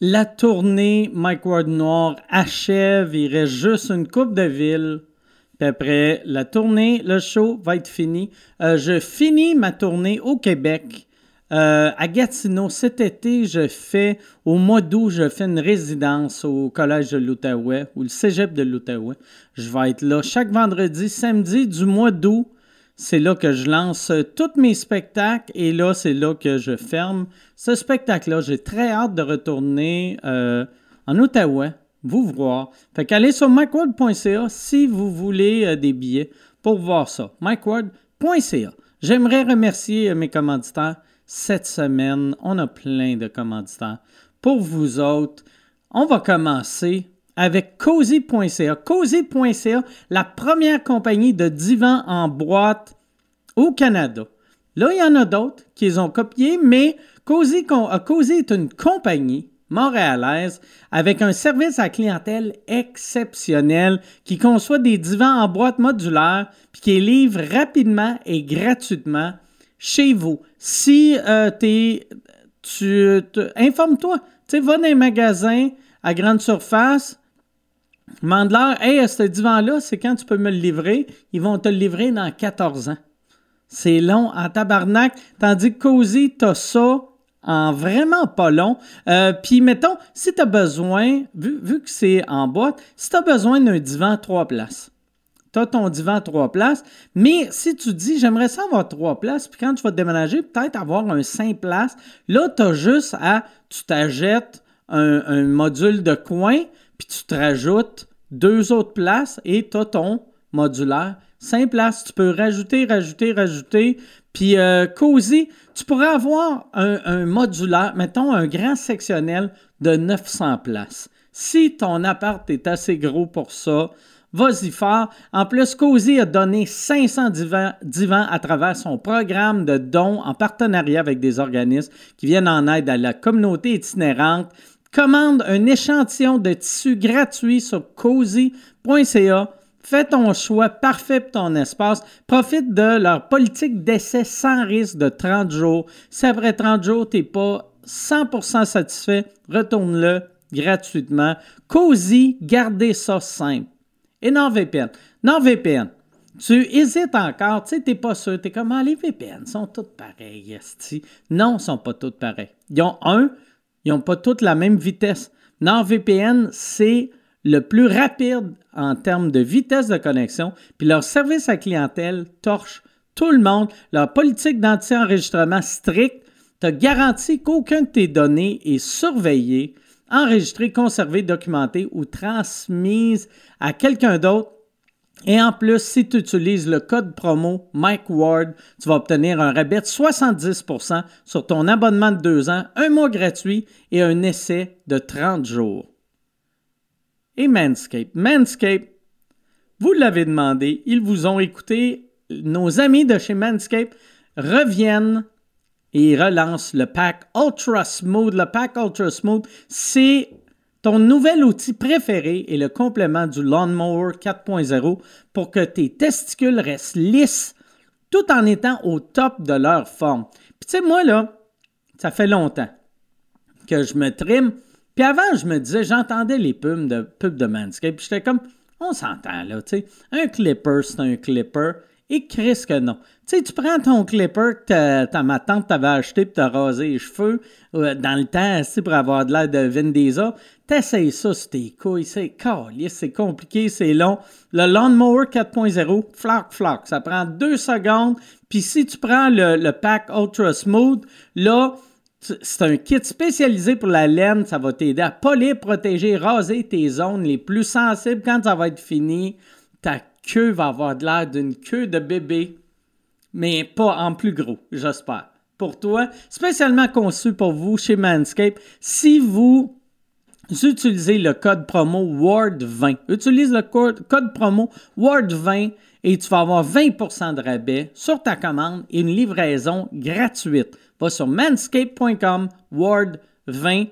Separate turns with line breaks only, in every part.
La tournée Mike Ward Noir achève. Il reste juste une coupe de ville. Puis après la tournée, le show va être fini. Euh, je finis ma tournée au Québec. Euh, à Gatineau, cet été, je fais, au mois d'août, je fais une résidence au Collège de l'Outaouais ou le Cégep de l'Outaouais. Je vais être là chaque vendredi, samedi du mois d'août. C'est là que je lance tous mes spectacles et là, c'est là que je ferme ce spectacle-là. J'ai très hâte de retourner euh, en Outaouais, vous voir. Fait qu'allez sur MikeWard.ca si vous voulez euh, des billets pour voir ça. MikeWard.ca. J'aimerais remercier mes commanditaires cette semaine. On a plein de commanditaires. Pour vous autres, on va commencer avec Cozy.ca. Cozy.ca, la première compagnie de divan en boîte au Canada. Là, il y en a d'autres qui les ont copiés, mais Cozy, Cozy est une compagnie montréalaise avec un service à clientèle exceptionnel qui conçoit des divans en boîte modulaire puis qui les livre rapidement et gratuitement chez vous. Si euh, es, tu informe-toi, tu sais, va dans un magasin à grande surface, demande-leur, hey, ce divan-là, c'est quand tu peux me le livrer? Ils vont te le livrer dans 14 ans. C'est long en tabarnak. Tandis que Cozy, t'as ça en vraiment pas long. Euh, puis, mettons, si tu as besoin, vu, que c'est en boîte, si tu as besoin d'un divan trois places, tu as ton divan trois places, mais si tu dis, j'aimerais ça avoir trois places, puis quand tu vas déménager, peut-être avoir un cinq places, là, tu as juste à, tu t'achètes un, module de coin, puis tu te rajoutes deux autres places et tu as ton modulaire cinq places. Tu peux rajouter, rajouter, rajouter. Puis euh, Cozy, tu pourrais avoir un, modulaire, mettons un grand sectionnel de 900 places. Si ton appart est assez gros pour ça, vas-y fort. En plus, Cozy a donné 500 divans, à travers son programme de dons en partenariat avec des organismes qui viennent en aide à la communauté itinérante. Commande un échantillon de tissu gratuit sur cozy.ca Fais ton choix parfait pour ton espace. Profite de leur politique d'essai sans risque de 30 jours. Si après 30 jours, tu n'es pas 100% satisfait, retourne-le gratuitement. Cozy, gardez ça simple. Et NordVPN. NordVPN. Tu hésites encore, tu sais, n'es pas sûr. Tu es comme, ah, les VPN sont toutes pareilles, Non, ils ne sont pas toutes pareilles. Ils ont un, ils n'ont pas toutes la même vitesse. NordVPN, c'est le plus rapide en termes de vitesse de connexion, puis leur service à clientèle torche tout le monde. Leur politique d'anti-enregistrement stricte te garantit qu'aucun de tes données est surveillé, enregistré, conservé, documenté ou transmise à quelqu'un d'autre. Et en plus, si tu utilises le code promo Mike Ward, tu vas obtenir un rabais de 70% sur ton abonnement de deux ans, un mois gratuit et un essai de 30 jours et Manscape. Manscape, vous l'avez demandé, ils vous ont écouté. Nos amis de chez Manscape reviennent et relancent le pack Ultra Smooth. Le pack Ultra Smooth, c'est ton nouvel outil préféré et le complément du Lawnmower 4.0 pour que tes testicules restent lisses tout en étant au top de leur forme. Puis tu sais, moi là, ça fait longtemps que je me trime puis avant, je me disais, j'entendais les pubs de, pubs de Manscaped, puis j'étais comme, on s'entend là, tu sais. Un clipper, c'est un clipper. Et Chris que non. Tu sais, tu prends ton clipper que ta, ma tante t'avait acheté puis t'as rasé les cheveux euh, dans le temps, pour avoir de l'air de Vin Diesel. T'essayes ça sur tes couilles. C'est c'est compliqué, c'est long. Le Lawnmower 4.0, flock, flock. Ça prend deux secondes. Puis si tu prends le, le pack Ultra Smooth, là, c'est un kit spécialisé pour la laine. Ça va t'aider à polir, protéger, raser tes zones les plus sensibles. Quand ça va être fini, ta queue va avoir de l'air d'une queue de bébé, mais pas en plus gros, j'espère. Pour toi, spécialement conçu pour vous chez Manscaped, si vous utilisez le code promo WARD20, utilise le code, promo WARD20 et tu vas avoir 20% de rabais sur ta commande et une livraison gratuite. Va sur manscape.com, Ward 20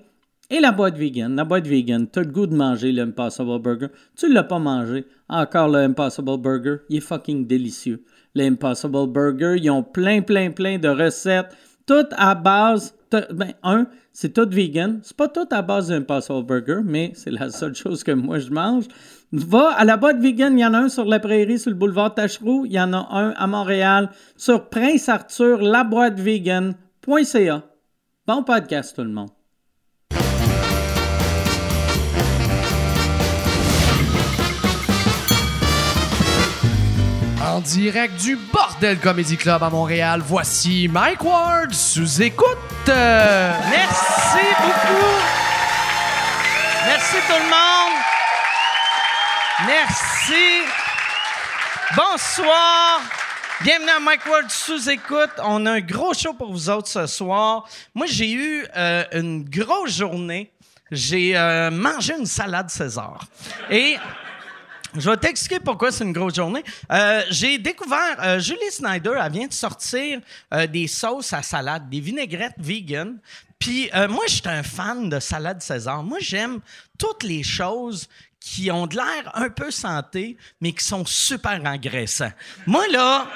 et la boîte vegan. La boîte vegan, tu as le goût de manger le Impossible Burger. Tu ne l'as pas mangé. Encore le Impossible Burger, il est fucking délicieux. Le Impossible Burger, ils ont plein, plein, plein de recettes, toutes à base ben, un, c'est tout vegan. C'est pas tout à base d'un Impossible Burger, mais c'est la seule chose que moi je mange. Va à la boîte vegan, il y en a un sur la prairie, sur le boulevard Tachereau. Il y en a un à Montréal, sur Prince Arthur, la boîte vegan.ca. Bon podcast, tout le monde.
En direct du Bordel Comedy Club à Montréal, voici Mike Ward sous écoute.
Merci beaucoup. Merci tout le monde. Merci. Bonsoir. Bienvenue à Mike Ward sous écoute. On a un gros show pour vous autres ce soir. Moi, j'ai eu euh, une grosse journée. J'ai euh, mangé une salade César. Et je vais t'expliquer pourquoi c'est une grosse journée. Euh, j'ai découvert, euh, Julie Snyder, elle vient de sortir euh, des sauces à salade, des vinaigrettes vegan. Puis moi, je suis un fan de salade César. Moi, j'aime toutes les choses qui ont de l'air un peu santé, mais qui sont super engraissants. Moi, là,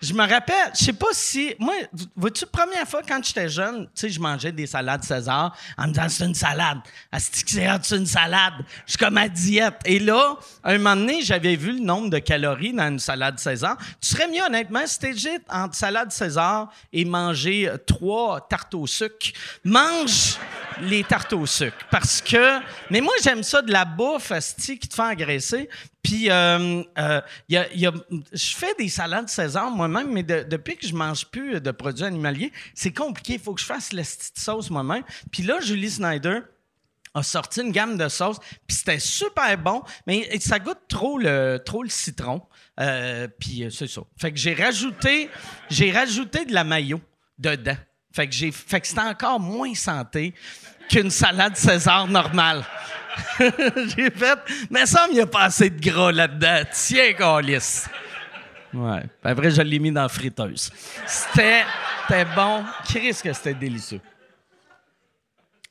je me rappelle, je sais pas si. Moi, vois-tu, première fois quand j'étais jeune, tu sais, je mangeais des salades César en me disant c'est une salade. C'est une salade. Je suis comme à diète. Et là, un moment donné, j'avais vu le nombre de calories dans une salade César. Tu serais mieux, honnêtement, si t'hésites entre salade César et manger euh, trois tartes au sucre. Mange les tartes au sucre. Parce que. Mais moi, j'aime ça de la bouffe, asti, qui te fait engraisser. Puis, euh, euh, je fais des salades César moi-même, mais de- depuis que je mange plus de produits animaliers, c'est compliqué. Il faut que je fasse la petite sauce moi-même. Puis là, Julie Snyder a sorti une gamme de sauces, puis c'était super bon, mais ça goûte trop le, citron. Euh, puis c'est ça. Fait que j'ai rajouté, de la mayo dedans. Fait que fait que c'était encore moins santé qu'une salade César normale. j'ai fait, mais ça, il n'y a pas assez de gras là-dedans. Tiens, calice. Ouais. Puis Après, je l'ai mis dans la friteuse. C'était, c'était bon. Chris, que c'était délicieux.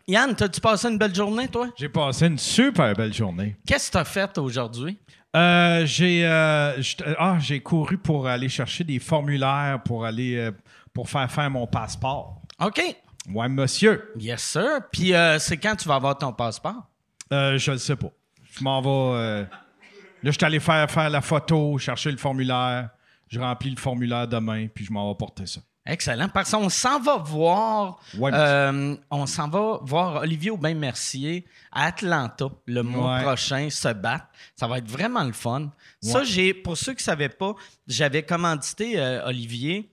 Yann, t'as-tu passé une belle journée, toi?
J'ai passé une super belle journée.
Qu'est-ce que t'as fait aujourd'hui?
Euh, j'ai euh, ah, j'ai couru pour aller chercher des formulaires pour aller euh, pour faire faire mon passeport.
OK.
Ouais, monsieur.
Yes, sir. Puis euh, c'est quand tu vas avoir ton passeport?
Euh, je ne sais pas. Je m'en vais. euh, là, je suis allé faire faire la photo, chercher le formulaire. Je remplis le formulaire demain, puis je m'en vais porter ça.
Excellent. Parce qu'on s'en va voir.
Ouais,
euh, on s'en va voir Olivier Aubin-Mercier à Atlanta le mois
Ouais.
prochain se battre. Ça va être vraiment le fun. Ça, j'ai, pour ceux qui ne savaient pas, j'avais commandité euh, Olivier.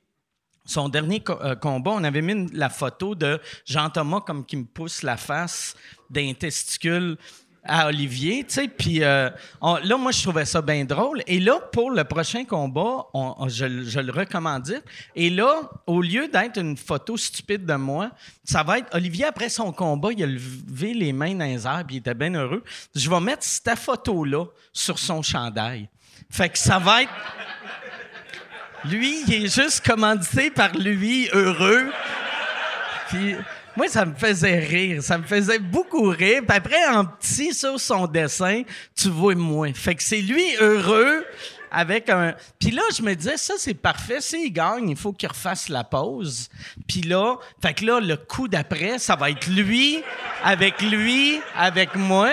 Son dernier euh, combat, on avait mis la photo de Jean-Thomas comme qui me pousse la face d'un testicule à Olivier, tu sais, puis euh, là, moi, je trouvais ça bien drôle. Et là, pour le prochain combat, je, le- recommande. Et là, au lieu d'être une photo stupide de moi, ça va être Olivier, après son combat, il a levé les mains dans les airs, puis il était bien heureux. Je vais mettre cette photo-là sur son chandail. Fait que ça va être... Lui, il est juste commandité par lui, heureux. Puis moi, ça me faisait rire. Ça me faisait beaucoup rire. Puis après, en petit sur son dessin, tu vois moi. Fait que c'est lui heureux avec un... Puis là, je me disais, ça, c'est parfait. S'il gagne, il faut qu'il refasse la pause. Puis là, fait que là, le coup d'après, ça va être lui avec lui, avec moi.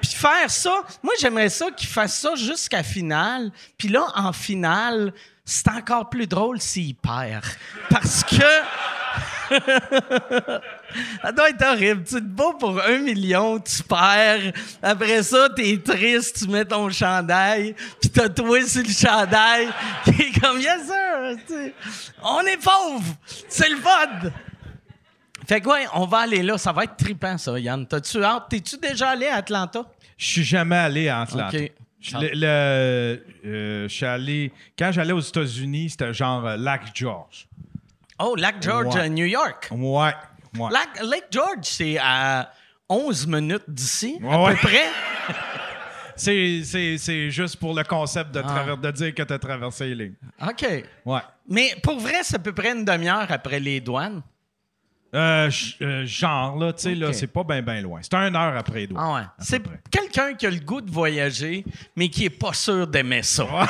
Puis faire ça, moi, j'aimerais ça qu'il fasse ça jusqu'à finale. Puis là, en finale, c'est encore plus drôle s'il perd. Parce que... Ça doit être horrible. Tu te bats pour un million, tu perds. Après ça, t'es triste, tu mets ton chandail, puis t'as toi sur le chandail qui est comme, yes sir, on est pauvres, c'est le fun. Fait que ouais, on va aller là. Ça va être trippant, ça, Yann. T'as-tu hâte? T'es-tu déjà allé à Atlanta?
Je suis jamais allé à Atlanta. Je, le- le- euh, je suis allé. Quand j'allais aux États-Unis, c'était genre euh, Lac George.
Oh, Lac George,
Ouais.
euh, New York.
Ouais. ouais.
Lac, Lake George, c'est à 11 minutes d'ici, à peu près.
C'est, c'est, c'est juste pour le concept de,
Ah.
traver- de dire que tu as traversé les lignes.
OK.
Ouais.
Mais pour vrai, c'est à peu près une demi-heure après les douanes.
Euh, euh, genre, là, tu sais, là, c'est pas bien, bien loin. C'est une heure après doigts.
Ah ouais. C'est quelqu'un qui a le goût de voyager, mais qui est pas sûr d'aimer ça.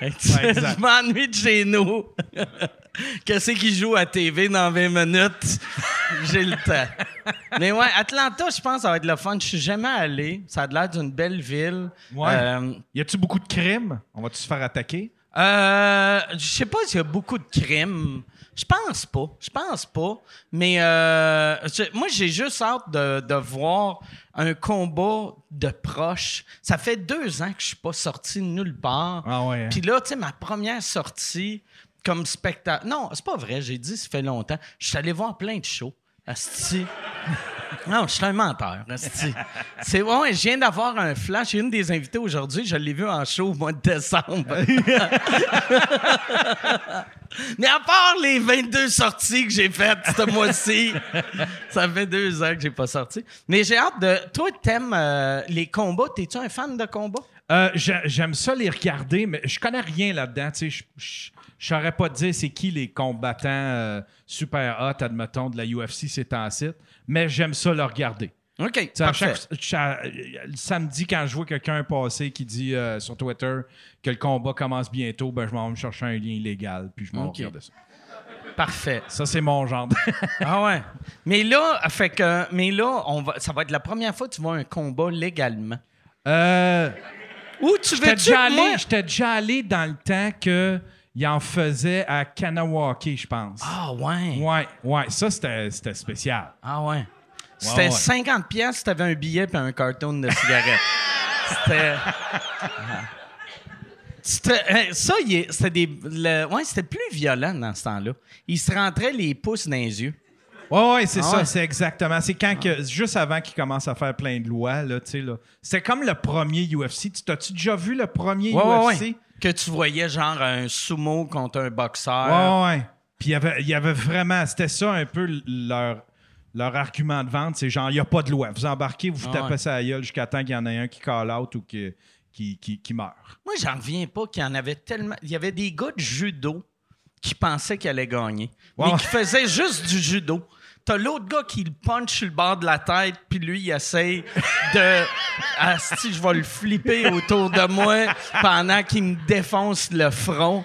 Je m'ennuie de chez nous. Qu'est-ce qui joue à TV dans 20 minutes? J'ai le temps. Mais ouais, Atlanta, je pense, ça va être le fun. Je suis jamais allé. Ça a l'air d'une belle ville.
Ouais.
Euh,
Y a-tu beaucoup de crimes? On va-tu se faire attaquer?
Euh, je sais pas s'il y a beaucoup de crimes. Je pense pas. Je pense pas. Mais euh, je- moi, j'ai juste hâte de, de voir un combat de proches. Ça fait deux ans que je suis pas sorti de nulle part.
Ah ouais, hein?
Puis là, tu sais, ma première sortie comme spectateur. Non, c'est pas vrai. J'ai dit, ça fait longtemps. Je suis allé voir plein de shows. Asti. Non, je suis un menteur. asti. C'est ouais, je viens d'avoir un flash. J'ai une des invitées aujourd'hui. Je l'ai vue en show au mois de décembre. Mais à part les 22 sorties que j'ai faites ce mois-ci, ça fait deux ans que j'ai pas sorti. Mais j'ai hâte de. Toi, t'aimes euh, les combats? T'es-tu un fan de combats?
Euh, j'ai- J'aime ça les regarder, mais je connais rien là-dedans. Tu sais, je- je je saurais pas te dire c'est qui les combattants euh, super hot, admettons, de la UFC ces temps-ci, mais j'aime ça le regarder.
OK.
Chaque- cha- le samedi, quand je vois quelqu'un passer qui dit euh, sur Twitter que le combat commence bientôt, ben, je m'en vais me chercher un lien illégal, puis je m'en vais
Ok.
regarder ça.
Parfait.
Ça, c'est mon genre.
Ah ouais. Mais là, fait que, mais là, on va, ça va être la première fois que tu vois un combat légalement.
euh,
Ou tu veux
j'étais déjà allé dans le temps qu'il en faisait à Kanawake, je pense.
Ah ouais.
Ouais, ouais, ça, c'était c'était spécial.
Ah ouais. C'était
ouais.
50 pièces si t'avais un billet puis un carton de cigarettes. C'était... C'était- ça, il c'était des... le- ouais, c'était plus violent dans ce temps-là. Il se rentrait les pouces dans les yeux.
Ouais, ouais, c'est
Ah
ça,
ouais.
c'est exactement. C'est quand que, juste avant qu'il commence à faire plein de lois, là, tu sais, là. C'était comme le premier UFC. Tu t'as-tu déjà vu le premier
ouais,
UFC?
Que tu voyais genre un sumo contre un boxeur.
Ouais, ouais. Puis il y avait, il y avait vraiment, c'était ça un peu leur, leur argument de vente. C'est genre, il n'y a pas de loi. Vous embarquez, vous vous
Ah
tapez ça à la gueule jusqu'à temps qu'il y en ait un qui call out ou qui, qui, qui, qui meurt.
Moi, j'en reviens pas qu'il y en avait tellement. Il y avait des gars de judo qui pensaient qu'ils allaient gagner,
Ouais.
mais qui faisaient juste du judo. T'as l'autre gars qui le punch sur le bord de la tête, puis lui, il essaye de. Asti, je vais le flipper autour de moi pendant qu'il me défonce le front.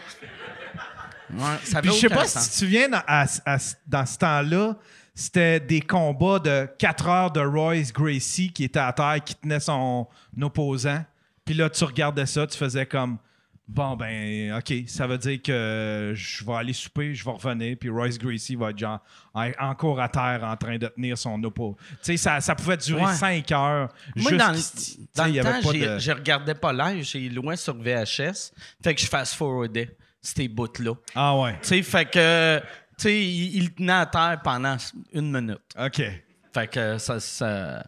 Ouais, ça
Puis je sais pas
sens.
si tu te souviens, dans, à- à- dans ce temps-là, c'était des combats de 4 heures de Royce Gracie qui était à terre, qui tenait son opposant. Puis là, tu regardais ça, tu faisais comme Bon, ben, OK, ça veut dire que je vais aller souper, je vais revenir, puis Royce Gracie va être genre en- encore à terre en train de tenir son oppo. Tu sais, ça, ça pouvait durer
Ouais.
5 heures.
Moi,
juste
dans le, dans temps,
de-
je regardais pas live, j'ai loin sur VHS. Fait que je fast-forwardais ces bouts-là.
Ah ouais,
Tu sais, fait que, tu sais, il, il tenait à terre pendant une minute.
OK.
Fait que ça, ça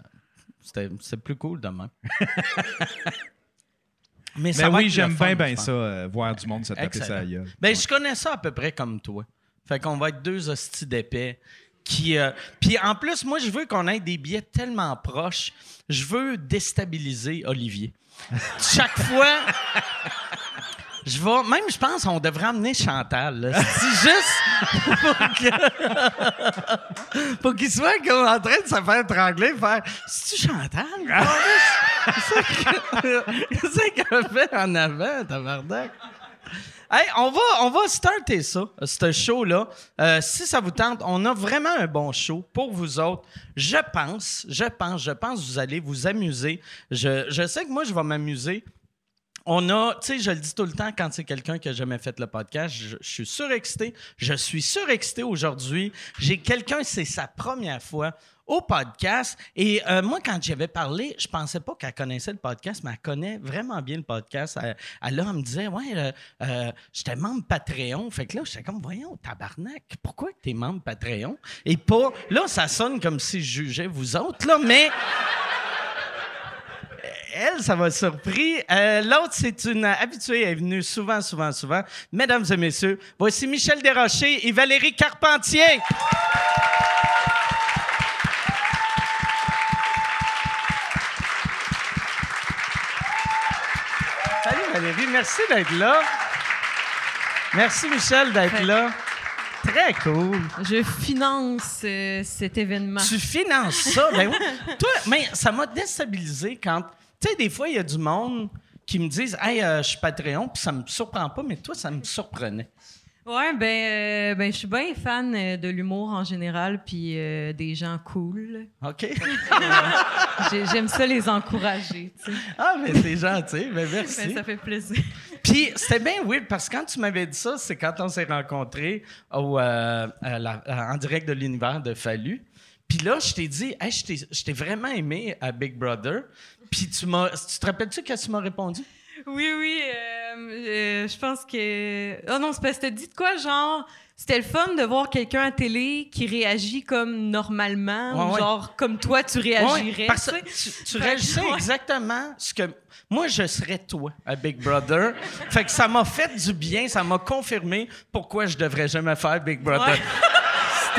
c'était, plus cool de Mais
Mais
va
oui, j'aime bien, ça, euh, voir du monde se taper ça
Excellent.
gueule.
Ben, je connais ça à peu près comme toi. Fait qu'on va être deux hosties d'épais. Qui, euh, Puis en plus, moi, je veux qu'on ait des billets tellement proches. Je veux déstabiliser Olivier. Chaque fois, je vais. Même, je pense qu'on devrait emmener Chantal. là. Juste pour qu'il soit comme en train de se faire étrangler, faire C'est-tu Chantal? Qu'est-ce que- Qu'est-ce qu'elle fait en avant, tabarnak? Hey, on va, on va starter ça, ce show-là. Euh, si ça vous tente, on a vraiment un bon show pour vous autres. Je pense, je pense, je pense que vous allez vous amuser. Je, je sais que moi, je vais m'amuser. On a, tu sais, je le dis tout le temps quand c'est quelqu'un qui a jamais fait le podcast, je, je suis surexcité. Je suis surexcité aujourd'hui. J'ai quelqu'un, c'est sa première fois au podcast. Et euh, moi, quand j'y avais parlé, je pensais pas qu'elle connaissait le podcast, mais elle connaît vraiment bien le podcast. Elle, elle, elle me disait, ouais, euh, euh, j'étais membre Patreon. Fait que là, j'étais comme, voyons, tabarnak, pourquoi t'es membre Patreon? Et pas, là, ça sonne comme si je jugeais vous autres, là, mais elle, ça m'a surpris. Euh, L'autre, c'est une habituée. Elle est venue souvent, souvent, souvent. Mesdames et messieurs, voici Michel Desrochers et Valérie Carpentier. Salut Valérie, merci d'être là. Merci Michel d'être là. Très cool.
Je finance euh, cet événement.
Tu finances ça? Ben oui. Toi, mais ça m'a déstabilisé quand. Tu sais, des fois, il y a du monde qui me disent Hey, euh, je suis Patreon, puis ça me surprend pas, mais toi, ça me surprenait.
Ouais, ben, euh, ben, je suis bien fan euh, de l'humour en général, puis euh, des gens cool.
OK.
J'ai- J'aime ça les encourager, tu sais.
ah, mais c'est gentil. Ben,
Ben,
merci.
ça fait plaisir.
Puis c'était bien weird parce que quand tu m'avais dit ça, c'est quand on s'est rencontrés au, la- en direct de l'univers de Fallu. Puis là, je t'ai dit, hey, je t'ai vraiment aimé à Big Brother. Puis tu m'as, tu te rappelles-tu qu'est-ce que tu m'as répondu?
Oui, oui. euh, euh, je pense que. Oh non, c'est parce que t'as dit de quoi, genre. C'était le fun de voir quelqu'un à télé qui réagit comme normalement,
Ouais,
ou
ouais.
genre comme toi tu
Ouais,
réagirais.
parce
tu
que tu, tu réagissais
ouais.
exactement ce que moi je serais toi à Big Brother. fait que ça m'a fait du bien, ça m'a confirmé pourquoi je devrais jamais faire Big Brother.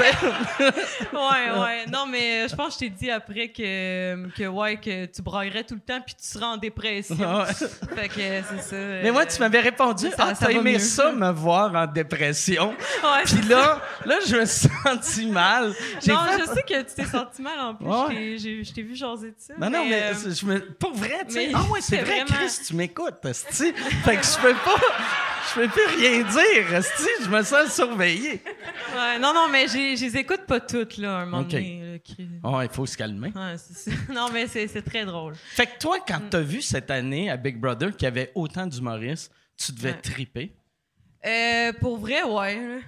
Ouais. ouais, ouais. Non, mais euh, je pense que je t'ai dit après que, que, ouais, que tu braillerais tout le temps puis tu serais en dépression.
Ouais.
fait que euh, c'est ça.
Mais moi, tu m'avais répondu,
ça-
ah,
ça
t'as aimé
mieux.
ça, me voir en dépression.
Ouais,
Puis là, là, je me suis senti mal.
Non,
fait-
je sais que tu t'es senti mal en plus.
Ouais.
Je t'ai- vu jaser de ça.
Non, non, mais
euh,
je me... pour vrai, tu sais.
mais
Ah ouais, c'est vrai,
vraiment-
Chris, tu m'écoutes. Fait que je peux pas... Je peux plus rien dire, esti. Je me sens surveillé.
ouais, non, non, mais je les écoute pas toutes, là, un moment donné.
Oh, il faut se calmer.
Ouais, c'est ça. Non, mais c'est c'est très drôle.
Fait que toi, quand t'as vu cette année à Big Brother qu'il y avait autant d'humoristes, tu devais
Ouais.
triper?
Euh, pour vrai, ouais.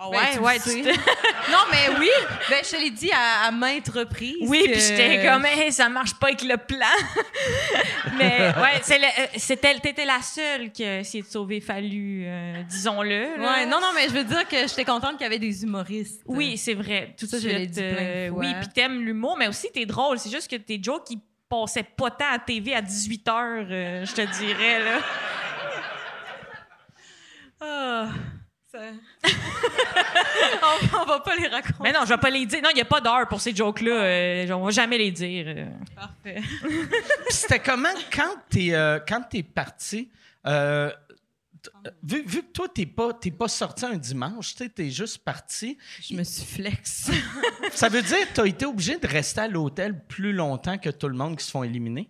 Ah
Ben,
ouais,
tu
ouais. tu non, mais oui. Ben, je te l'ai dit à,
À maintes reprises.
Oui,
que-
puis j'étais comme, hey, ça marche pas avec le plan. Mais ouais, euh, c'était, t'étais la seule qui a essayé de sauver Fallu, euh, disons-le.
Ouais, non, non, mais je veux dire que j'étais contente qu'il y avait des humoristes.
Oui, c'est vrai.
Tout ça, je l'ai dit plein de
euh,
fois.
Oui, puis t'aimes l'humour, mais aussi t'es drôle. C'est juste que tes jokes qui passaient pas tant à TV à 18 h je te dirais, là.
Ah, ça- on, on va pas les raconter.
Mais non, je vais pas les dire. Non, il y a pas d'heure pour ces jokes-là. euh, on va jamais les dire. euh.
Parfait.
C'était comment quand t'es euh, quand t'es parti? euh, t- vu, vu que toi, t'es pas, t'es pas sorti un dimanche, tu sais, t'es juste parti.
Je me suis flex.
Ça veut dire que t'as été obligé de rester à l'hôtel plus longtemps que tout le monde qui se font éliminer?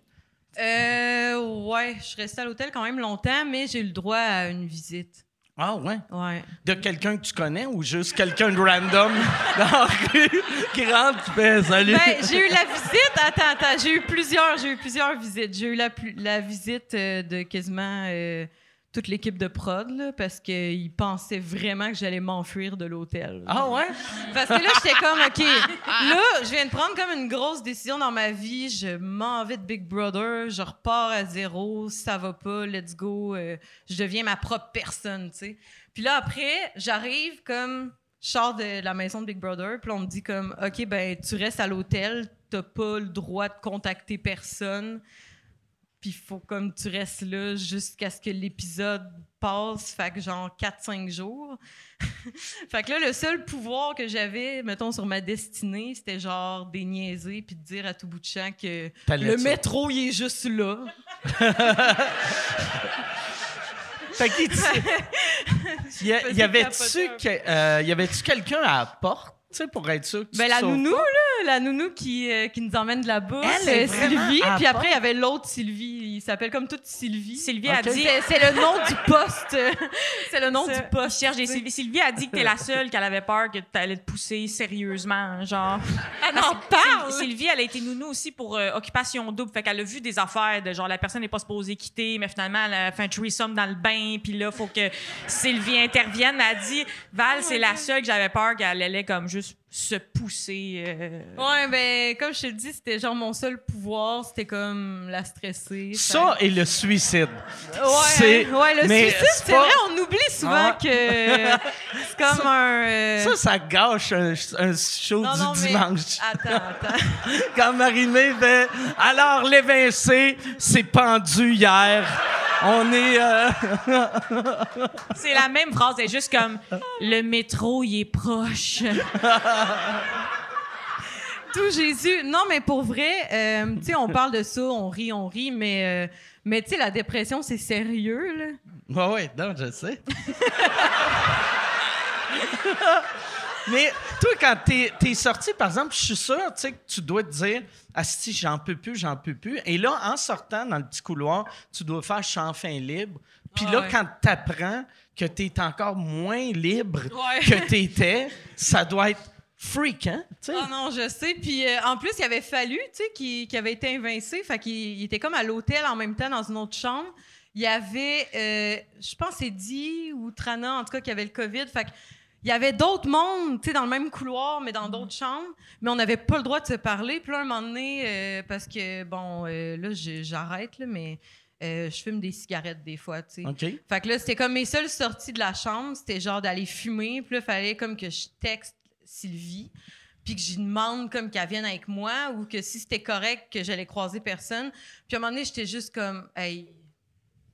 Euh, ouais, je suis restée à l'hôtel quand même longtemps, mais j'ai eu le droit à une visite.
Ah ouais?
Ouais.
De quelqu'un que tu connais ou juste quelqu'un de random dans la rue qui rentre qui fait salut?
Ben, j'ai eu la visite. Attends, attends. J'ai eu plusieurs, j'ai eu plusieurs visites. J'ai eu la, la visite euh, de quasiment euh, toute l'équipe de prod, là, parce qu'ils pensaient vraiment que j'allais m'enfuir de l'hôtel.
ah ouais?
Parce que là, j'étais comme, OK, là, je viens de prendre comme une grosse décision dans ma vie. Je m'en vais de Big Brother, je repars à zéro, ça va pas, let's go. euh, je deviens ma propre personne, tu sais. Puis là, après, j'arrive comme, je sors de la maison de Big Brother, puis on me dit comme, OK, ben, tu restes à l'hôtel, t'as pas le droit de contacter personne. Puis il faut comme tu restes là jusqu'à ce que l'épisode passe, fait que genre 4-5 jours. fait que là, le seul pouvoir que j'avais, mettons, sur ma destinée, c'était genre des niaiser puis de dire à tout bout de champ que le
ça.
métro, il est juste là.
Fait y, y avait-tu que- euh, y avait-tu quelqu'un à la porte, tu sais, pour être sûr que tu
Ben, la nounou, là, la nounou qui, euh, qui nous emmène de la bourse,
Elle est
c'est
vraiment
Sylvie. Puis
part.
après, il y avait l'autre Sylvie. Il s'appelle comme toute Sylvie.
Sylvie a dit.
C'est le nom du poste. c'est le nom du poste.
cherche des Sylvie. Sylvie a dit que t'es la seule qu'elle avait peur que t'allais te pousser sérieusement, genre.
Elle
Parce
en parle!
Syl- Sylvie, elle a été nounou aussi pour euh, occupation double. Fait qu'elle a vu des affaires de genre la personne n'est pas supposée quitter, mais finalement elle a fait un threesome dans le bain, puis là faut que Sylvie intervienne. Elle a dit Val, c'est la seule que j'avais peur qu'elle allait comme juste se pousser. euh.
Ouais, ben, comme je te le dis, c'était genre mon seul pouvoir, c'était comme la stresser.
Ça et le suicide.
Ouais, le
mais
suicide,
c'est pas-
vrai, on oublie souvent
Ah.
que c'est comme un. euh,
Ça, ça gâche un, un show
non,
du
non, mais-
dimanche.
Attends, attends.
Quand Marie-Mé fait Alors, l'évincé s'est pendu hier. On est. euh,
C'est la même phrase, c'est juste comme le métro, il est proche.
Tout Jésus. Non, mais pour vrai, euh, tu sais, on parle de ça, on rit, on rit, mais, euh, mais tu sais, la dépression, c'est sérieux, là.
Ouais, ouais, non, je sais. Mais toi, quand t'es es sorti, par exemple, je suis sûr tu sais, que tu dois te dire Asti, j'en peux plus, j'en peux plus. Et là, en sortant dans le petit couloir, tu dois faire champ fin libre. Puis
Ah
là,
ouais.
quand t'apprends que t'es encore moins libre
Ouais.
que t'étais, ça doit être freakant, tu sais.
Ah non, je sais. Puis euh, en plus, il avait fallu, tu sais, qu'il avait été invincé. Fait qu'il il était comme à l'hôtel en même temps dans une autre chambre. Il y avait, euh, je pense, c'est Di ou Trana, en tout cas, qui avait le COVID. Fait il y avait d'autres mondes, tu sais, dans le même couloir, mais dans d'autres chambres. Mais on n'avait pas le droit de se parler. Puis là, un moment donné, euh, parce que, bon, là, j'arrête, mais euh, je fume des cigarettes des fois, tu sais.
OK.
Fait que là, c'était comme mes seules sorties de la chambre, c'était genre d'aller fumer. Puis là, il fallait comme que je texte Sylvie, puis que j'y demande comme qu'elle vienne avec moi ou que si c'était correct que j'allais croiser personne. Puis à un moment donné, j'étais juste comme, hey,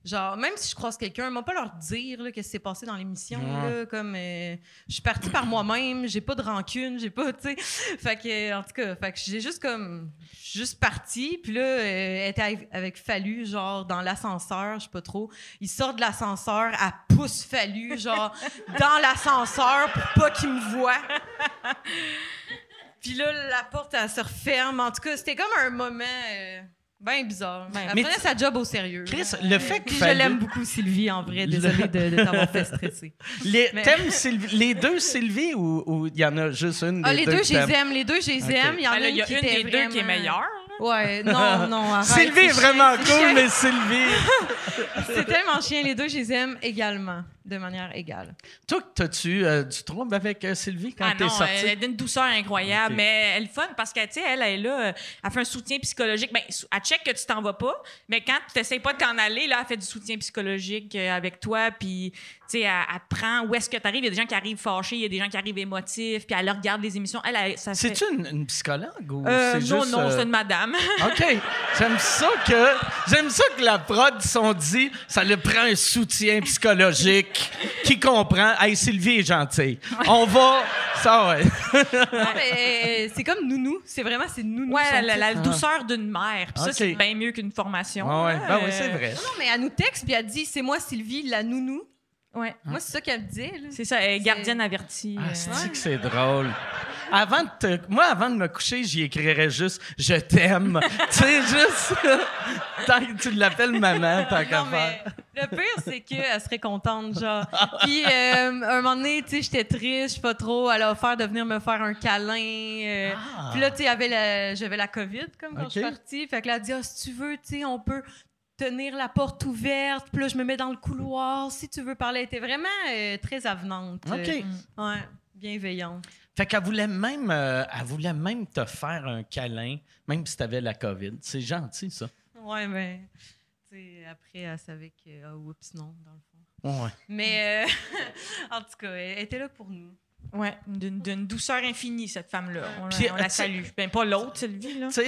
genre, même si je croise quelqu'un, moi pas leur dire là, qu'est-ce qui s'est passé dans l'émission. là, Comme, euh, je suis partie par moi-même, j'ai pas de rancune, j'ai pas, tu sais. Fait que, en tout cas, fait que j'ai juste comme, juste partie. Puis là, euh, elle était avec, avec Fallu, genre, dans l'ascenseur, je sais pas trop. Il sort de l'ascenseur, elle pousse Fallu, genre, dans l'ascenseur pour pas qu'il me voie. Puis là, la porte, elle se referme. En tout cas, c'était comme un moment euh, bien bizarre. elle
mais
prenait sa job au sérieux.
Chris, le fait qu'il
je l'aime beaucoup, Sylvie, en vrai. Désolée de, de t'avoir fait stresser.
Les,
Mais-
T'aimes Sylvie- les deux Sylvie ou ou il y en a juste une des
Ah, les deux,
que
je les aime. Les deux, je les aime. Il y en
Ben
a
là,
une
il y a
qui
une
était
des deux qui est
vraiment-
meilleure.
Ouais, non, non, arrête.
Sylvie est vraiment
chien,
cool, mais Sylvie.
C'est tellement chien. Les deux, je les aime également, de manière égale.
Toi, t'as-tu euh, du trouble avec euh, Sylvie quand
Ah
t'es
non,
sortie?
elle est d'une douceur incroyable, mais elle est fun parce qu'elle, tu sais, elle, elle est là, euh, elle fait un soutien psychologique. Ben, elle check que tu t'en vas pas, mais quand tu n'essayes pas de t'en aller, là, elle fait du soutien psychologique euh, avec toi, puis, tu sais, elle, elle te prend où est-ce que tu arrives. Il y a des gens qui arrivent fâchés, il y a des gens qui arrivent émotifs, puis elle regarde les émissions. Elle, elle- ça fait...
C'est-tu une, une psychologue ou
Euh,
c'est
non,
juste...
non,
euh,
c'est une madame.
OK. J'aime ça que j'aime ça que la prod sont dit ça le prend un soutien psychologique qui comprend hey Sylvie est gentille. On va ça ouais.
Non, mais euh, c'est comme nounou. C'est vraiment, c'est nounou.
ouais, la, douceur d'une mère. Puis ça, c'est bien mieux qu'une formation.
Ouais, ouais. Ben oui, c'est vrai.
Non, mais elle nous texte, puis elle dit C'est moi, Sylvie, la nounou.
Ouais.
Moi, c'est ça qu'elle me disait. là.
C'est ça, elle est gardienne avertie.
Ah,
euh.
c'est que c'est drôle? Avant de te- moi, avant de me coucher, j'y écrirais juste « Je t'aime ». Tu sais, juste... tant que tu l'appelles maman, tant qu'à
Non, mais
faire.
Le pire, c'est qu'elle serait contente, genre. Puis, euh, un moment donné, tu sais, j'étais triste, je sais pas trop. Elle a offert de venir me faire un câlin. euh, Puis là, tu sais, j'avais la COVID, comme quand je suis partie. Fait que là, elle a dit, ah, si tu veux, tu sais, on peut tenir la porte ouverte. Puis là, je me mets dans le couloir. Si tu veux parler, elle était vraiment euh, très avenante.
OK.
Euh, ouais, bienveillante.
Fait qu'elle voulait même elle voulait même te faire un câlin, même si t'avais la COVID. C'est gentil, ça.
Ouais, mais, sais, après, elle savait que, ah, oups, non, dans le fond.
Ouais.
Mais, euh, en tout cas, elle était là pour nous.
Ouais, d'une douceur infinie, cette femme-là. On, la-
Puis,
on la
tu sais-
salue. Ben, pas l'autre, Sylvie, là.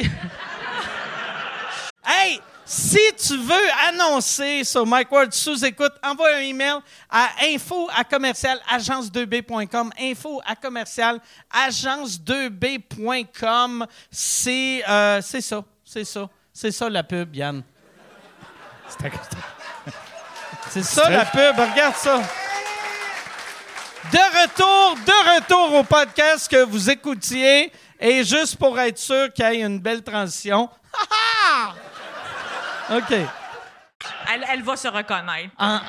Hey, si tu veux annoncer sur Mike Ward sous écoute, envoie un email à info à commercial agence2b.com. Info à commercial agence2b.com. C'est euh, c'est ça, c'est ça, c'est ça la pub, Yann. C'est ça la pub, regarde ça. De retour, de retour au podcast que vous écoutiez. Et juste pour être sûr qu'il y ait une belle transition. Ha, ha! OK.
Elle, elle va se reconnaître.
En,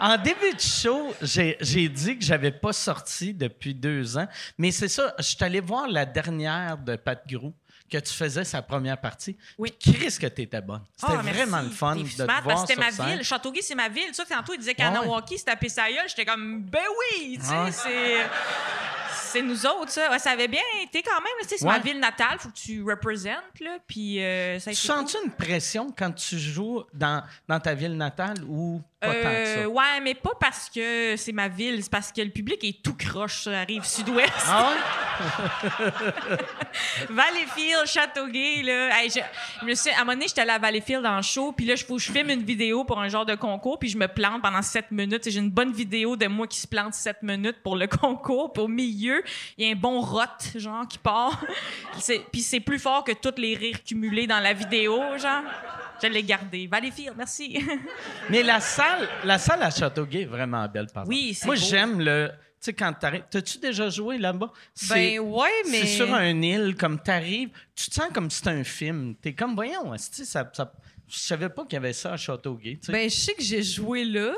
en début de show, j'ai j'ai dit que j'avais pas sorti depuis deux ans. Mais c'est ça, je suis allé voir la dernière de Pat Grou, que tu faisais sa première partie.
Oui.
Chris, que t'étais bonne. C'était
Ah, merci.
vraiment le fun de te voir
parce c'était ma
scène.
ville. Châteauguay, c'est ma ville. Ça, tantôt, il disait qu'Anawaki, c'était tapé sa gueule. J'étais comme, ben oui, tu sais,
Ah
c'est... C'est nous autres, ça. Ouais, ça avait bien été quand même. tu sais, C'est ma ville natale, faut que tu représentes, là. Puis euh, ça a
Tu sens-tu une pression quand tu joues dans, dans ta ville natale ou pas tant que
Euh,
ça?
ouais, mais pas parce que c'est ma ville, c'est parce que le public est tout croche sur la rive sud-ouest.
Ah ouais?
Valleyfield, Châteauguay, là. Hey, je, je me suis, à un moment donné, j'étais allée à Valleyfield en show, puis là, il faut que je filme une vidéo pour un genre de concours, puis je me plante pendant sept minutes. Et J'ai une bonne vidéo de moi qui se plante sept minutes pour le concours. Puis au milieu, il y a un bon rot, genre, qui part. Puis c'est plus fort que tous les rires cumulés dans la vidéo, genre. Je l'ai gardé. Valleyfield, merci.
Mais la salle, la salle à Châteauguay est vraiment belle, par exemple.
Oui, c'est
Moi, j'aime le. Tu sais, quand t'arrives. T'as-tu déjà joué là-bas?
Ben ouais, mais.
C'est sur un île, comme t'arrives, tu te sens comme si c'était un film. T'es comme, voyons, ça, ça Je savais pas qu'il y avait ça à Châteauguay. tu sais.
Ben, je sais que j'ai joué là.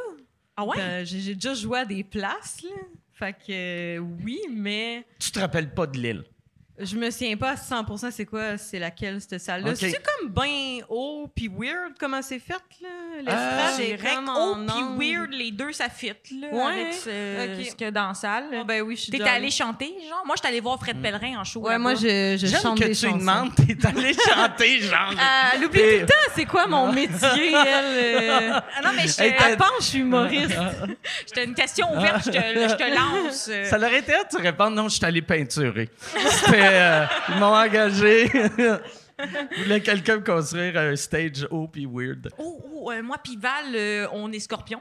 Ah ouais?
Ben, j'ai j'ai déjà joué à des places, là. Fait que euh, oui, mais
tu te rappelles pas de l'île?
Je me souviens pas à 100% c'est quoi, c'est laquelle cette salle-là.
Ok.
C'est comme ben haut puis weird comment c'est fait, là? L'estrade
c'est
est
que
en
haut puis weird, les deux, ça fit, là,
Ouais,
avec ce, a dans la salle.
Ah, ben oui, je suis
T'es allé chanter, genre? Moi, je suis allée voir Fred Pellerin en show.
Ouais, moi, je, je chante
que
des
tu
chansons.
demandes, t'es allé chanter, genre.
Euh, elle oublie tout le temps, c'est quoi mon métier, elle? euh,
Ah non, mais je
Hey,
pense que je suis humoriste.
J'étais une question ouverte, je te, je te lance. euh.
Ça leur était de te répondre, non, je suis allé peinturer. C'était, euh, ils m'ont engagé. Ils voulaient quelqu'un me construire un stage haut puis weird.
Oh, oh, euh, moi puis Val, euh, on est scorpion.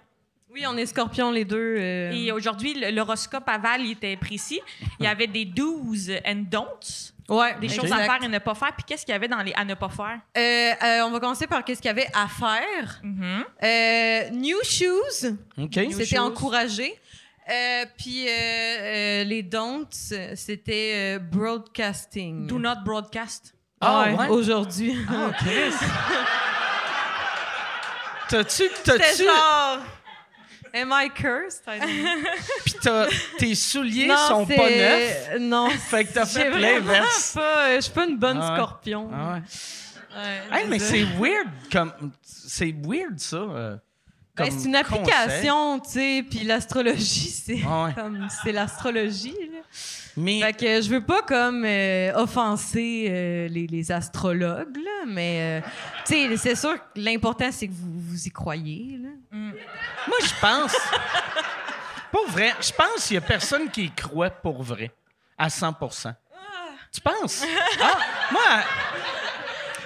Oui, on est scorpions les deux. euh.
Et aujourd'hui, le- l'horoscope à Val, il était précis. Il y avait des do's and don'ts,
ouais,
des
exact.
choses à faire et ne pas faire. Puis qu'est-ce qu'il y avait dans les à ne pas faire?
Euh, euh, on va commencer par qu'est-ce qu'il y avait à faire.
Mhm.
Euh, new shoes,
OK?
c'était
shoes.
encouragé. Euh, puis euh, euh, les don'ts, c'était euh, broadcasting.
Do not broadcast.
Ah,
Ouais,
ouais?
Aujourd'hui.
Ah, Chris. T'as-tu,
C'était
t'as-tu,
genre. Am I cursed?
T'as, tes souliers
Non,
sont
c'est-
pas neufs?
Non.
Fait que t'as fait l'inverse.
Je suis pas une bonne
Ah
scorpion.
Ah ouais.
Ouais,
Hey, mais c'est weird comme, c'est weird ça.
Ben, c'est une application, tu sais, puis l'astrologie, c'est
Ah ouais.
comme c'est l'astrologie.
Mais
Fait que je veux pas comme euh, offenser euh, les, les astrologues, là, mais euh, tu sais, c'est sûr que l'important c'est que vous, vous y croyez. Là.
moi, je pense. Pour vrai, je pense qu'il y a personne qui y croit pour vrai, à 100% Tu penses? Ah, moi,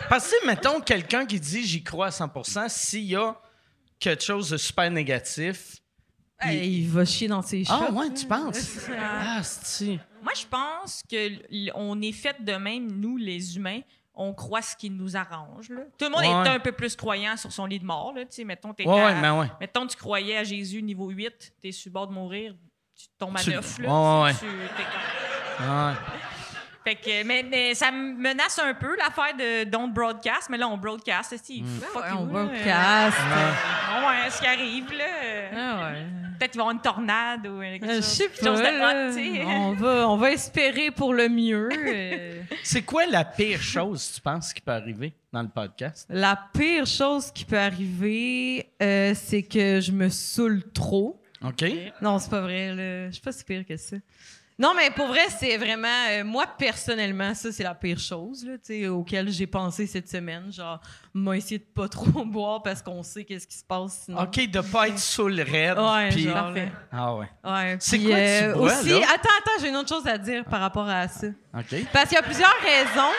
parce que, mettons, quelqu'un qui dit j'y crois à 100 s'il y a quelque chose de super négatif. il-
Hey, il va chier dans ses
Ah,
chats.
ouais, tu penses? Ah.
Moi, je pense que l- on est fait de même, nous, les humains. On croit ce qui nous arrange. là. Tout le monde
Ouais.
est un peu plus croyant sur son lit de mort. Là. Mettons, t'es
Ouais,
à-
ouais, mais ouais.
mettons, tu croyais à Jésus niveau 8, t'es sur le bord de mourir, tu tombes à
Tu-
9. Là,
Ouais, ouais,
Tu- t'es comme-
Ouais.
Fait que, mais, mais ça me menace un peu l'affaire de don't broadcast, mais là on broadcast, c'est
Mm.
fuck
Ouais,
you,
on
là.
broadcast.
Euh, ouais, ce qui arrive là.
Ah ouais.
Peut-être qu'il va y avoir une tornade ou quelque
Euh, Je
chose,
sais
quelque
pas.
chose de sais.
on, va, on va espérer pour le mieux. euh.
C'est quoi la pire chose, tu penses, qui peut arriver dans le podcast?
La pire chose qui peut arriver, euh, c'est que je me saoule trop.
OK?
Non, c'est pas vrai. Là. Je suis pas si pire que ça. Non, mais pour vrai, c'est vraiment. euh, moi, personnellement, ça, c'est la pire chose là, tu sais, auquel j'ai pensé cette semaine. Genre, m'a essayé de pas trop boire parce qu'on sait qu'est-ce qui se passe sinon.
OK, de pas être sous le raid.
Ouais,
puis-
genre.
Ah ouais.
Ouais,
C'est quoi tu
euh,
bois,
aussi,
là?
Attends, attends, j'ai une autre chose à dire par rapport à ça.
OK.
Parce qu'il y a plusieurs raisons.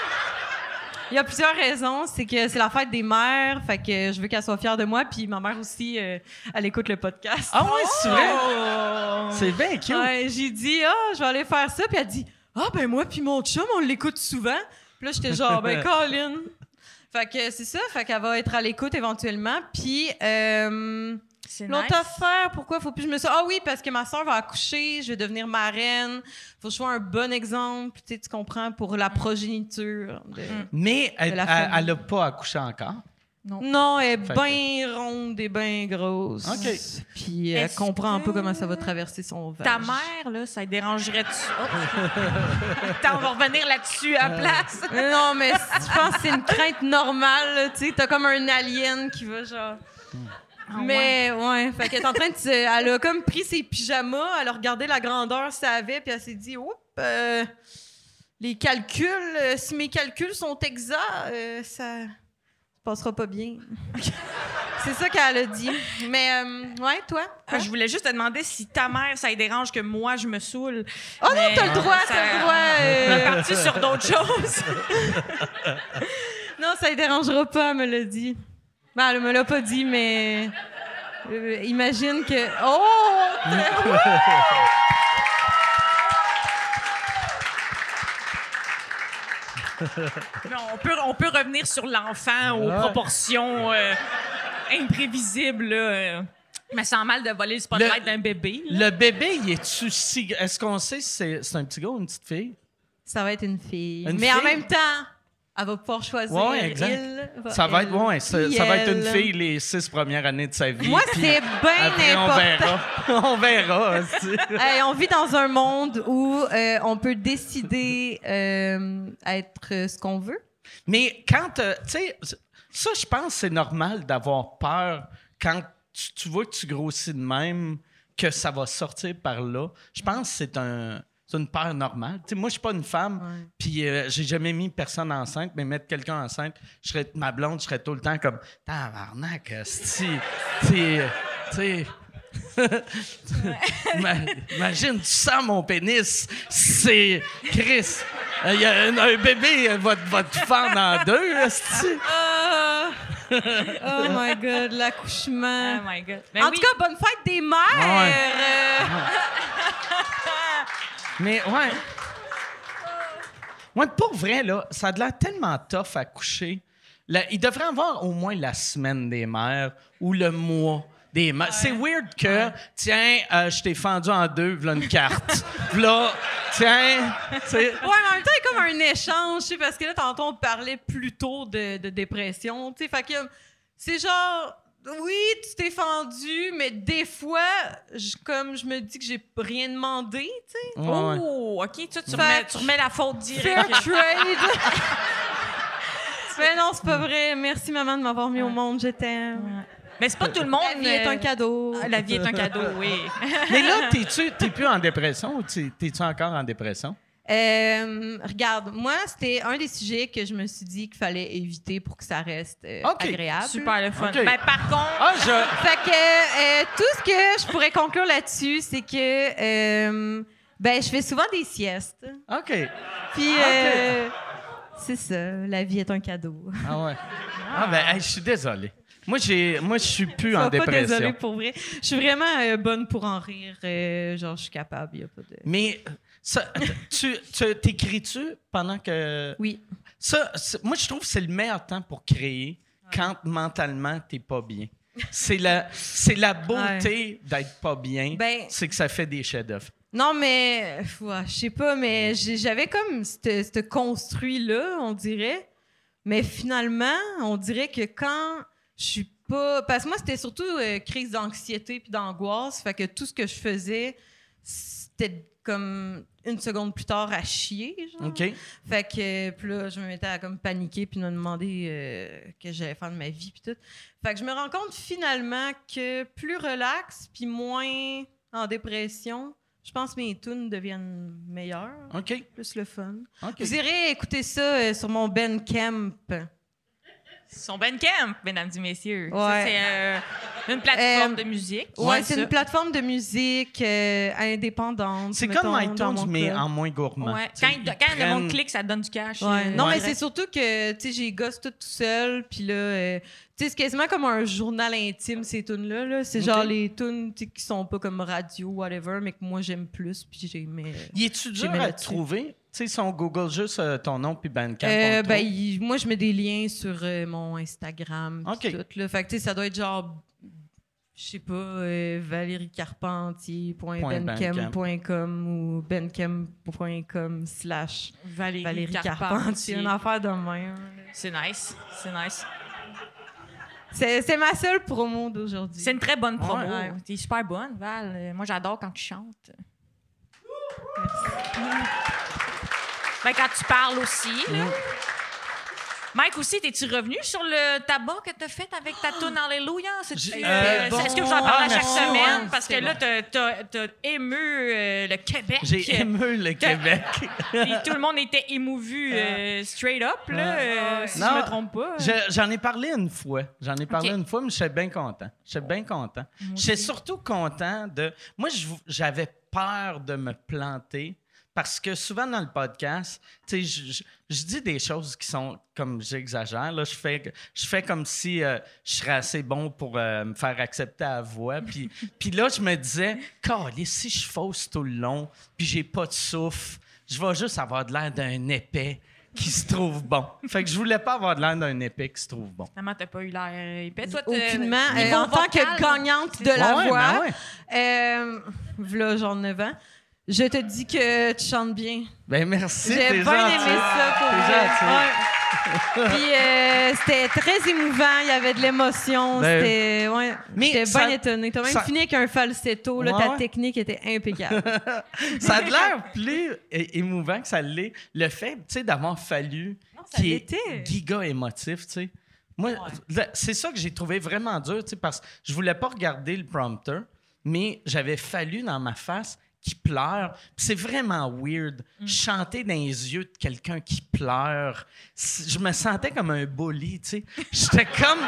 Il y a plusieurs raisons. C'est que c'est la fête des mères, fait que je veux qu'elle soit fière de moi. Puis ma mère aussi, euh, elle écoute le podcast.
Ah ouais, c'est vrai?
Oh!
C'est bien cute.
Ouais, j'ai dit, ah, je vais aller faire ça. Puis elle dit, ah, ben moi, puis mon chum, on l'écoute souvent. Puis là, j'étais genre, ben, Colin. Fait que c'est ça, fait qu'elle va être à l'écoute éventuellement. Puis, euh, l'autre
nice.
affaire, pourquoi faut plus que je me sois. Ah oui, parce que ma soeur va accoucher, je vais devenir marraine. Faut que je sois un bon exemple, tu sais, tu comprends, pour la progéniture. de-
Mais elle,
De
elle,
famille.
elle a pas accouché encore?
Non, elle est bien ronde et bien grosse.
OK.
Puis elle
Est-ce
comprend un peu comment ça va traverser son vagin.
Ta mère, là, ça dérangerait-tu? Attends, on va revenir là-dessus à la place.
Non, mais je pense que c'est une crainte normale, tu sais. T'as comme un alien qui va genre.
Ah,
mais ouais, fait qu'elle est en train de se- Elle a comme pris ses pyjamas, elle a regardé la grandeur ça avait, puis elle s'est dit, oups, euh, les calculs, euh, si mes calculs sont exacts, euh, ça passera pas bien. c'est ça qu'elle a dit. Mais euh, ouais, toi?
Ah, Je voulais juste te demander si ta mère, ça lui dérange que moi, je me saoule.
Oh non, t'as le droit,
ça-
t'as le droit.
On
euh,
est parti sur d'autres choses.
Non, ça ne dérangera pas, elle me l'a dit. Ben, elle me l'a pas dit, mais. euh, imagine que. Oh!
Non, on, peut, on peut revenir sur l'enfant aux proportions euh, imprévisibles. là. Mais sans mal de voler le spotlight d'un bébé. là.
Le bébé, il est-tu si. Est-ce qu'on sait si c'est un petit gars ou une petite fille?
Ça va être une fille.
Une
mais en même temps, Elle va pouvoir choisir.
Ouais, exact.
il,
Ça va être, ouais, ça, va être une fille les six premières années de sa vie.
Moi, c'est bien
après, on
important.
verra. on verra.
Hey, on vit dans un monde où euh, on peut décider euh, être euh, ce qu'on veut.
Mais quand, euh, tu sais, ça, je pense que c'est normal d'avoir peur quand tu, tu vois que tu grossis de même, que ça va sortir par là. Je pense que c'est un. C'est une peur normale. Moi, je suis pas une femme, puis euh, j'ai jamais mis personne enceinte, mais mettre quelqu'un enceinte, je serais ma blonde, je serais tout le temps comme tabarnak, esti. Tu sais, Imagine, tu sens mon pénis. C'est. Chris, il y a un, un bébé euh, va, te- va te fendre en deux.
Ah! oh my God, l'accouchement.
Oh my God. Ben
en
oui.
tout cas, bonne fête des mères!
Ouais.
euh,
Mais ouais. Ouais, pour vrai, là, ça a l'air tellement tough à coucher. Là, il devrait avoir au moins la semaine des mères ou le mois des mères. C'est weird que, tiens, euh, je t'ai fendu en deux, voilà une carte. là, tiens.
Ouais, mais en même temps, il y a comme un échange, parce que là, tantôt, on parlait plutôt de, de dépression, tu sais, fait que c'est genre, oui, tu t'es fendu, mais des fois, je, comme je me dis que j'ai rien demandé, tu sais.
Ouais, ouais.
Oh, OK. Tu, remets, tu remets la faute
Fair
directe.
trade! mais non, c'est pas vrai. Merci, maman, de m'avoir mis au monde. Je t'aime.
Mais c'est pas tout le monde.
La vie est un cadeau.
ah, La vie est un cadeau, oui.
Mais là, t'es-tu t'es plus en dépression ou t'es- t'es-tu encore en dépression?
Euh, regarde, moi, c'était un des sujets que je me suis dit qu'il fallait éviter pour que ça reste euh,
Ok,
agréable.
Super le fun. Ben, par contre,
Ah, je.
Fait que euh, tout ce que je pourrais conclure là-dessus, c'est que euh, ben je fais souvent des siestes.
OK.
Puis euh, c'est ça, la vie est un cadeau.
Ah ouais. Ah, ben, hey, je suis désolé. Moi, j'ai, moi, je suis plus en dépression.
désolée pour vrai. Je suis vraiment euh, bonne pour en rire. euh, genre, je suis capable. Y a pas de.
Mais ça, tu, tu t'écris-tu pendant que.
Oui.
Ça, moi, je trouve que c'est le meilleur temps pour créer quand mentalement t'es pas bien. C'est la, c'est la beauté d'être pas bien.
Ben-
c'est que ça fait des chefs-d'œuvre.
Non, mais ouais, je sais pas, mais j'avais comme ce ce construit-là, on dirait. Mais finalement, on dirait que quand je suis pas. Parce que moi, c'était surtout euh, crise d'anxiété puis d'angoisse. Fait que tout ce que je faisais, c'était comme une seconde plus tard à chier. Genre.
OK?
Fait que puis là, je me mettais à comme paniquer puis me demander euh, que j'allais faire de ma vie puis tout. Fait que je me rends compte finalement que plus relax puis moins en dépression, je pense que mes tunes deviennent meilleures,
OK.
plus le fun. Vous irez écouter ça euh, sur mon Ben Camp.
Son Ben Camp, mesdames et messieurs.
Ouais.
c'est euh, une plateforme
Euh,
de musique.
Ouais, c'est une plateforme de musique euh, indépendante.
C'est comme iTunes, mais en moins gourmand.
Ouais. Quand, il- le monde clique, ça donne du cash.
Ouais.
euh,
Non, mais c'est surtout que, tu sais, j'ai gosse tout, tout seul, puis là, euh, tu sais, c'est quasiment comme un journal intime, ces tunes-là. Là. C'est genre les tunes qui sont pas comme radio, whatever, mais que moi, j'aime plus, puis
Y est-tu dur à trouver? Sais, si on Google juste euh, ton nom puis Bandcamp,
Euh, ben, il- moi, je mets des liens sur euh, mon Instagram. pis
OK.
Tout, là. Fait que, tu sais, ça doit être genre, je sais pas, euh, ou bencam.com slash
Valérie,
Valérie
Carpentier.
Carpentier. Une affaire de même.
C'est nice. C'est nice.
C'est c'est ma seule promo d'aujourd'hui.
C'est une très bonne promo.
Ouais.
T'es super bonne, Val. Euh, Moi, j'adore quand tu chantes. Ben, quand tu parles aussi, là. Mike aussi, t'es-tu revenu sur le tabac que t'as fait avec ta tune Alléluia? Euh,
euh,
Est-ce que vous en parlez
Ah,
à chaque
merci.
semaine? Parce que là, t'as- t'as ému euh, le Québec.
J'ai aimé le Québec.
Puis tout le monde était émouvu euh, straight up, là, euh, si
Non,
je me trompe pas.
Je- J'en ai parlé une fois. J'en ai parlé une fois, mais j'étais bien content. J'étais bien content. J'étais surtout content de. Moi, je- j'avais peur de me planter parce que souvent dans le podcast, tu sais, je, je- je dis des choses qui sont comme j'exagère. Là, je fais, je fais comme si euh, je serais assez bon pour euh, me faire accepter à la voix. Puis, puis là, je me disais, Calais, si je fausse tout le long, puis j'ai pas de souffle, je vais juste avoir de l'air d'un épais qui se trouve bon. Fait que je voulais pas avoir de l'air d'un épais qui se trouve bon.
Finalement, t'as pas eu l'air épais. Toi,
Aucunement. Euh, en tant
vocal,
que gagnante de la
Ouais, ouais,
voix,
ben ouais.
euh, v'là genre 9 ans, je te dis que tu chantes bien.
Ben merci.
J'ai bien aimé ça pour. Ouais. Puis euh, c'était très émouvant, il y avait de l'émotion,
Ben,
c'était ouais,
mais
j'étais bien étonnée. T'as même
ça-
fini avec un falsetto, là,
Ouais,
ta technique était impeccable.
ça a l'air plus émouvant que ça l'est. Le fait, tu sais, d'avoir fallu qui est giga émotif, tu sais. Moi, c'est ça que j'ai trouvé vraiment dur, tu sais, parce que je voulais pas regarder le prompteur, mais j'avais fallu dans ma face qui pleure. C'est vraiment weird. Chanter dans les yeux de quelqu'un qui pleure, je me sentais comme un bully, tu sais. J'étais comme...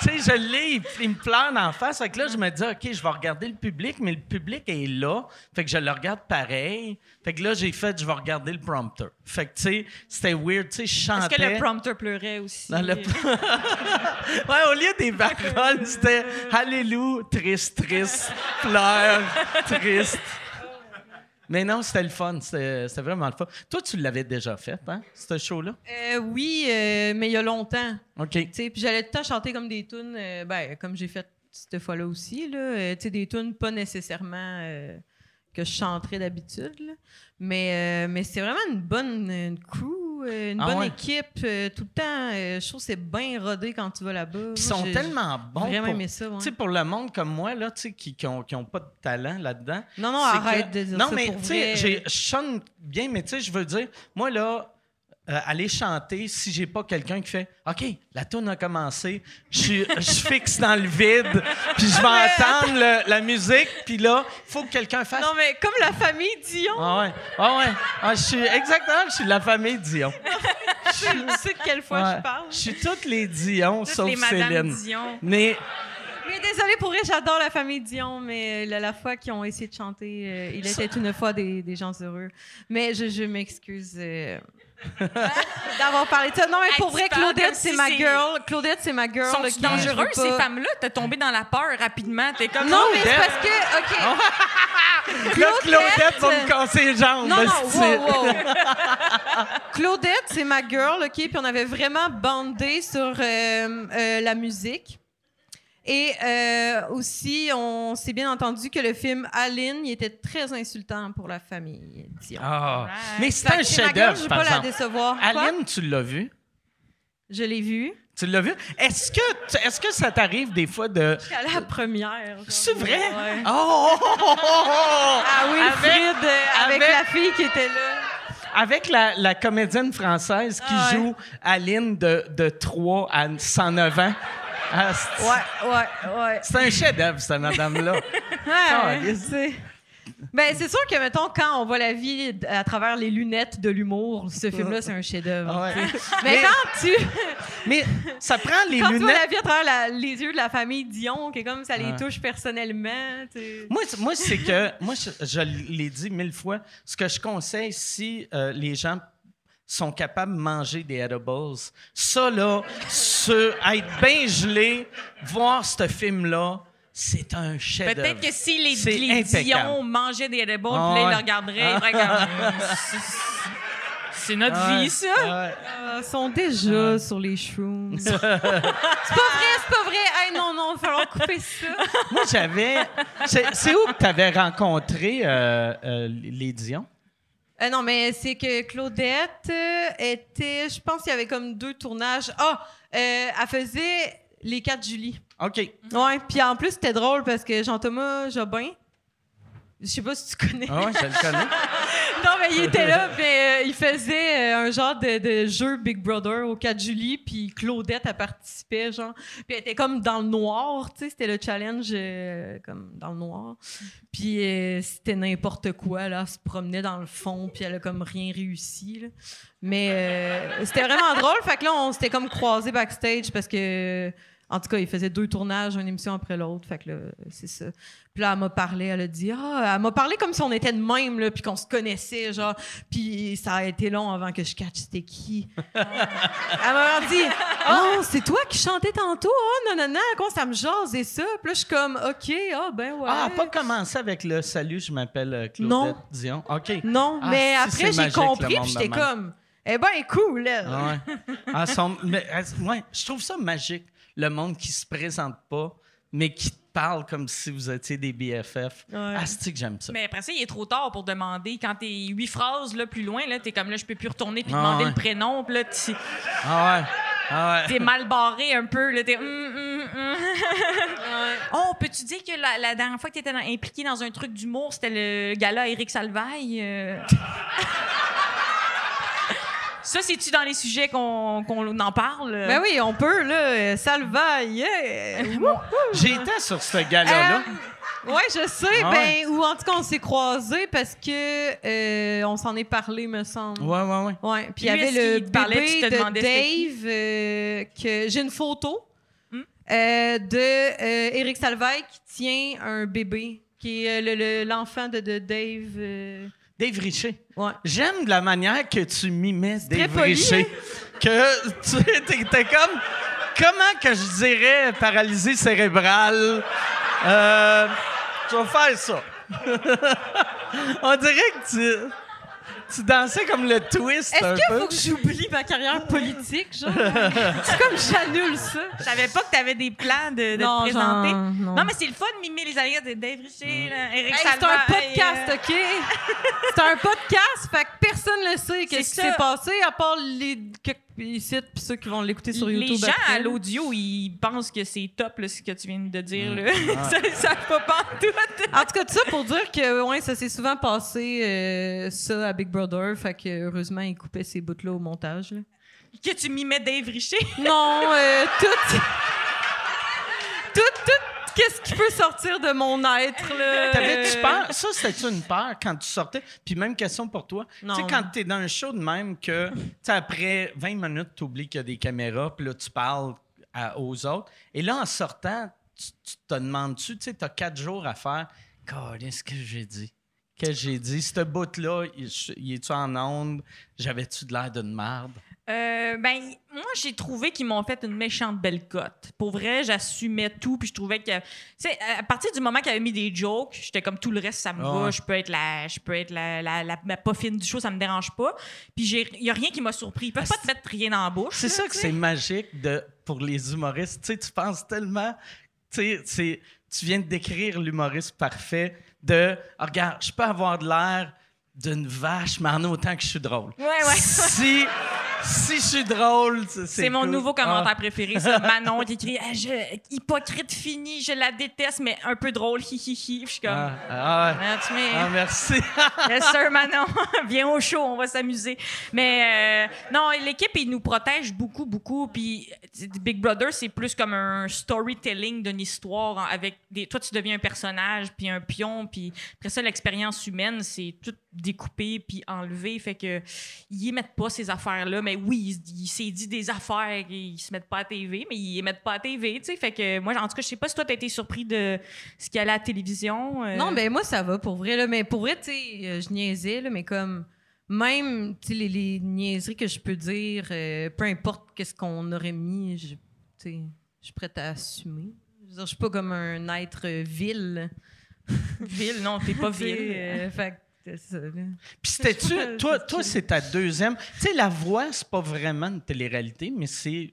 Tu sais, je l'ai, il, il me pleure la face. Fait que là, je me dis, OK, je vais regarder le public, mais le public est là. Fait que je le regarde pareil. Fait que là, j'ai fait, je vais regarder le prompteur. Fait que, tu sais, c'était weird. Tu sais, je
Est-ce
chantais...
que le prompteur pleurait aussi?
Le- ouais, au lieu des paroles, c'était Alléluia, triste, triste, pleure, triste. Mais non, c'était le fun. C'était vraiment le fun. Toi, tu l'avais déjà fait, hein, ce show-là?
Euh, oui, euh, mais il y a longtemps.
OK.
Puis j'allais tout le temps chanter comme des tunes, euh, ben, comme j'ai fait cette fois-là aussi, là, euh, des tunes pas nécessairement que je chanterais d'habitude, mais, mais c'est vraiment une bonne une crew, euh, une
Ah
bonne
ouais?
équipe, euh, tout le temps, euh, je trouve que c'est bien rodé quand tu vas là-bas.
Ils sont tellement bons.
vraiment
pour-
aimé ça, ouais.
Tu sais, pour le monde comme moi, là, tu sais, qui n'ont qui ont pas de talent là-dedans.
Non, non, arrête
que-
de dire
non,
ça
mais
pour
tu sais, je chante bien, mais tu sais, je veux dire, moi, là, euh, aller chanter, si j'ai pas quelqu'un qui fait OK, la tune a commencé, je je fixe dans le vide, puis je vais entendre le- la musique, puis là, il faut que quelqu'un fasse.
Non, mais comme la famille Dion,
Ah ouais, ah ouais, ah, je suis exactement, je suis de la famille Dion.
tu sais tu sais de quelle fois
Ouais.
je parle?
Je suis toutes les Dion,
Toutes
sauf
les Madame
Céline.
Dion.
Mais
Mais désolé pour vrai, j'adore la famille Dion, mais la, la fois qu'ils ont essayé de chanter, euh, il était une fois des, des gens heureux. Mais je, je m'excuse euh, d'avoir parlé de ça. Non, mais pour vrai, Claudette, c'est
si
ma girl. Claudette, c'est ma girl.
Sont
là, qui- je
dangereux, ces femmes-là? T'es tombé dans la peur rapidement. T'es comme.
Non, mais c'est
Claudette.
parce que, OK.
là, Claudette va me casser les jambes.
Non, non, wow. Claudette, c'est ma girl, OK? Puis on avait vraiment bandé sur euh, euh, la musique. Et euh, aussi, on s'est bien entendu que le film Aline, il était très insultant pour la famille Dion.
Ah.
Right.
Mais c'est un chef-d'œuvre,
Je veux
par
pas la
exemple.
décevoir. Quoi?
Aline, tu l'as vu?
Je l'ai vue.
Tu l'as vu? Est-ce que, est-ce que ça t'arrive des fois de.
Je suis allée à la première.
C'est vrai?
Ouais.
Oh! oh, oh, oh, oh!
Ah oui,
Avec-
Fred, euh, avec,
avec-
la fille qui était là.
Avec la, la comédienne française qui
Ah ouais.
joue Aline de, de 3 à 109 ans. C'est-
Ouais, ouais, ouais.
C'est un chef-d'œuvre, cette madame-là.
Ouais, c'est... Ben, c'est sûr que, mettons, quand on voit la vie à travers les lunettes de l'humour, ce film-là, c'est un chef-d'œuvre.
Ouais.
Mais, quand tu,
Mais ça prend les
quand tu vois la
lunettes.
vie à travers la- les yeux de la famille Dion, qui est comme ça les
Ouais.
touche personnellement.
Moi, c'est- moi c'est que, moi, je, je l'ai dit mille fois, ce que je conseille si euh, les gens sont capables de manger des edibles, ça, là, se, être bien gelé, voir ce film-là, c'est un chef-d'œuvre.
Peut-être que si les, les. Dion mangeaient des edibles,
Ah
puis là, ils le regarderaient, comme. C'est- notre vie, ça.
Ouais.
Ah, Ils sont déjà sur les shrooms. c'est pas vrai, c'est pas vrai. Hey, non, non, il va falloir couper ça.
Moi, j'avais. C'est c'est où que tu avais rencontré euh, euh, les Dion?
Euh, non, mais c'est que Claudette euh, était, je pense qu'il y avait comme deux tournages. Ah, euh, elle faisait les 4 juillet.
OK.
Ouais, puis en plus, c'était drôle parce que Jean-Thomas Jobin, je sais pas si tu connais.
Ah ouais, je le connais.
Non, mais il était là, puis euh, il faisait euh, un genre de, de jeu Big Brother au 4 juillet, puis Claudette, elle participait, genre. Puis elle était comme dans le noir, tu sais, c'était le challenge euh, comme dans le noir. Puis c'était n'importe quoi, là, elle se promenait dans le fond, puis elle a comme rien réussi, là. Mais c'était vraiment drôle, fait que là, on s'était comme croisés backstage parce que... En tout cas, il faisait deux tournages, une émission après l'autre. Fait que là, c'est ça. Puis là, elle m'a parlé, elle a dit Ah, elle m'a parlé comme si on était de même, là, puis qu'on se connaissait, genre. Puis ça a été long avant que je catch c'était qui. elle m'a dit Oh, c'est toi qui chantais tantôt, oh, non, non, non, comment ça me jase et ça. Puis là, je suis comme OK, ah, ben ouais.
Ah, pas commencé avec le salut, je m'appelle euh, Claudette
Non.
Dion. OK.
Non,
Ah,
mais
si,
après, j'ai compris, puis j'étais comme Eh ben, cool, elle.
Ah ouais. Ah, son- mais, ouais, je trouve ça magique, le monde qui se présente pas, mais qui parle comme si vous étiez des BFF.
Ouais.
C'est que j'aime ça.
Mais après ça, il est trop tard pour demander. Quand t'es huit phrases là, plus loin, là, t'es comme là, je peux plus retourner puis
Ah
demander
ouais.
le prénom. Puis là, tu-
Ah ouais. Ah ouais.
t'es mal barré un peu. Là, t'es. hum, hum, hum. Oh, peux-tu dire que la, la dernière fois que t'étais dans- impliqué dans un truc d'humour, c'était le gala Eric Salvaille? euh? Ça, c'est-tu dans les sujets qu'on qu'on en parle?
Ben oui, on peut, là. Salva, yeah! Wouhou!
J'étais sur ce gala-là.
Euh, ouais, je sais.
Ah
ben,
ouais.
ou en tout cas, on s'est croisés parce que euh, on s'en est parlé, me semble.
Ouais, ouais, ouais.
Ouais. Puis il y avait le
parlait,
bébé
tu te
de? Dave euh, que j'ai une photo euh, de euh, Eric Salvaille qui tient un bébé qui est euh, le- le- l'enfant de, de Dave.
Dave Richer.
ouais.
J'aime de la manière que tu mimais Dave Richer. Que tu t'es t'es comme. Comment que je dirais paralysé cérébral? Euh, tu vas faire ça. On dirait que tu. Tu dansais comme le twist.
Est-ce qu'il faut que j'oublie ma carrière politique, genre? C'est comme j'annule ça.
Je savais pas que t'avais des plans de, de te
Non,
présenter.
genre, non.
Non, mais c'est le fun de mimer les alliés de Dave Richer, là, Eric
Hey, c'est un podcast,
euh,
OK? c'est un podcast, fait que personne ne sait qu'est-ce qui s'est passé, à part les quelques ici puis ceux qui vont l'écouter sur YouTube
les gens
après.
à l'audio, ils pensent que c'est top là, ce que tu viens de dire. Là.
Ah.
ça, ça pas pas tout.
En tout cas, tout ça pour dire que ouais, ça s'est souvent passé euh, ça à Big Brother, fait que heureusement il coupait ces bouts-là au montage. là.
que tu mimais Dave Richer.
Non, euh, tout, tout, tout, qu'est-ce qui peut sortir de mon être là?
T'avais-tu peur? Ça, c'était-tu une peur quand tu sortais? Puis même question pour toi. Tu sais, quand t'es dans un show de même que, tu sais, après 20 minutes, t'oublies qu'il y a des caméras, puis là, tu parles à- aux autres. Et là, en sortant, tu, tu te demandes-tu, tu sais, t'as quatre jours à faire. Qu'est-ce que j'ai dit? Qu'est-ce que j'ai dit? Ce bout-là, il, il est-tu en onde? J'avais-tu de l'air d'une marde?
Euh, ben, moi, j'ai trouvé qu'ils m'ont fait une méchante belle cote. Pour vrai, j'assumais tout, puis je trouvais que, tu sais, à partir du moment qu'ils avaient mis des jokes, j'étais comme tout le reste, ça me
Ah
va. Je peux être la, je peux être la, la, la, la pas fine du show, ça me dérange pas. Puis il y a rien qui m'a surpris. Ils peuvent
Ah,
pas te mettre rien dans la bouche.
C'est ça que c'est magique de, pour les humoristes. Tu sais, tu penses tellement. Tu sais, tu viens de décrire l'humoriste parfait de. Ah, regarde, je peux avoir de l'air d'une vache, mais en autant que je suis drôle.
Ouais, ouais.
Si, si je suis drôle, c'est
C'est mon
cool.
nouveau commentaire
Ah.
préféré, ça. Manon qui écrit Ah, je- Hypocrite fini, je la déteste, mais un peu drôle, hi hi hi. Je suis comme
Ah, ah, ouais.
Ah, tu
Ah, merci.
Yes, sir, Manon. Viens au show, on va s'amuser. Mais euh, non, l'équipe, il nous protège beaucoup, beaucoup. Puis Big Brother, c'est plus comme un storytelling d'une histoire avec des. Toi, tu deviens un personnage, puis un pion, puis après ça, l'expérience humaine, c'est tout découpé puis enlevé. Fait que ils émettent pas ces affaires-là. Mais oui, il, il s'est dit des affaires, ils se mettent pas à TV, mais ils émettent pas à TV, tu sais. Fait que moi, en tout cas, je sais pas si toi, t'as été surpris de ce qu'il y a à la télévision. euh.
Non, ben moi, ça va pour vrai. Là. Mais pour vrai, tu sais, euh, je niaisais, là, mais comme même les, les niaiseries que je peux dire, euh, peu importe qu'est-ce qu'on aurait mis, je, je suis prête à assumer. Je je suis pas comme un être vil.
Ville, non, t'es pas ville.
euh, fait
Puis c'était-tu. Toi, toi c'est ta deuxième. Tu sais, la voix, c'est pas vraiment une télé-réalité, mais c'est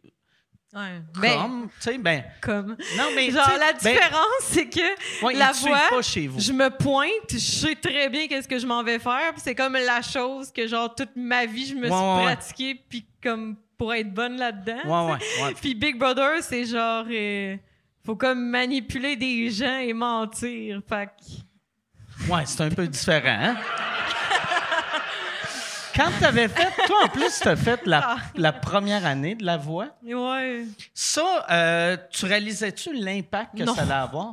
Ouais. Ben,
comme. Tu sais, ben.
comme.
Non, mais.
Genre, la
ben,
différence, c'est que
ouais,
la voix,
pas chez vous.
je me pointe, je sais très bien qu'est-ce que je m'en vais faire, puis c'est comme la chose que, genre, toute ma vie, je me
Ouais,
suis pratiquée, puis comme pour être bonne là-dedans.
Ouais, ouais, ouais.
Puis Big Brother, c'est genre. euh, faut comme manipuler des gens et mentir. Fait que-
Ouais, c'est un peu différent, hein? Quand tu avais fait, toi en plus, tu as fait la, la première année de la voix.
Ouais.
Ça, euh, tu réalisais-tu l'impact que
Non.
ça allait avoir?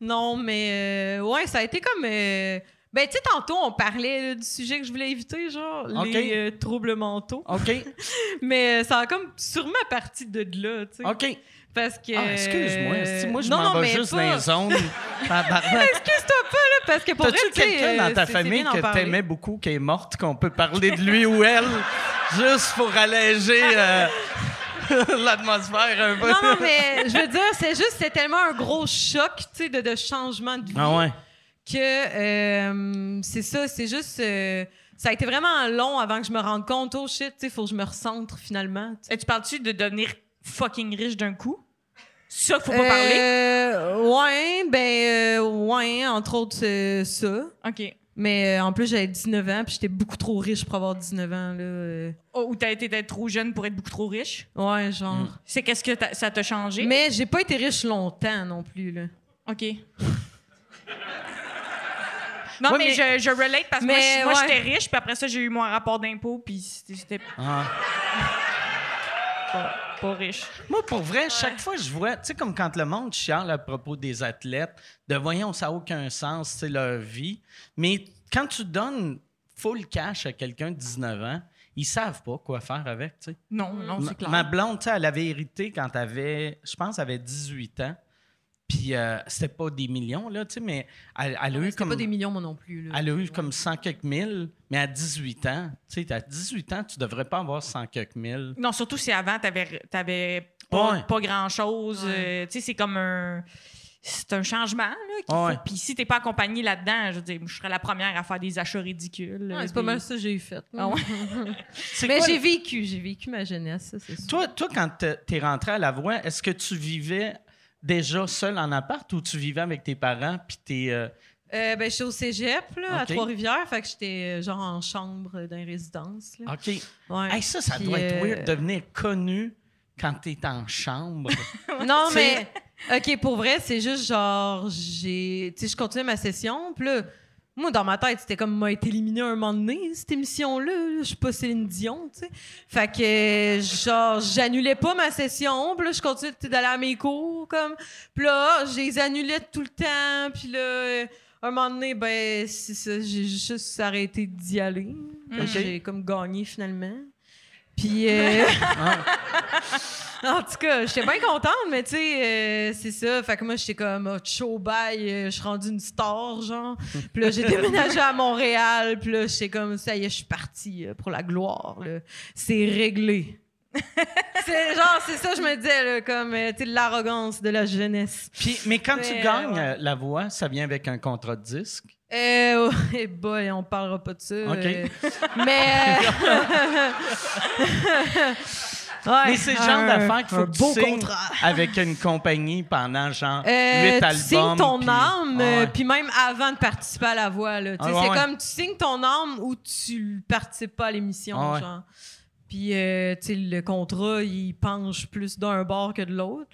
Non, mais. euh, ouais, ça a été comme. euh, ben, tu sais, tantôt, on parlait là, du sujet que je voulais éviter, genre, les euh, troubles mentaux.
OK.
Mais euh, ça a comme sûrement parti de là, tu sais.
OK.
Parce que.
Ah, excuse-moi.
euh,
Si moi, je
non,
m'en vais juste
pas-
dans les zones.
Excuse-toi pas, là, parce que pour
T'as-tu quelqu'un
euh,
dans ta
c'est
famille que
parler.
t'aimais beaucoup, qui est morte, qu'on peut parler de lui ou elle, juste pour alléger euh, l'atmosphère un peu?
Non, non, mais je veux dire, c'est juste, c'est tellement un gros choc, tu sais, de, de changement de vie.
Ah ouais.
que euh, c'est ça, c'est juste. euh, ça a été vraiment long avant que je me rende compte, oh shit, tu sais, faut que je me recentre finalement.
Et tu parles-tu de devenir fucking riche d'un coup? Ça qu'il faut pas parler.
Euh, ouais, ben, euh, ouais, entre autres, c'est ça.
OK.
Mais euh, en plus, j'avais 19 ans, puis j'étais beaucoup trop riche pour avoir 19 ans, là. euh.
Oh, ou t'as été trop jeune pour être beaucoup trop riche?
Ouais, genre.
Mm.
C'est qu'est-ce que ça t'a changé?
Mais j'ai pas été riche longtemps non plus, là.
OK. Non,
Ouais,
mais,
mais-
Je, je relate parce que moi,
ouais.
j'étais riche, puis après ça, j'ai eu mon rapport d'impôt, puis c'était
Ah.
pas, pas riche.
Moi, pour vrai, chaque fois que je vois, tu sais, comme quand le monde chiale à propos des athlètes, de voyons, ça n'a aucun sens, c'est leur vie. Mais quand tu donnes full cash à quelqu'un de 19 ans, ils savent pas quoi faire avec, tu sais.
Non, non,
Ma-
c'est clair.
Ma blonde, tu sais, elle avait hérité quand elle avait, je pense, elle avait 18 ans. Puis euh, c'était pas des millions, là, tu sais, mais elle, elle a eu
C'était
comme.
pas des millions, moi non plus, là.
Elle a eu comme 100 quelques mille, mais à 18 ans, tu sais, à 18 ans, tu devrais pas avoir 100 quelques mille.
Non, surtout si avant, t'avais t'avais pas,
Ouais.
pas grand-chose. euh, tu sais, c'est comme un... C'est un changement, là. qu'il
Ouais.
faut- Puis si t'es pas accompagné là-dedans, je veux dire, je serais la première à faire des achats ridicules.
Ouais, c'est pas mal ça que j'ai fait.
Ah
Mais j'ai vécu, j'ai vécu ma jeunesse, ça, c'est sûr.
Toi, toi, quand t'es- t'es rentré à la voix, est-ce que tu vivais déjà seul en appart ou tu vivais avec tes parents puis t'es. euh,
Euh, ben, j'étais au cégep, là, à. Trois-Rivières, fait que j'étais euh, genre en chambre euh, d'un résidence, là.
OK.
Ouais.
Hey, ça, ça
Puis,
doit être
euh,
weird, devenir connu quand t'es en chambre.
Non, mais. OK, pour vrai, c'est juste genre, j'ai. Tu sais, je continuais ma session, puis là, moi, dans ma tête, c'était comme m'a été éliminé un moment donné, cette émission-là. là. Je suis pas Céline Dion, tu sais. Fait que, genre, j'annulais pas ma session, puis là, je continuais d'aller à mes cours, comme. Puis là, je les annulais tout le temps, puis là, euh, un moment donné, ben, c'est ça, j'ai juste arrêté d'y aller. J'ai comme gagné finalement. Puis. euh, En tout cas, j'étais bien contente, mais tu sais, euh, c'est ça. Fait que moi, j'étais comme, oh, show bye, euh, je suis rendue une star, genre. Puis là, j'ai déménagé à Montréal, puis là, j'étais comme, ça y est, je suis partie euh, pour la gloire, là. C'est réglé. c'est genre, c'est ça, je me disais, là, comme, euh, tu sais, l'arrogance de la jeunesse.
Puis, mais quand tu gagnes
ouais.
la voix, ça vient avec un contrat de disque?
Euh, ouais, boy, on parlera pas de ça.
OK.
euh, mais. euh, ouais,
Mais c'est le genre d'affaire qu'il faut que tu signes avec une compagnie pendant genre
Euh,
huit
tu
albums.
signes ton
puis-
âme,
Ah
euh, puis même avant de participer à la voix. Là, Tu
Ah
c'est
ouais.
comme tu signes ton âme ou tu participes pas à l'émission.
Ah
genre. Puis euh, tu sais, le contrat, il penche plus d'un bord que de l'autre.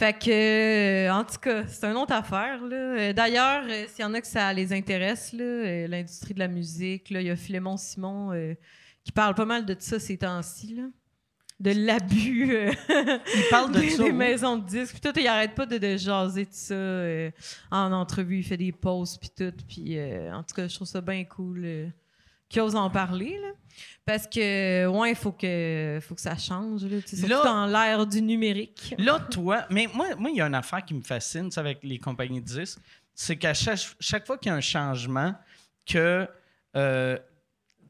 Fait que, euh, en tout cas, c'est une autre affaire. là. Euh, D'ailleurs, euh, s'il y en a que ça les intéresse, là, euh, l'industrie de la musique, là, il y a Philémon Simon qui parle pas mal de ça ces temps-ci. là. De l'abus.
Il parle de
des,
ça.
des
oui.
maisons de disques. Puis tout, il arrête pas de, de jaser de ça en entrevue. Il fait des posts, puis tout. Puis en tout cas, je trouve ça bien cool qu'il ose en parler. Là. Parce que, ouais, il faut que, faut que ça change. Là, tu sais, surtout
Là-
dans l'ère du numérique.
Là, toi, mais moi, moi, il y a une affaire qui me fascine avec les compagnies de disques, c'est qu'à chaque, chaque fois qu'il y a un changement, que, euh,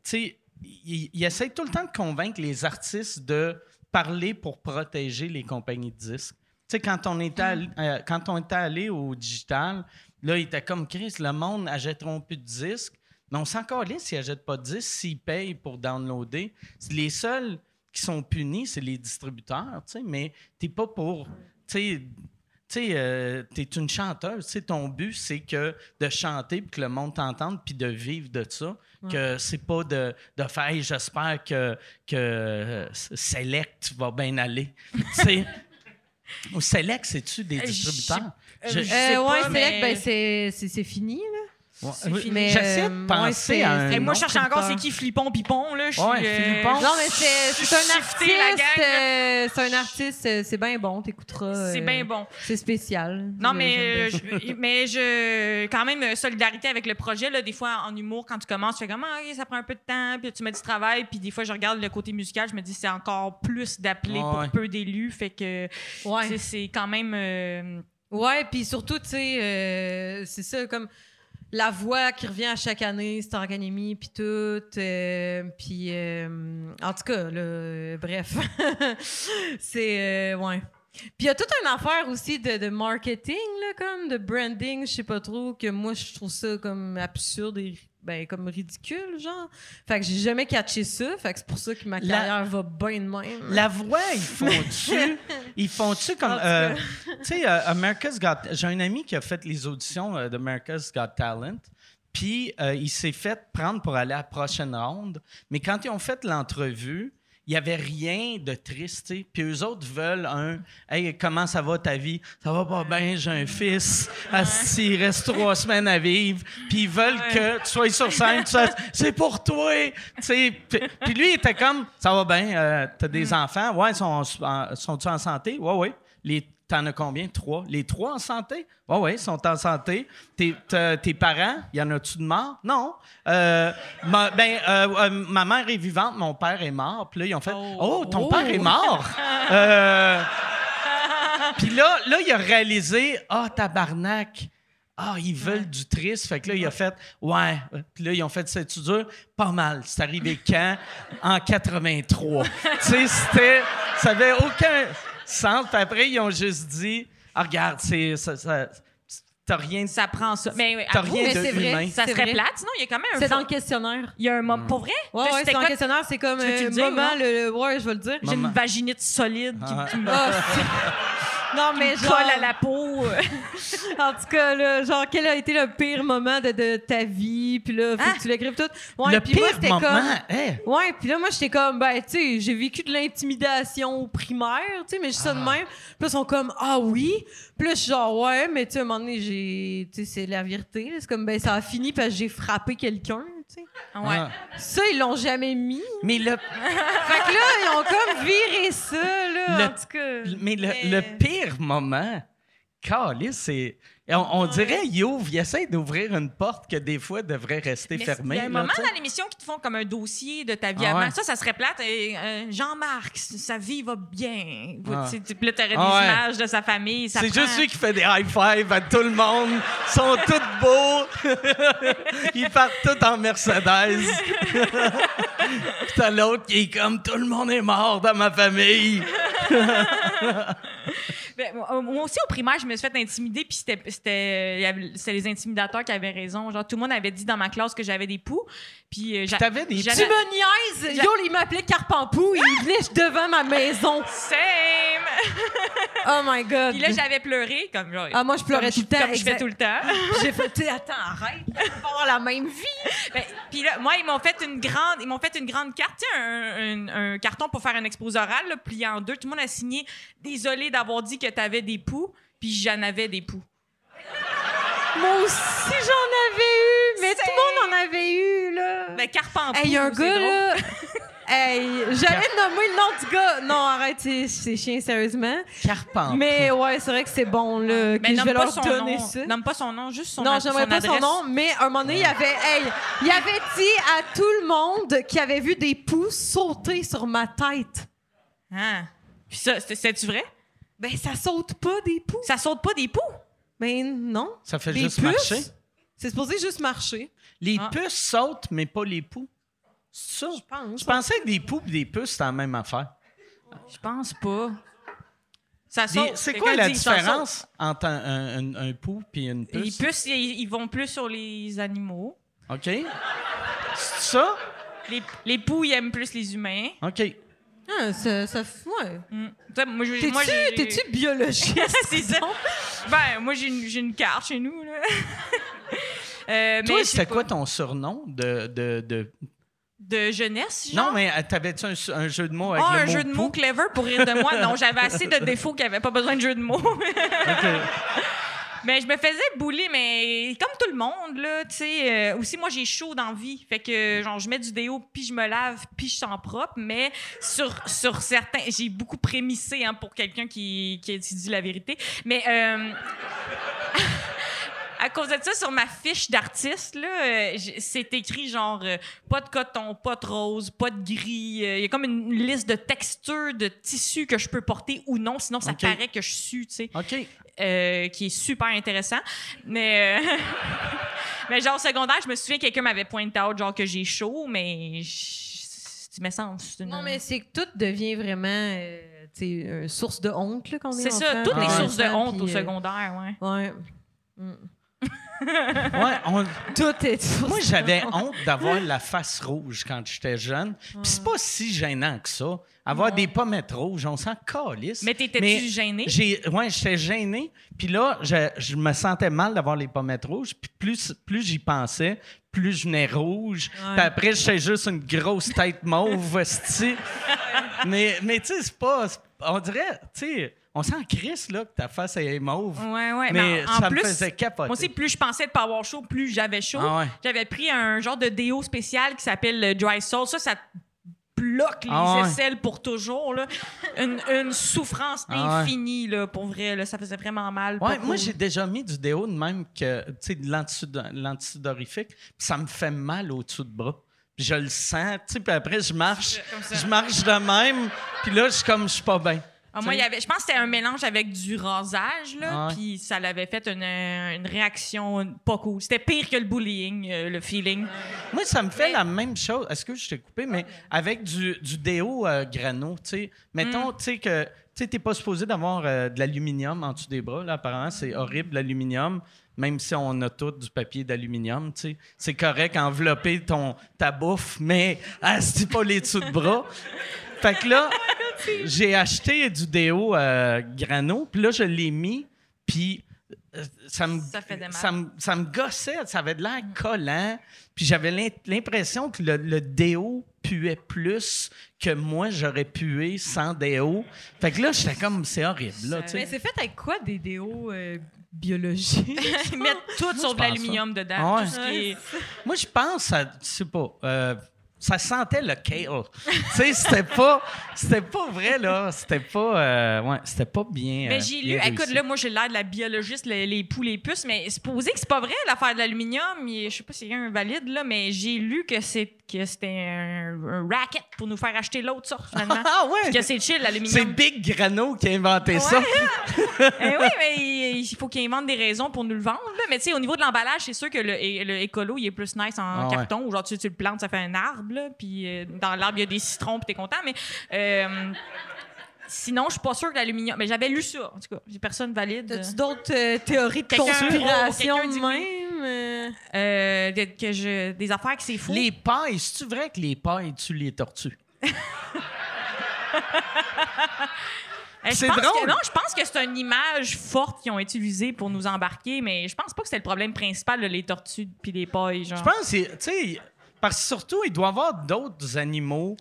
tu sais, ils essayent tout le temps de convaincre les artistes de parler pour protéger les compagnies de disques. Tu sais, quand on était allé, euh, quand on était allé au digital, là, il était comme Chris, le monde n'achèteront plus de disques. Mais on s'en calisse s'ils n'achètent pas de disques, s'ils payent pour downloader. C'est Les seuls qui sont punis, c'est les distributeurs, tu sais, mais t'es pas pour. Tu sais, euh, t'es une chanteuse, tu sais, ton but, c'est que de chanter puis que le monde t'entende puis de vivre de ça. Que c'est pas de, de faire Hey, j'espère que, que euh, Select va bien aller. tu sais. Ou Select, c'est-tu des
je-
distributeurs? Je-
je sais
Euh,
pas,
ouais, c'est vrai
mais-
que ben, c'est fini. Là.
Ouais, J'essaie
euh,
de
ouais,
penser à un
moi, je cherche encore c'est qui Flippon Pipon, là? Je suis,
Ouais, Philippon.
Non, mais c'est c'est un artiste. euh, c'est un artiste, euh, c'est bien bon, t'écouteras.
C'est
euh,
bien bon.
C'est spécial.
Non, mais, euh, je, mais je. Quand même, euh, solidarité avec le projet. Là, des fois, en humour, quand tu commences, tu fais comme, ah, ça prend un peu de temps, puis tu mets du travail, puis des fois, je regarde le côté musical, je me dis, c'est encore plus d'appelés
Ouais,
pour peu d'élus. Fait que,
Ouais.
c'est- c'est quand même. euh,
Ouais, puis surtout, tu sais, euh, c'est ça, comme la voix qui revient à chaque année, Star Academy, puis tout. euh, puis, euh, en tout cas, euh, bref. c'est, euh, ouais. Puis il y a toute une affaire aussi de, de marketing, là, comme de branding, je sais pas trop, que moi, je trouve ça comme absurde et ben, comme ridicule, genre. Fait que j'ai jamais catché ça. Fait que c'est pour ça que ma
La-
carrière va bien de même.
La voix, ils font-tu? ils font-tu comme.
En tout
euh, tu sais, euh, America's Got. J'ai un ami qui a fait les auditions euh, d'America's Got Talent. Puis euh, il s'est fait prendre pour aller à la prochaine ronde. Mais quand ils ont fait l'entrevue, il n'y avait rien de triste. Puis eux autres veulent un Hey, comment ça va ta vie? Ça va pas bien, j'ai un fils. Asti, il reste trois semaines à vivre. Puis ils veulent que tu sois sur scène. tu fasses, C'est pour toi. Tu sais, Puis puis lui, il était comme Ça va bien, euh, t'as des enfants? Ouais, sont, sont-ils en santé? Ouais, ouais. Les, t'en as combien? Trois? Les trois en santé? Ouais, ouais, sont en santé. Tes, parents, y en a-tu de morts? Non. Euh, ma, ben, euh, euh, ma mère est vivante, mon père est mort. Puis là, ils ont fait Oh, ton père est mort? Euh, puis là, là, il a réalisé Ah, tabarnak. Ah, ils veulent du triste. Fait que là, il a fait Ouais. Puis là, ils ont fait C'est dur? Pas mal. C'est arrivé quand? En 83. tu sais, c'était. Ça avait aucun sens. Puis après, ils ont juste dit Ah, regarde, c'est. Ça, ça- T'as rien.
Ça prend ça. Mais oui,
T'as rien
mais
de
c'est vrai.
humain.
ça serait
vrai.
plate. Sinon, il y a quand même un.
C'est dans le questionnaire.
Il y a un moment. Pour vrai?
Ouais, c'est dans le questionnaire, c'est comme euh, moment, le, le- Ouais, je vais le dire.
J'ai une vaginite solide qui,
Ah.
qui me
Ah, c'est- non, mais genre.
colle à la peau.
En tout cas, là, genre, quel a été le pire moment de, de ta vie? Puis là, faut que tu l'écrives tout. Ouais,
le
puis moi,
pire
c'était
moment.
comme.
hein?
Ouais, puis là, moi, j'étais comme, ben, tu sais, j'ai vécu de l'intimidation au primaire, tu sais, mais je suis ça de même. Puis là, ils sont comme, ah oui? Puis là, je suis genre, ouais, mais tu sais, à un moment donné, j'ai. Tu sais, c'est la vérité. là. C'est comme, ben, ça a fini parce que j'ai frappé quelqu'un, tu sais.
ouais.
Ah.
Ça, ils l'ont jamais mis.
Mais le,
Fait que là, ils ont comme viré ça, là.
Le-
En tout cas.
mais le,
Mais-
le pire moment, Calice, c'est. On, on dirait, il ouvre, il essaie d'ouvrir une porte que des fois devrait rester
Mais
fermée.
Il y a un
là,
moment dans l'émission qui te font comme un dossier de ta vie
Ah
avant.
ouais.
Ça, ça serait plate. Euh, Jean-Marc, sa vie va bien.
Ah.
Tu là, t'aurais
Ah ouais.
des images de sa famille.
C'est
prend-
juste lui qui fait des high five à tout le monde. Ils sont tous beaux. Ils partent tous en Mercedes. Puis t'as l'autre qui est comme tout le monde est mort dans ma famille.
Ben, moi aussi, au primaire, je me suis fait intimider, puis avait- c'était les intimidateurs qui avaient raison. Genre, tout le monde avait dit dans ma classe que j'avais des poux. Puis euh, j'a-
T'avais des
Tu me niaises!
J'a-
Yo, il m'appelait Carpampou, il venait devant ma maison.
Same!
Oh my god.
Puis là, j'avais pleuré, comme genre.
Ah, moi, je pleurais
comme
tout le temps,
Comme je fais
exact.
tout le temps.
J'ai fait, tu sais, attends, arrête, on va avoir la même vie.
Ben, puis là, moi, ils m'ont fait une grande, ils m'ont fait une grande carte, tu sais, un, un- un carton pour faire un exposé oral, là, plié en deux. Tout le monde a signé. Désolé d'avoir dit que t'avais des poux, puis j'en avais des poux.
Moi aussi, j'en avais eu, mais tout le monde en avait eu, là.
Ben, carpent
Hey, y a un gars,
drôle.
là. hey, j'allais nommer le nom du gars. Non, arrête, c'est- chien, sérieusement.
Carpent.
Mais ouais, c'est vrai que c'est bon, là, que
Mais
je
nomme
vais
pas
leur
son
donner
nom.
ça.
Nomme pas son nom, juste son
non,
ad-
j'aimerais pas son nom, mais à un moment donné, il y avait, hey, il avait dit à tout le monde qu'il avait vu des poux sauter sur ma tête.
Ah. Puis ça, c'est- c'est-tu vrai?
Ben, ça saute pas des poux.
Ça saute pas des poux?
Ben, non.
Ça fait
Les
juste
puces,
marcher.
C'est supposé juste marcher.
Les
Ah.
puces sautent, mais pas les poux. C'est ça?
Je pense.
Je pensais que des poux et des puces, c'était la même affaire.
Je pense pas. Ça saute.
C'est quoi la différence entre un, un- un- un poux et une
Les
puce?
puces, ils, ils vont plus sur les animaux.
OK. C'est ça?
Les, les poux, ils aiment plus les humains.
OK.
Ah, ça, ça, ouais.
Mm. Moi, je- moi,
t'es-tu biologiste?
c'est ça. Ben, moi, j'ai une, j'ai une carte chez nous, là. Euh,
Toi,
mais
c'était quoi ton surnom de. de, de...
De jeunesse, genre?
Non, mais euh, t'avais-tu un, un jeu de mots avec
Ah,
le
un
mot
jeu de mots clever pour rire de moi. Non, j'avais assez de défauts qu'il n'y avait pas besoin de jeu de mots.
OK.
mais je me faisais bouler, mais comme tout le monde, là, tu sais. euh, aussi, moi, j'ai chaud dans vie. Fait que, genre, je mets du déo, puis je me lave, puis je sens propre. Mais sur, sur certains... J'ai beaucoup prémissé hein, pour quelqu'un qui, qui, dit la vérité. Mais... euh, à cause de ça, sur ma fiche d'artiste, là, euh, c'est écrit genre euh, pas de coton, pas de rose, pas de gris. Euh, Il y a comme une liste de textures de tissus que je peux porter ou non, sinon ça
Ok.
paraît que je sue, tu sais,
OK.
euh, qui est super intéressant. Mais, euh, mais genre au secondaire, je me souviens que quelqu'un m'avait pointé out genre que j'ai chaud, mais tu me sens. une-
Non, mais c'est que tout devient vraiment euh, tu sais, une source de honte là, quand on est
c'est ça, toutes les sources de honte au
puis,
secondaire, ouais.
Ouais. Mm.
Ouais, on-
Tout est
Moi, j'avais honte d'avoir la face rouge quand j'étais jeune. Puis c'est pas si gênant que ça. Avoir des pommettes rouges, on s'en calisse.
Mais t'étais-tu gêné?
J'ai, ouais, j'étais gêné. Puis là, je, je me sentais mal d'avoir les pommettes rouges. Puis plus, plus j'y pensais, plus je venais rouge. Puis après, j'étais juste une grosse tête mauve, mais, mais tu sais, c'est pas... On dirait, tu sais, on s'en crisse, là, que ta face est mauve.
Ouais, ouais.
Mais
en, en
ça
plus,
me faisait capoter.
Moi aussi, plus je pensais de pas avoir chaud, plus j'avais chaud.
Ah ouais.
J'avais pris un genre de déo spécial qui s'appelle le Dry Soul. Ça, ça bloque les
Ah ouais.
aisselles pour toujours. Là. Une, une souffrance
Ah ouais.
infinie, là, pour vrai. Là. Ça faisait vraiment mal.
Ouais, moi, j'ai déjà mis du déo de même que, tu sais, de puis ça me fait mal au-dessous de bras. Puis je le sens, tu sais, puis après, je marche, je marche de même, puis là, je suis comme, je suis pas bien.
Ah, moi, il y avait, je pense que c'était un mélange avec du rasage, là,
Ah
puis ça l'avait fait une, une réaction pas cool. C'était pire que le bullying, euh, le feeling.
Moi, ça me fait la même chose. Est-ce que je t'ai coupé? Mais avec du, du déo euh, grano, tu sais. Mettons, tu sais, que tu t'es pas supposé d'avoir euh, de l'aluminium en dessous des bras. Là, apparemment, c'est horrible, l'aluminium. Même si on a tout du papier d'aluminium, tu sais. C'est correct envelopper ton, ta bouffe, mais ah, c'est pas les dessous de bras. Fait que là, j'ai acheté du déo euh, grano, puis là, je l'ai mis, puis euh, ça me,
Ça
me, ça me gossait, ça avait de l'air collant, puis j'avais l'im- l'impression que le, le déo puait plus que moi, j'aurais pué sans déo. Fait que là, j'étais comme, c'est horrible, là,
Mais c'est fait avec quoi des déos euh, biologiques?
Ils mettent tout sur de l'aluminium dedans.
Ouais.
tout ce qui est-
Moi, je pense, à, je sais pas, euh, ça sentait le kale. tu sais, c'était pas, c'était pas vrai, là. C'était pas, euh, ouais, c'était pas bien.
Mais
euh,
j'ai lu, écoute, là, moi, j'ai l'air de la biologiste, les, les poules, les puces, mais c'est posé que c'est pas vrai, l'affaire de l'aluminium. Je sais pas si c'est un valide, là, mais j'ai lu que c'est que c'était un, un racket pour nous faire acheter l'autre sorte, finalement.
Ah ouais!
Que c'est chill,
C'est
l'aluminium.
Big Grano qui a inventé ça.
Eh oui, mais il, il faut qu'il invente des raisons pour nous le vendre. là. Mais tu sais, au niveau de l'emballage, c'est sûr que le, le écolo, il est plus nice en
Ah
carton. Ou genre, tu, tu le plantes, ça fait un arbre. Là, Puis euh, dans l'arbre, il y a des citrons, puis t'es content. Mais euh, sinon, je suis pas sûre que l'aluminium. Mais j'avais lu ça, en tout cas. J'ai personne valide.
T'as-tu d'autres euh, théories de conspiration
oh, quelqu'un
de
dit
même?
que je, des affaires que c'est fou.
Les pailles, c'est-tu vrai que les pailles tuent les tortues?
Je
c'est
pense
drôle.
Que, non, je pense que c'est une image forte qu'ils ont utilisée pour nous embarquer, mais je pense pas que c'était le problème principal, là, les tortues puis les pailles. Genre.
Je pense que c'est, tu sais, parce que surtout, il doit y avoir d'autres animaux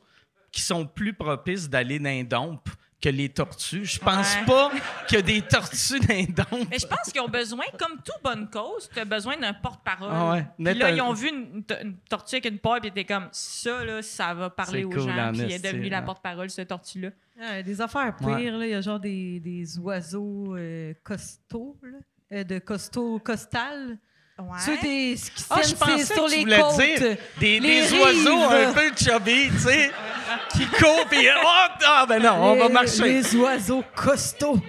qui sont plus propices d'aller dans les dompes que les tortues. Je pense
Ouais.
pas qu'il y a des tortues dans les dompes.
Mais je pense qu'ils ont besoin, comme toute bonne cause, tu as besoin d'un porte-parole.
Ah ouais.
Puis là,
un-
ils ont vu une, tortue avec une paille, puis ils étaient comme, ça, là, ça va parler aux
cool,
gens. Puis elle est
esti,
devenue la porte-parole, cette tortue-là.
Ah, des affaires pires,
Ouais.
là. Il y a genre des, des oiseaux euh, costauds, là. Euh, de costaud, costal.
Ouais.
Ceux des, ce qui
Ah, je
c'est
pensais
sur
que tu
les
voulais
côtes.
dire des,
les
des oiseaux un peu chubby, tu sais, qui courent puis oh, ah ben non, on va
Les-
marcher. Les,
Les oiseaux costauds.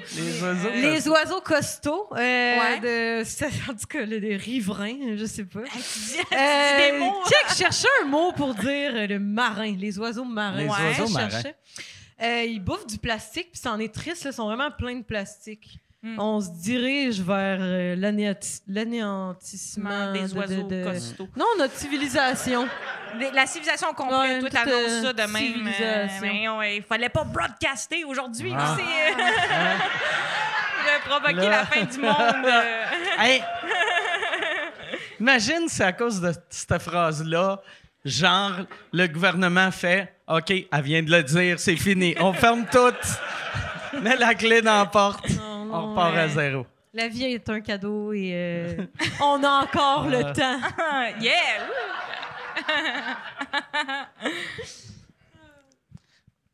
oiseaux.
Les oiseaux costauds. Euh,
Ouais.
de, c'est- en tout cas, le, des riverains, je sais pas. Euh,
des mots.
Check, je cherchais un mot pour dire le marin, les oiseaux marins.
Les
Ouais,
oiseaux
je
marins.
cherchais. Euh, ils bouffent du plastique, puis c'en est triste, là, ils sont vraiment pleins de plastique.
Hmm.
On se dirige vers euh, l'anéantissement
des
de-
oiseaux
de- de-
costauds.
Non, notre civilisation.
La civilisation complète,
Ouais, toute,
t'annonces
euh,
ça de même. ouais, il fallait pas broadcaster aujourd'hui.
Ah.
C'est euh, de provoquer
Là.
la fin du monde. euh.
Hey! Imagine, c'est à cause de cette phrase-là, genre, le gouvernement fait OK, elle vient de le dire, c'est fini. On ferme tout. Mets la clé dans la porte.
Oh, non,
On repart à zéro.
La vie est un cadeau et euh, on a encore le temps.
yeah!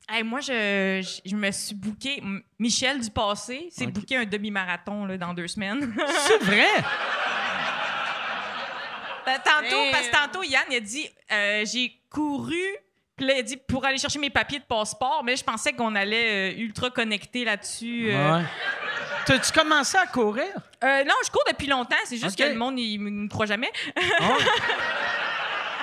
Hey, moi, je, je, je me suis booké. Michel du passé s'est
Ok.
booké un demi-marathon là, dans deux semaines.
C'est vrai?
Ben, tantôt,
Hey.
parce que tantôt, Yann, il a dit euh, j'ai couru. Puis là, dit pour aller chercher mes papiers de passeport, mais je pensais qu'on allait euh, ultra connecter là-dessus. euh.
Ouais. T'as-tu commencé à courir?
Euh, non, je cours depuis longtemps, c'est juste
Ok.
que le monde, il me me croit jamais.
Ah.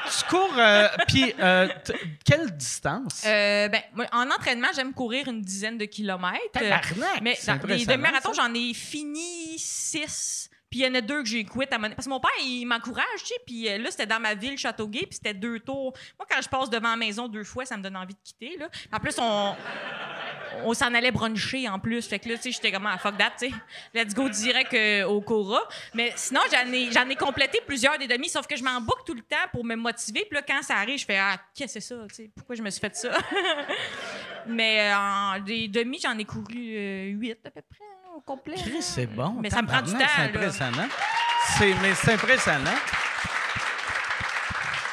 tu cours, euh, puis euh, t- quelle distance?
Euh, ben, moi, en entraînement, j'aime courir une dizaine de kilomètres.
Tabarnak,
mais
c'est
dans les
impressionnant,
demi-marathons,
ça.
j'en ai fini six. Puis il y en a deux que j'ai quitté à mon... Parce que mon père, il m'encourage, tu sais. Puis euh, là, c'était dans ma ville, Châteauguay, puis c'était deux tours. Moi, quand je passe devant la maison deux fois, ça me donne envie de quitter, là. En plus, on... On s'en allait bruncher en plus. Fait que là, tu sais, j'étais comme, ah, fuck that, tu sais. Let's go direct euh, au Cora. Mais sinon, j'en ai, ai complété plusieurs des demi, sauf que je m'en boucle tout le temps pour me motiver. Puis là, quand ça arrive, je fais, ah, qu'est-ce que c'est ça, tu sais? Pourquoi je me suis fait ça? Mais euh, en des demi, j'en ai couru huit à peu près, au complet.
Chris, c'est bon.
Mais ça me prend du temps,
C'est impressionnant. C'est, mais c'est impressionnant.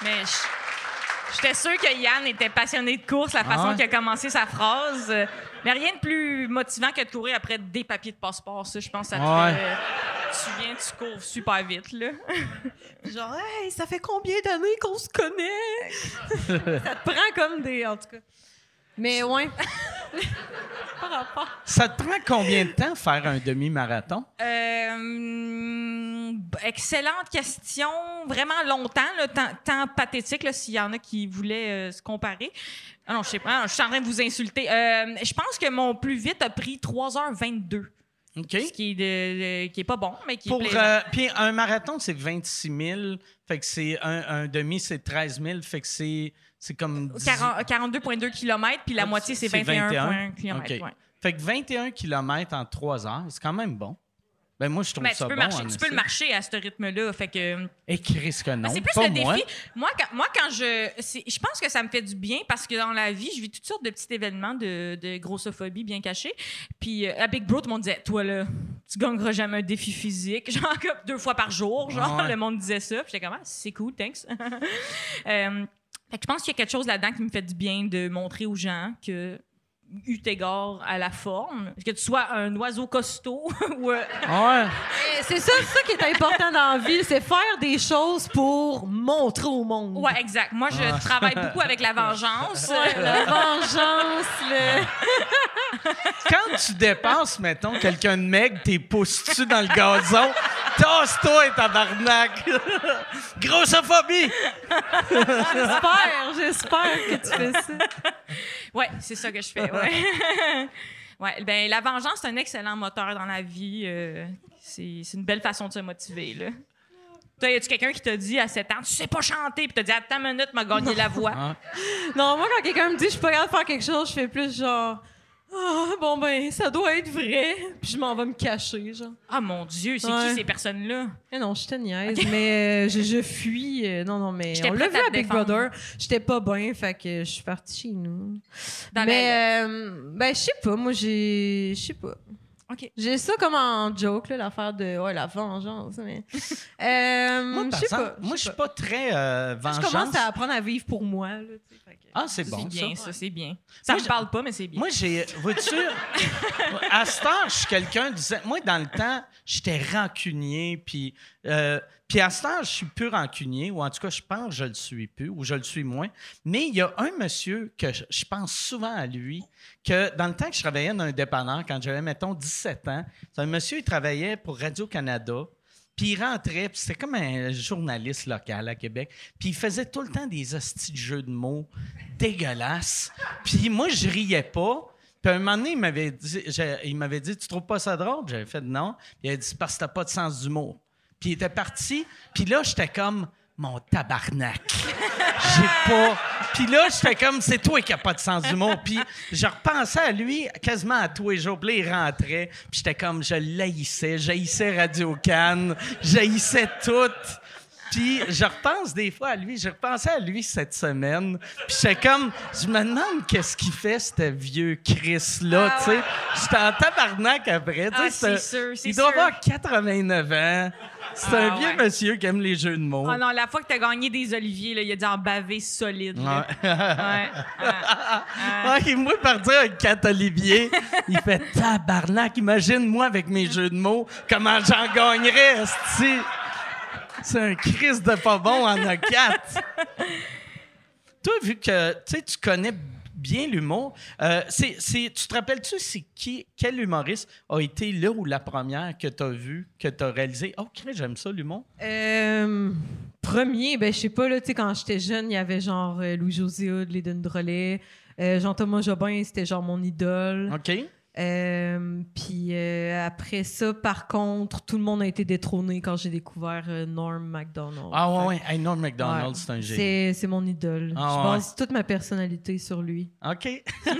Mais je- j'étais sûre que Yann était passionné de course, la façon
Ah ouais?
qu'il a commencé sa phrase. Mais rien de plus motivant que de courir après des papiers de passeport. Ça, je pense que ça te
Ouais.
fait, euh, Tu viens, tu cours super vite, là.
Genre, hey, ça fait combien d'années qu'on se connaît? ça te prend comme des. En tout cas. Mais ouais. Par rapport.
Ça te prend combien de temps faire un demi-marathon?
Euh, excellente question. Vraiment longtemps, là, temps, temps pathétique, s'il y en a qui voulaient euh, se comparer. Ah non, je sais pas, je suis en train de vous insulter. Euh, je pense que mon plus vite a pris 3h22.
OK.
Ce qui est, de- de- qui est pas bon, mais qui
Pour,
est
euh, puis un marathon, c'est 26 000. Fait que c'est un, un demi, c'est 13 000. Fait que c'est, c'est comme. 10
40 42,2 km, puis la
Ah,
moitié, c'est
c'est
21 km.
OK. Fait que 21 km en 3 heures, c'est quand même bon. Ben moi, je trouve
Mais
ça
tu peux,
bon.
marcher, tu peux le marcher à ce rythme-là. Fait que.
Et Chris que non.
Ben, c'est plus
pas
le défi. Moi, quand, moi, quand je. Je pense que ça me fait du bien parce que dans la vie, je vis toutes sortes de petits événements de, de grossophobie bien cachés. Puis euh, à Big Bro, tout le monde disait Toi, là, tu gagneras jamais un défi physique. Genre, deux fois par jour. Genre,
Ouais.
le monde disait ça. Puis j'étais comme Ah, c'est cool, thanks. Euh, fait que je pense qu'il y a quelque chose là-dedans qui me fait du bien de montrer aux gens que. Eu égard à la forme, que tu sois un oiseau costaud ou euh,
Ouais.
Et C'est ça, ça qui est important dans la vie, c'est faire des choses pour montrer au monde.
Ouais, exact. Moi, je travaille beaucoup avec la vengeance.
Ouais, la vengeance, le.
Quand tu dépasses, mettons, quelqu'un de maigre, t'es pousses-tu dans le gazon? Tasse-toi, tabarnak! Grossophobie!
J'espère, j'espère que tu fais ça.
Ouais, c'est ça que je fais. Ouais. ouais, ben la vengeance c'est un excellent moteur dans la vie. euh, c'est c'est une belle façon de se motiver là. Toi, y a-tu quelqu'un qui t'a dit à 7 ans, tu sais pas chanter, puis t'as dit attends une minute, m'a gagné la voix.
Non, moi, quand quelqu'un me dit je suis pas capable de faire quelque chose, je fais plus genre. Ah, bon, ben, ça doit être vrai. Puis je m'en vais me cacher, genre.
Ah mon Dieu, c'est
Ouais.
qui ces personnes-là?
Eh non, je te niaise, mais euh, je, je fuis. euh, non, non, mais
J'étais
on l'a
prête
vu
à
à
te
Big
défendre.
Brother. J'étais pas bien, fait que je suis partie chez nous.
Dans
mais, euh, ben, je sais pas, moi, j'ai. Je sais pas. J'ai ça comme en joke, là, l'affaire de. Ouais, la vengeance, mais. Euh,
Moi,
je sais pas.
moi, je suis pas très euh,
Je
vengeance.
commence à apprendre à vivre pour moi, là, tu sais, fait que-
Ah, c'est
C'est
bon,
bien,
ça.
ça, c'est bien. Ça
je-
parle pas, mais c'est bien.
Moi, j'ai. Vois-tu, à ce temps, je suis quelqu'un. disait- Moi, dans le temps, j'étais rancunier. Puis, euh, puis à ce temps, je suis plus rancunier, ou en tout cas, je pense que je le suis plus, ou je le suis moins. Mais il y a un monsieur que je, pense souvent à lui, que dans le temps que je travaillais dans un dépanneur, quand j'avais, mettons, 17 ans, un monsieur, il travaillait pour Radio-Canada. Puis il rentrait, puis c'était comme un journaliste local à Québec. Puis il faisait tout le temps des hosties de jeux de mots dégueulasses. Puis moi, je riais pas. Puis à un moment donné, il m'avait dit, il m'avait dit Tu trouves pas ça drôle J'avais fait non. Puis il a dit parce que t'as pas de sens d'humour. Puis il était parti. Puis là, j'étais comme Mon tabarnak. J'ai pas. Puis là, j'étais comme C'est toi qui n'as pas de sens d'humour. Puis je repensais à lui quasiment à tous les jours. Puis là, il rentrait. Puis j'étais comme Je l'haïssais. J'haïssais Radio Cannes. J'haïssais tout. Puis je repense des fois à lui. Je repensais à lui cette semaine. Puis j'étais comme, je me demande qu'est-ce qu'il fait, ce vieux Chris-là,
Ah
tu sais. J'étais en tabarnak après, tu sais.
Ah, c'est
c'est-
sûr, c'est
Il doit
sûr.
avoir 89 ans. C'est un
Ah,
vieux
ouais.
monsieur qui aime les jeux de mots.
Ah non, la fois que t'as gagné des oliviers, là, il a dit en bavé solide. là.
Ouais.
Ouais.
Ouais, moi, partir avec Cat Olivier, il fait tabarnak. Imagine-moi avec mes jeux de mots, comment j'en gagnerais, esti. C'est un Christ de pas bon en a quatre. Toi, vu que tu connais bien l'humour, euh, c'est, c'est- tu te rappelles-tu, c'est qui, quel humoriste a été là ou la première que tu as vu, que tu as réalisé? Oh, j'aime ça, l'humour.
Euh, premier, ben, je sais pas, là, tu sais, quand j'étais jeune, il y avait genre euh, Louis-José Hood, Léden Drolet, euh, Jean-Thomas Jobin, c'était genre mon idole.
OK?
Euh, puis euh, après ça, par contre, tout le monde a été détrôné quand j'ai découvert euh, Norm MacDonald.
Ah ouais, ouais. Hey, Norm MacDonald,
Ouais.
c'est un génie.
C'est, mon idole.
Ah
je
ouais.
base toute ma personnalité sur lui.
OK.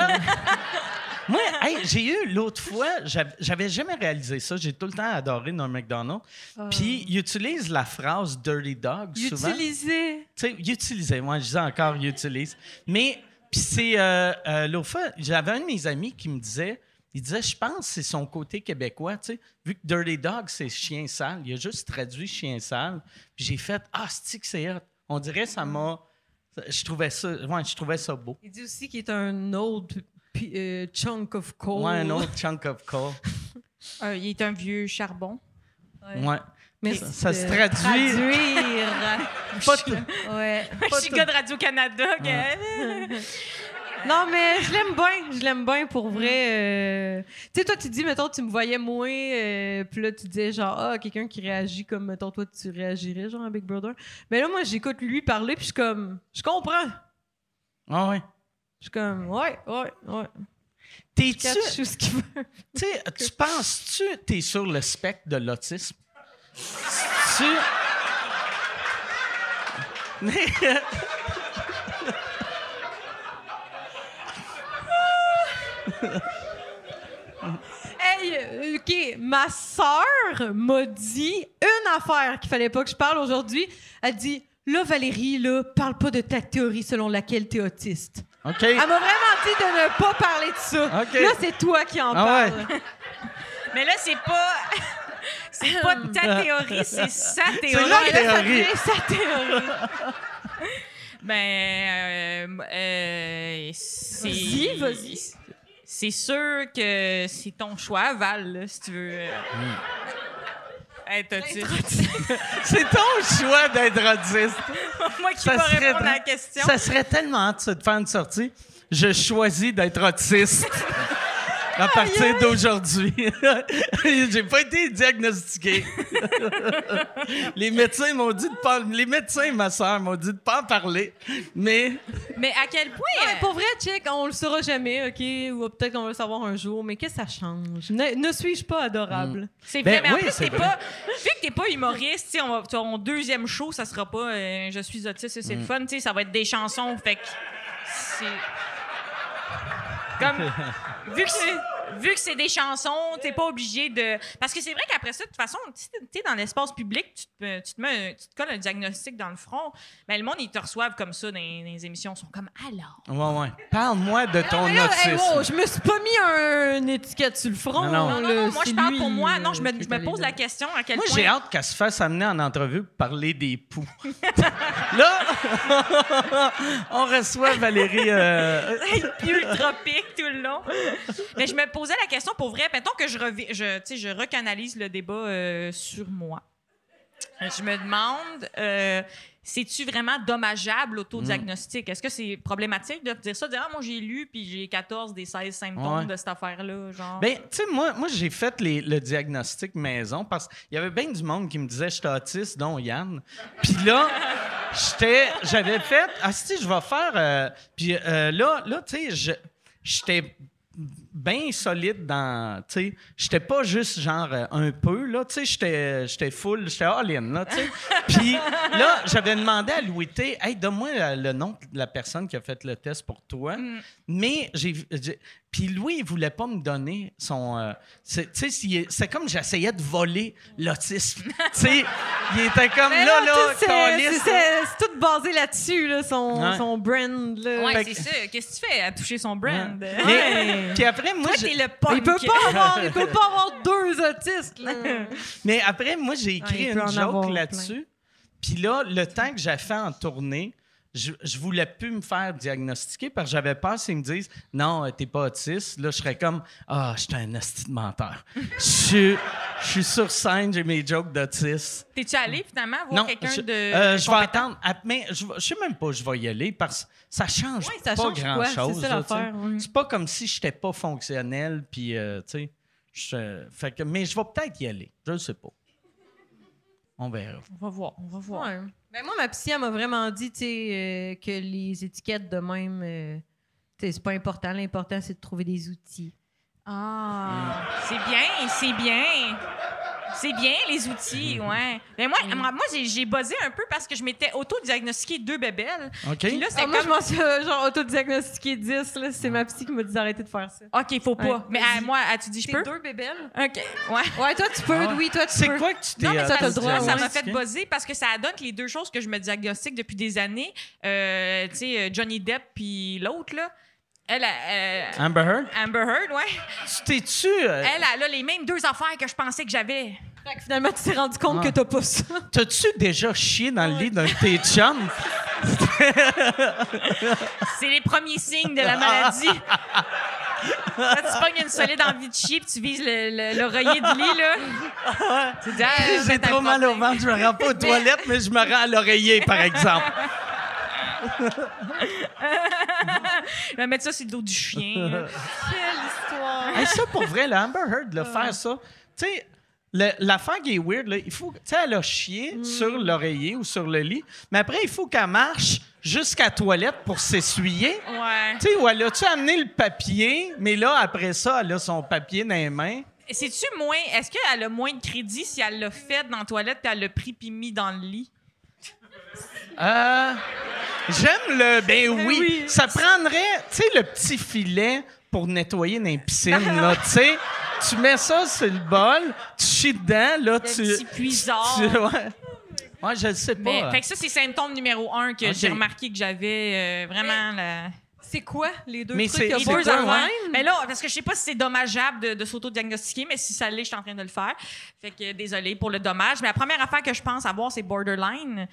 Moi, hey, j'ai eu l'autre fois, j'av- j'avais jamais réalisé ça. J'ai tout le temps adoré Norm MacDonald. Puis, il utilise la phrase Dirty Dog souvent.
Utilisé.
Tu sais, il utilisait. Moi, je disais encore, il utilise. Mais, puis c'est. L'autre fois, j'avais un de mes amis qui me disait. Il disait, je pense que c'est son côté québécois, tu sais. Vu que Dirty Dog, c'est chien sale, il a juste traduit chien sale. Puis j'ai fait, ah, c'est que c'est hot? On dirait, ça m'a. Je trouvais ça, ouais, je trouvais ça beau.
Il dit aussi qu'il est un old euh, chunk of coal.
Ouais, un autre chunk of coal.
Euh, il est un vieux charbon.
Ouais.
Mais
Ça, ça se traduit.
Traduire.
Pas tout-
ouais.
Je suis gars de Radio-Canada.
Non, mais je l'aime bien. Je l'aime bien pour vrai. euh. Tu sais, toi, tu dis, mettons, tu me voyais moins, euh, puis là, tu disais, genre, ah, quelqu'un qui réagit comme, mettons, toi, tu réagirais, genre, à Big Brother. Mais là, moi, j'écoute lui parler, puis je suis comme, je comprends.
Ah ouais.
Je suis comme, ouais, ouais, ouais.
T'es-tu. Tu penses-tu t'es sur le spectre de l'autisme? tu.
Hey, euh, OK, ma sœur m'a dit une affaire qu'il fallait pas que je parle aujourd'hui. Elle dit Là, Valérie, là, parle pas de ta théorie selon laquelle t'es autiste.
OK.
Elle m'a vraiment dit de ne pas parler de ça.
OK.
Là, c'est toi qui en
Ah ouais.
parles.
Mais là, c'est pas. c'est pas ta théorie, c'est sa théorie.
ça
théorie.
sa théorie.
Ben, euh, euh, c'est.
Vas-y, vas-y.
C'est sûr que c'est ton choix, Val, là, si tu veux. euh, être autiste.
C'est ton choix d'être autiste.
Moi qui
Ça
vais
serait
répondre à la question.
Ça serait tellement de faire une sortie. Je choisis d'être autiste. À partir d'aujourd'hui. J'ai pas été diagnostiqué. les médecins m'ont dit de pas. Les médecins, ma soeur, m'ont dit de pas en parler. Mais
Mais à quel point.
Ouais,
euh,
pour vrai, check, on le saura jamais, OK? Ou peut-être qu'on va le savoir un jour, mais qu'est-ce que ça change? Ne, ne suis-je pas adorable?
C'est
Ben
vrai, mais en
oui,
plus,
c'est
t'es pas. Vu que t'es pas humoriste, on va, ton deuxième show, ça sera pas euh, Je suis autiste et c'est
Mm.
le fun, tu sais, ça va être des chansons, fait que. C'est. Comme. Vu que c'est. Vu que c'est des chansons, t'es pas obligé de. Parce que c'est vrai qu'après ça, de toute façon, tu es dans l'espace public, tu te, tu, te mets un- tu te colles un diagnostic dans le front, mais le monde, ils te reçoivent comme ça dans, les- dans les émissions. Ils sont comme alors?
Ouais, ouais. Parle-moi de ton
là, hey,
autisme.
wow, je me suis pas mis un, une étiquette sur le front.
Non, non.
Non, non,
là,
non, moi, je parle
lui,
pour moi. Non,
euh,
je me, je
allé
pose la question à quel
Moi,
point.
j'ai hâte qu'elle se fasse amener en entrevue pour parler des poux. Là, on reçoit Valérie. euh,
ultra pique tout le long. Mais je me posais la question pour vrai. Mettons que je, je, je recanalise le débat euh, sur moi. Je me demande, euh, c'est-tu vraiment dommageable l'autodiagnostic? Est-ce que c'est problématique de dire ça? De dire, ah, moi, j'ai lu, puis j'ai 14 des 16 symptômes
Ouais.
de cette affaire-là, genre?
Ben, tu sais, moi, moi j'ai fait les- le diagnostic maison parce qu'il y avait bien du monde qui me disait j'étais autiste, dont Yann. Puis là, j'étais, j'avais fait, ah, si, je vais faire. euh, puis euh, là, là tu sais, je- j'étais bien solide dans. Tu sais, j'étais pas juste genre euh, un peu, là. Tu sais, j'étais, j'étais full, j'étais all-in, là, tu sais. Puis là, j'avais demandé à Louis T, hey, donne-moi euh, le nom de la personne qui a fait le test pour toi. Mais j'ai. Puis Louis, il voulait pas me donner son. euh, c'est- tu sais, c'est- comme j'essayais de voler l'autisme. tu sais, il était comme
Mais
là, là,
c'est- tout basé là-dessus, là, son,
Ouais.
son brand. Là.
ouais, c'est ça. Qu'est-ce que tu fais à toucher son brand?
Mais-
Ouais.
Après, moi,
Toi,
j'ai-
t'es le punk.
Il peut pas avoir, il peut pas avoir deux autistes. Là.
Mais après, moi, j'ai écrit une joke là-dessus. Puis là, le temps que j'ai fait en tournée, je, je voulais plus me faire diagnostiquer parce que j'avais peur s'ils me disent non, euh, t'es pas autiste. Là, je serais comme ah, je suis un asti de menteur. Je suis- je suis sur scène, j'ai mes jokes d'autiste.
T'es-tu allé finalement voir quelqu'un
je,
de.
euh, je vais attendre. Ah, Mais je, je sais même pas, je vais y aller parce que ça change
Ouais, ça
pas
change quoi?
grand-chose.
C'est oui.
Pas comme si j'étais pas fonctionnel, puis euh, tu sais. je- fait que- mais je vais peut-être y aller. Je ne sais pas. On verra.
On va voir, on va voir.
Ouais. Ben, moi, ma psy, elle m'a vraiment dit tu sais, euh, que les étiquettes de même, euh, c'est pas important. L'important, c'est de trouver des outils.
Ah, c'est bien, c'est bien. C'est bien, les outils, ouais. Mais moi, moi, moi, j'ai, j'ai buzzé un peu parce que je m'étais auto-diagnostiqué deux bébelles.
OK.
Puis là, c'était
Ah, moi,
comme...
je m'en suis euh, genre autodiagnostiqué 10. là. C'est ma psy qui m'a dit d'arrêter de faire ça.
OK, faut pas.
Ouais,
mais à moi, as-tu dit je
T'es
peux?
deux bébelles?
OK, ouais.
Ouais, toi, tu peux. Oui, toi, tu
C'est
peux.
quoi que tu t'es.
Non, mais
euh,
ça, t'as le
ça,
droit,
ça m'a fait buzzer parce que ça donne que les deux choses que je me diagnostique depuis des années, euh, tu sais, euh, Johnny Depp puis l'autre, là, elle, euh,
Amber Heard?
Amber Heard, ouais,
Tu t'es-tu. euh,
elle, elle a les mêmes deux affaires que je pensais que j'avais.
Fait que finalement, tu t'es rendu compte
Ouais.
que t'as pas ça.
T'as-tu déjà chié dans le lit d'un de tes chums?
C'est les premiers signes de la maladie. Quand tu pognes une solide envie de chier puis tu vises le- le- l'oreiller de lit, là. Tu dis, ah,
J'ai trop mal au ventre, je me rends pas aux toilettes, mais je me rends à l'oreiller, par exemple.
Je vais mettre ça sur le dos du chien.
Quelle histoire.
Hey, ça, pour vrai, là, Amber Heard, là, faire ça, tu sais, l'affaire qui est weird, là, il faut, tu sais, elle a chié
Mm.
sur l'oreiller ou sur le lit, mais après, il faut qu'elle marche jusqu'à la toilette pour s'essuyer.
Ouais.
Tu sais, où elle a-tu amené le papier, mais là, après ça, elle a son papier dans les mains.
C'est-tu moins. Est-ce qu'elle a moins de crédit si elle l'a fait dans la toilette puis elle l'a pris puis mis dans le lit?
Euh, J'aime le. Ben oui.
oui.
Ça prendrait, tu sais, le petit filet pour nettoyer dans les piscines, là, tu sais. Tu mets ça sur le bol, tu chies dedans, là,
Le
tu.
petit puisard.
tu- ouais. Ouais, je le sais pas.
Mais, fait que ça, c'est symptôme numéro un que
Ok.
j'ai remarqué que j'avais euh, vraiment. la-
C'est quoi les deux
Mais
trucs?
c'est-
Il y a
c'est
borderline.
quoi, ouais?
Mais là, parce que je sais pas si c'est dommageable de, de s'auto-diagnostiquer, mais si ça l'est, je suis en train de le faire. Fait que désolé pour le dommage. Mais la première affaire que je pense avoir, c'est borderline.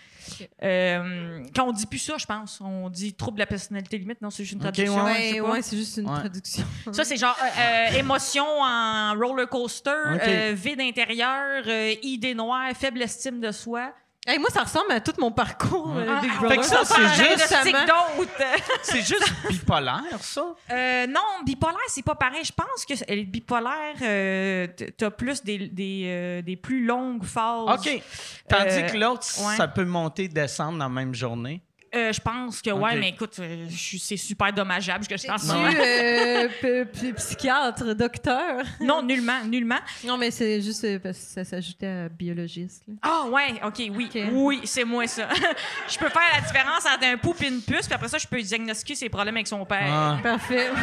Euh, quand on dit plus ça, je pense. On dit trouble de la personnalité limite. Non, c'est juste une traduction. sais
Ouais, ouais, c'est juste une
Ouais.
traduction.
Ça, c'est genre euh, euh, émotion en roller coaster, euh, vide intérieur, euh, idée noire, faible estime de soi.
Hey, moi, ça ressemble à tout mon parcours euh,
Ah,
Big
ah,
Brother.
fait que ça, c'est juste-. C'est bipolaire, ça?
Euh, non, bipolaire, c'est pas pareil. Je pense que euh, bipolaire, euh, t'as plus des, des, euh, des plus longues phases.
OK. Tandis
Euh,
que l'autre,
ouais.
ça peut monter, descendre dans la même journée.
Euh, je pense que, ouais, mais écoute, euh, je c'est super dommageable. Je
Tu
pense
euh, p- p- psychiatre, docteur?
Non, nullement, nullement.
Non, mais c'est juste euh, parce que ça s'ajoutait à biologiste.
Ah, ouais, OK, oui. Oui, c'est moi, ça. je peux faire la différence entre un pouls et une puce, puis après ça, je peux diagnostiquer ses problèmes avec son père.
Ah.
Parfait.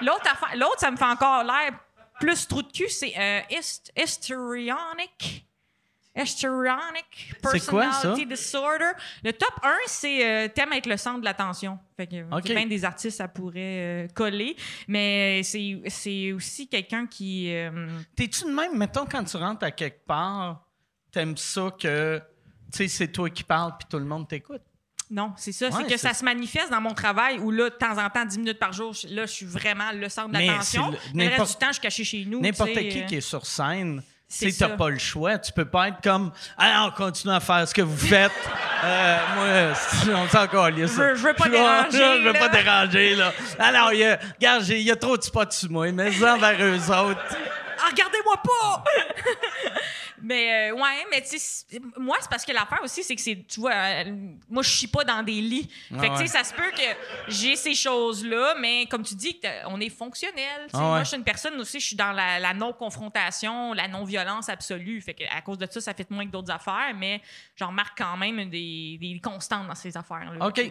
L'autre, ça me fait encore l'air plus trou de cul, c'est euh, hist- histrionic. Histrionic personality disorder. Le top 1, c'est euh, t'aimes être le centre de l'attention. Fait que bien des artistes, ça pourrait euh, coller. Mais c'est, c'est aussi quelqu'un qui. euh,
T'es-tu de même, mettons, quand tu rentres à quelque part, t'aimes ça que, tu sais, c'est toi qui parles puis tout le monde t'écoute?
non, c'est ça.
Ouais,
c'est que ça se manifeste dans mon travail où, là, de temps en temps, 10 minutes par jour, là, je suis vraiment le centre de
Mais
l'attention.
c'est le-
Le, reste
n'importe-
du temps, je suis caché chez nous.
N'importe qui
euh,
qui est sur scène, tu
ça.
pas le choix. Tu peux pas être comme Ah, on continue à faire ce que vous faites. Euh, moi, on s'en calisse.
Je je veux pas
Je
déranger,
Je veux pas déranger, là. Alors, il y a, regarde, il y a trop de spots sur moi, mais en vers eux autres.
Ah, regardez-moi pas! mais euh, ouais, mais tu sais, moi, c'est parce que l'affaire aussi, c'est que c'est, tu vois, euh, moi, je suis pas dans des lits.
Ah
fait que, tu sais, ça se peut que j'ai ces choses-là, mais comme tu dis, on est fonctionnel.
Ah ouais.
Moi, je suis une personne aussi, je suis dans la, la non-confrontation, la non-violence absolue. Fait que à cause de ça, ça fait moins que d'autres affaires, mais j'en remarque quand même des, des constantes dans ces affaires-là.
OK.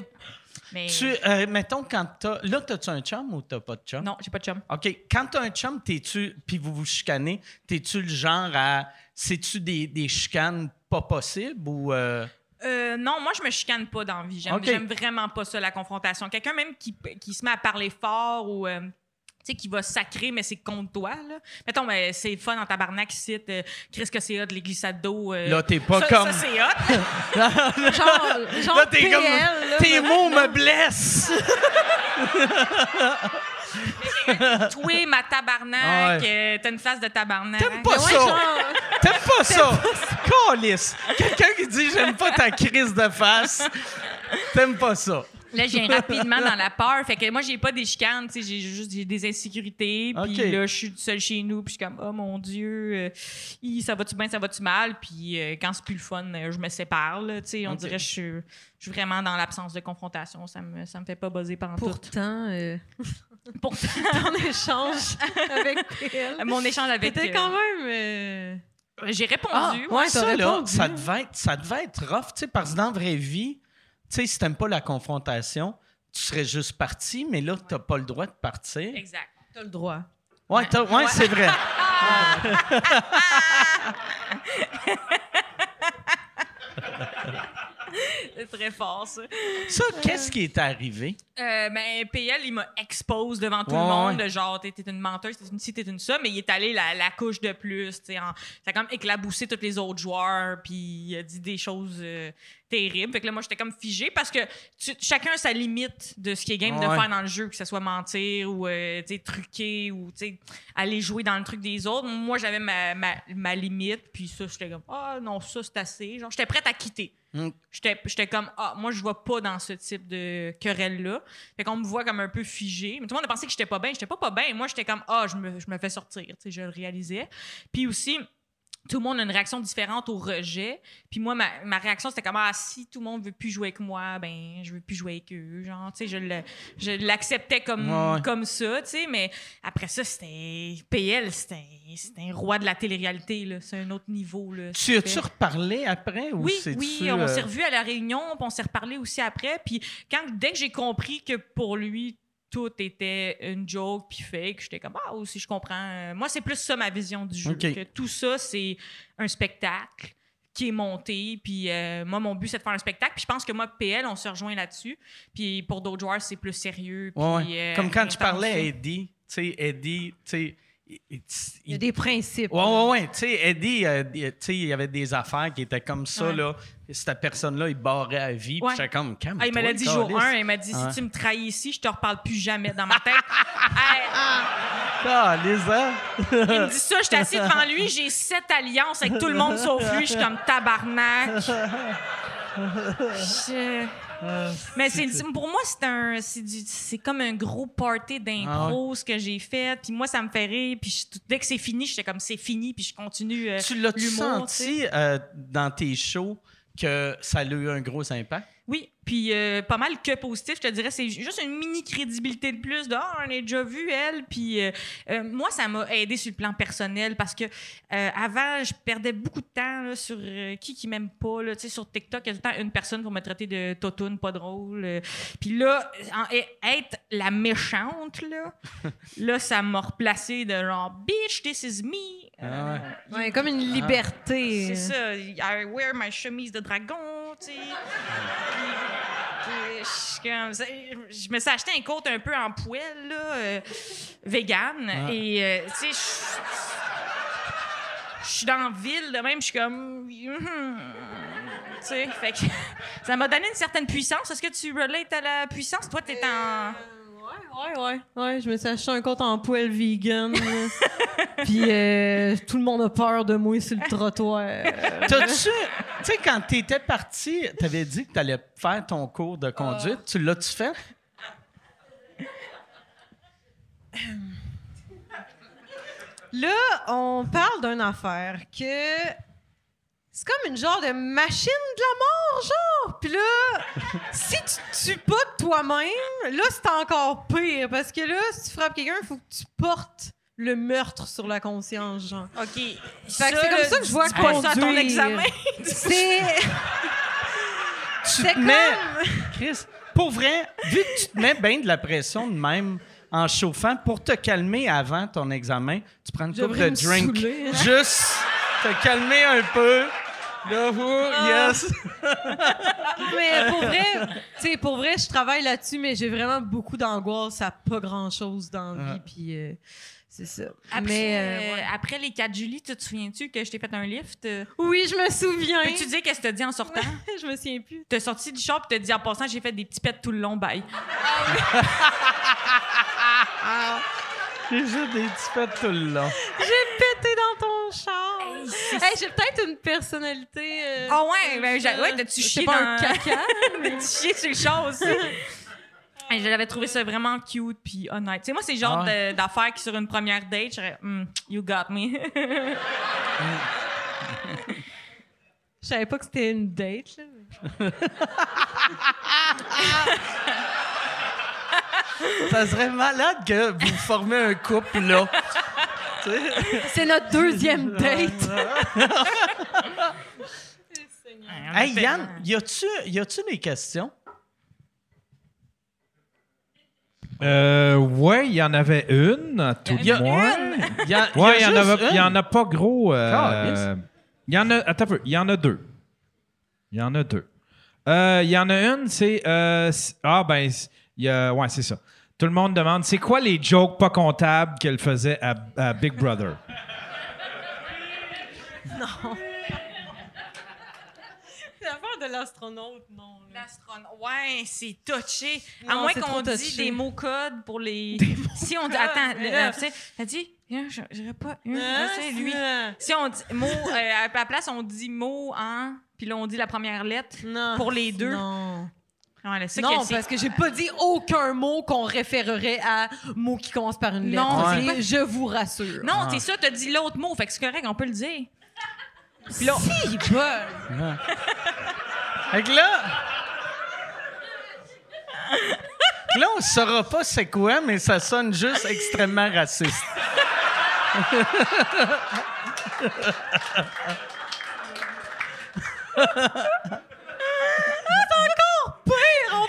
Mais
Tu, euh, mettons, quand t'as. Là, t'as-tu un chum ou t'as pas de chum?
non, j'ai pas de chum.
OK. Quand t'as un chum, t'es-tu. Puis vous vous chicanez, t'es-tu le genre à. C'est-tu des, des chicanes pas possibles ou. euh,
Euh, non, moi, je me chicane pas dans la vie. J'aime vraiment pas ça, la confrontation. Quelqu'un même qui, qui se met à parler fort ou... tu sais, qui va sacrer, mais c'est contre toi, là. Mettons, ben, c'est fun en tabarnak ici. euh, Chris que c'est hot, les glissades d'eau. euh,
Là, t'es pas
ça,
comme.
Ça, c'est hot.
Genre, genre
Là, t'es
PL,
comme.
là,
Tes
mais-
mots me blessent!
Toi, ma tabarnak,
ouais.
euh, t'as une face de tabarnak.
T'aimes pas
Ouais,
ça!
genre,
T'aimes pas ça! Calice! Quelqu'un qui dit j'aime pas ta crise de face, t'aimes pas ça.
Là, je viens rapidement dans la peur. Fait que moi, j'ai pas des chicanes, tu sais, j'ai juste j'ai des insécurités. Puis là, je suis seule chez nous, puis je suis comme, oh mon Dieu, euh, ça va-tu bien, ça va-tu mal? Puis euh, quand c'est plus le fun, euh, je me sépare, là, tu sais. On dirait que je suis, je suis vraiment dans l'absence de confrontation. Ça me, ça me fait pas buzzer pendant tout.
Pourtant, euh,
Pourtant,
ton échange avec PL.
Mon échange avec. Euh,
quand même. euh,
J'ai répondu.
Ah,
ouais.
ça, là,
répondu.
ça devait être, ça devait être rough, tu sais, parce que dans la vraie vie, tu sais, si t'aimes pas la confrontation, tu serais juste parti, mais là, t'as pas le droit de partir.
Exact.
T'as le droit.
Ouais, ouais, c'est vrai.
C'est très fort, ça.
Ça, qu'est-ce qui est arrivé?
Euh, ben, PL, il m'a expose devant tout
Ouais,
le monde,
ouais.
de genre, t'es une menteuse, t'es une ci, t'es une ça, mais il est allé la, la couche de plus, tu sais. Ça a comme éclaboussé tous les autres joueurs, puis il a dit des choses euh, terribles. Fait que là, moi, j'étais comme figée parce que tu- chacun a sa limite de ce qui est game de faire dans le jeu, que ce soit mentir ou, euh, truquer ou, aller jouer dans le truc des autres. Moi, j'avais ma, ma, ma limite, puis ça, j'étais comme, ah non, ça, c'est assez. Genre, j'étais prête à quitter.
Mm.
J'étais comme, ah, moi, je vais pas dans ce type de querelle-là. Fait qu'on me voit comme un peu figé. Mais tout le monde a pensé que j'étais pas bien. J'étais pas pas bien. Moi, j'étais comme, ah, je me, je me fais sortir. Je le réalisais. Puis aussi, tout le monde a une réaction différente au rejet. Puis moi, ma, ma réaction, c'était comme, ah, si tout le monde veut plus jouer avec moi, ben, je veux plus jouer avec eux. Genre, tu sais, je le- je l'acceptais comme,
Ouais,
comme ça, tu sais. Mais après ça, c'était. PL, c'était c'était un roi de la télé-réalité, là. C'est un autre niveau, là.
Tu as-tu reparlé après? Ou
Oui, oui, on
euh,
s'est revus à la réunion, puis on s'est reparlé aussi après. Puis quand, dès que j'ai compris que pour lui, tout était une joke puis fake, j'étais comme, ah, aussi, je comprends. Euh, Moi, c'est plus ça ma vision du jeu. Que tout ça, c'est un spectacle qui est monté. Puis euh, moi, mon but, c'est de faire un spectacle. Puis je pense que moi, PL, on se rejoint là-dessus. Puis pour d'autres joueurs, c'est plus sérieux. Puis,
Ouais, ouais.
euh,
Comme quand tu parlais à Eddie, tu sais, Eddie, tu sais, il- il-
Il y a des principes.
Ouais, ouais, ouais. Tu sais, Eddie, euh, tu sais, il y avait des affaires qui étaient comme ça,
Ouais.
là. Et cette personne-là, il barrait à vie. Puis j'étais comme, calme
Ah, il me l'a dit jour 1, il m'a dit si tu me trahis ici, je te reparle plus jamais dans ma tête. Hey,
Ah, les ans.
Il me dit ça, j'étais assis devant lui, j'ai sept alliances avec tout le monde sauf lui, je suis comme tabarnak. Je- Mais c'est pour moi c'est un c'est comme un gros party d'impro ce que j'ai fait. Puis moi ça me fait rire. Puis je- dès que c'est fini j'étais comme c'est fini. Puis je continue euh,
Tu
tu
senti euh, dans tes shows que ça a eu un gros impact?
Puis euh, pas mal que positif, je te dirais. C'est juste une mini crédibilité de plus. De, Ah, on a déjà vu elle. Puis euh, euh, moi, ça m'a aidé sur le plan personnel parce que euh, avant, je perdais beaucoup de temps là, sur euh, qui qui m'aime pas. Là. Tu sais, Sur TikTok, il y a tout le temps une personne pour me traiter de totoune, pas drôle. euh. Puis là, en- être la méchante, là, là ça m'a replacé de genre, bitch, this is me. Euh,
Ouais, comme une liberté.
c'est ça. I wear my chemise de dragon, tu sais. Je me suis acheté un coat un peu en poêle, là, euh, vegan. Et, euh, tu sais, je- suis dans la ville, de même, je suis comme. Mhm. Tu sais, fait que ça m'a donné une certaine puissance. Est-ce que tu relates à la puissance? Toi, t'es en.
Ouais, ouais, ouais. Je me suis acheté un compte en poêle vegan. Puis euh, tout le monde a peur de moi sur le trottoir.
T'as-tu. Tu sais, quand t'étais parti, t'avais dit que t'allais faire ton cours de conduite. Tu l'as-tu fait?
Là, on parle d'une affaire que c'est comme une genre de machine de la mort, genre. Puis là, si tu te tues pas de toi-même, là, c'est encore pire. Parce que là, si tu frappes quelqu'un, il faut que tu portes le meurtre sur la conscience, genre.
OK.
Fait que c'est comme ça que je vois
pas ça à ton examen.
C'est...
Tu
C'est
te mets.
comme...
Chris, pour vrai, vu que tu te mets bien de la pression de même en chauffant, pour te calmer avant ton examen, tu prends une coupe de drink.
saouler.
Juste te calmer un peu. Là, oh,
Ah.
yes.
Mais pour vrai, tu sais, pour vrai, je travaille là-dessus, mais j'ai vraiment beaucoup d'angoisse à pas grand-chose dans la vie, puis euh, c'est ça.
Après,
mais euh,
euh,
ouais.
après les 4 Julie, tu te souviens-tu que je t'ai fait un lift?
Oui, je me souviens.
Peux-tu dire qu'est-ce que t'as dit en sortant?
je me souviens plus.
T'as sorti du shop et t'as dit en passant, j'ai fait des petits pets tout le long, bye.
J'ai juste des petits pets tout le long.
J'ai pété dans ton char. Hey, j'ai peut-être une personnalité. euh,
Ah ouais, ben, j'ai-
euh,
ouais, t'as-tu
c'est
chié
pas
dans-
un caca.
T'as chié sur le char aussi? Et J'avais trouvé ça vraiment cute puis honnête. Tu sais, moi, c'est le genre
Ah ouais.
de- d'affaires qui, sur une première date, je serais, Hmm, you got me.
Je savais pas que c'était une date. Là.
Ça serait malade que vous formez un couple, là.
C'est notre deuxième date.
Hey, Yann, y a-tu, y a-tu des questions?
Euh, ouais, il y en avait une, à tout le moins.
une? Y a- y a
Ouais, il y, en
juste
avait- il y en a pas gros. euh. Il y en a. Attends un peu. Il y en a deux. Il y en a deux. Euh, Il y en a une, c'est. euh, ah, ben, c'est- il y a, ouais, c'est ça. Tout le monde demande c'est quoi les jokes pas comptables qu'elle faisait à, à Big Brother?
L'affaire de l'astronaute, non.
L'astronaute. Ouais, c'est touché. À
Non,
moins
c'est
qu'on
trop
dise
touché.
des mots codes pour les. si on dit. Attends,
mais
le-
là-
tu sais, t'as dit. Hein, je dirais pas. hein, je sais, lui.
c'est-
Si on dit mot. euh, à la place, on dit mot en. Puis là, on dit la première lettre.
Non.
Pour les deux.
Non. Non,
que
parce que j'ai pas dit aucun mot qu'on référerait à mot qui commence par une lettre.
Non, pas-
je vous rassure.
Non, c'est ça, t'as dit l'autre mot, fait que c'est correct, on peut le dire. Puis là,
Si, bol.
Fait que là. Là, on saura pas c'est quoi, mais ça sonne juste extrêmement raciste.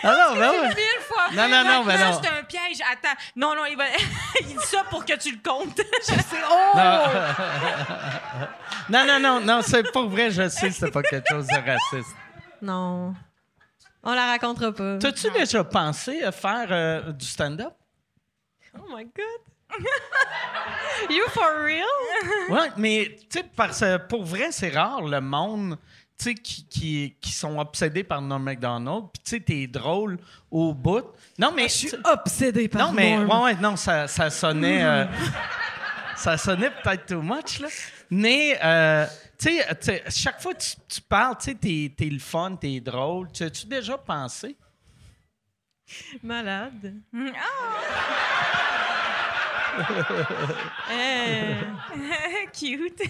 Ah non, ben ouais.
mille fois.
Non, non, non, ben non.
c'est un piège. Attends. Non, non, il va. il dit ça pour que tu le comptes.
Non, non, non, non, c'est pas vrai, je sais que c'est pas quelque chose de raciste.
Non. On la racontera pas.
T'as-tu déjà pensé à faire euh, du stand-up?
Oh my God. you for real?
Oui, mais tu sais, parce que pour vrai, c'est rare le monde sais, qui, qui, qui sont obsédés par Norm MacDonald. Puis tu sais, t'es drôle au bout. Non, mais.
Je suis obsédée par
Non, mais.
Norm.
Ouais, ouais, non, ça, ça sonnait. euh, ça sonnait peut-être too much, là. Mais, euh, tu sais, chaque fois que tu, tu parles, tu sais, t'es, t'es le fun, t'es drôle. Tu as-tu déjà pensé?
Malade.
Cute.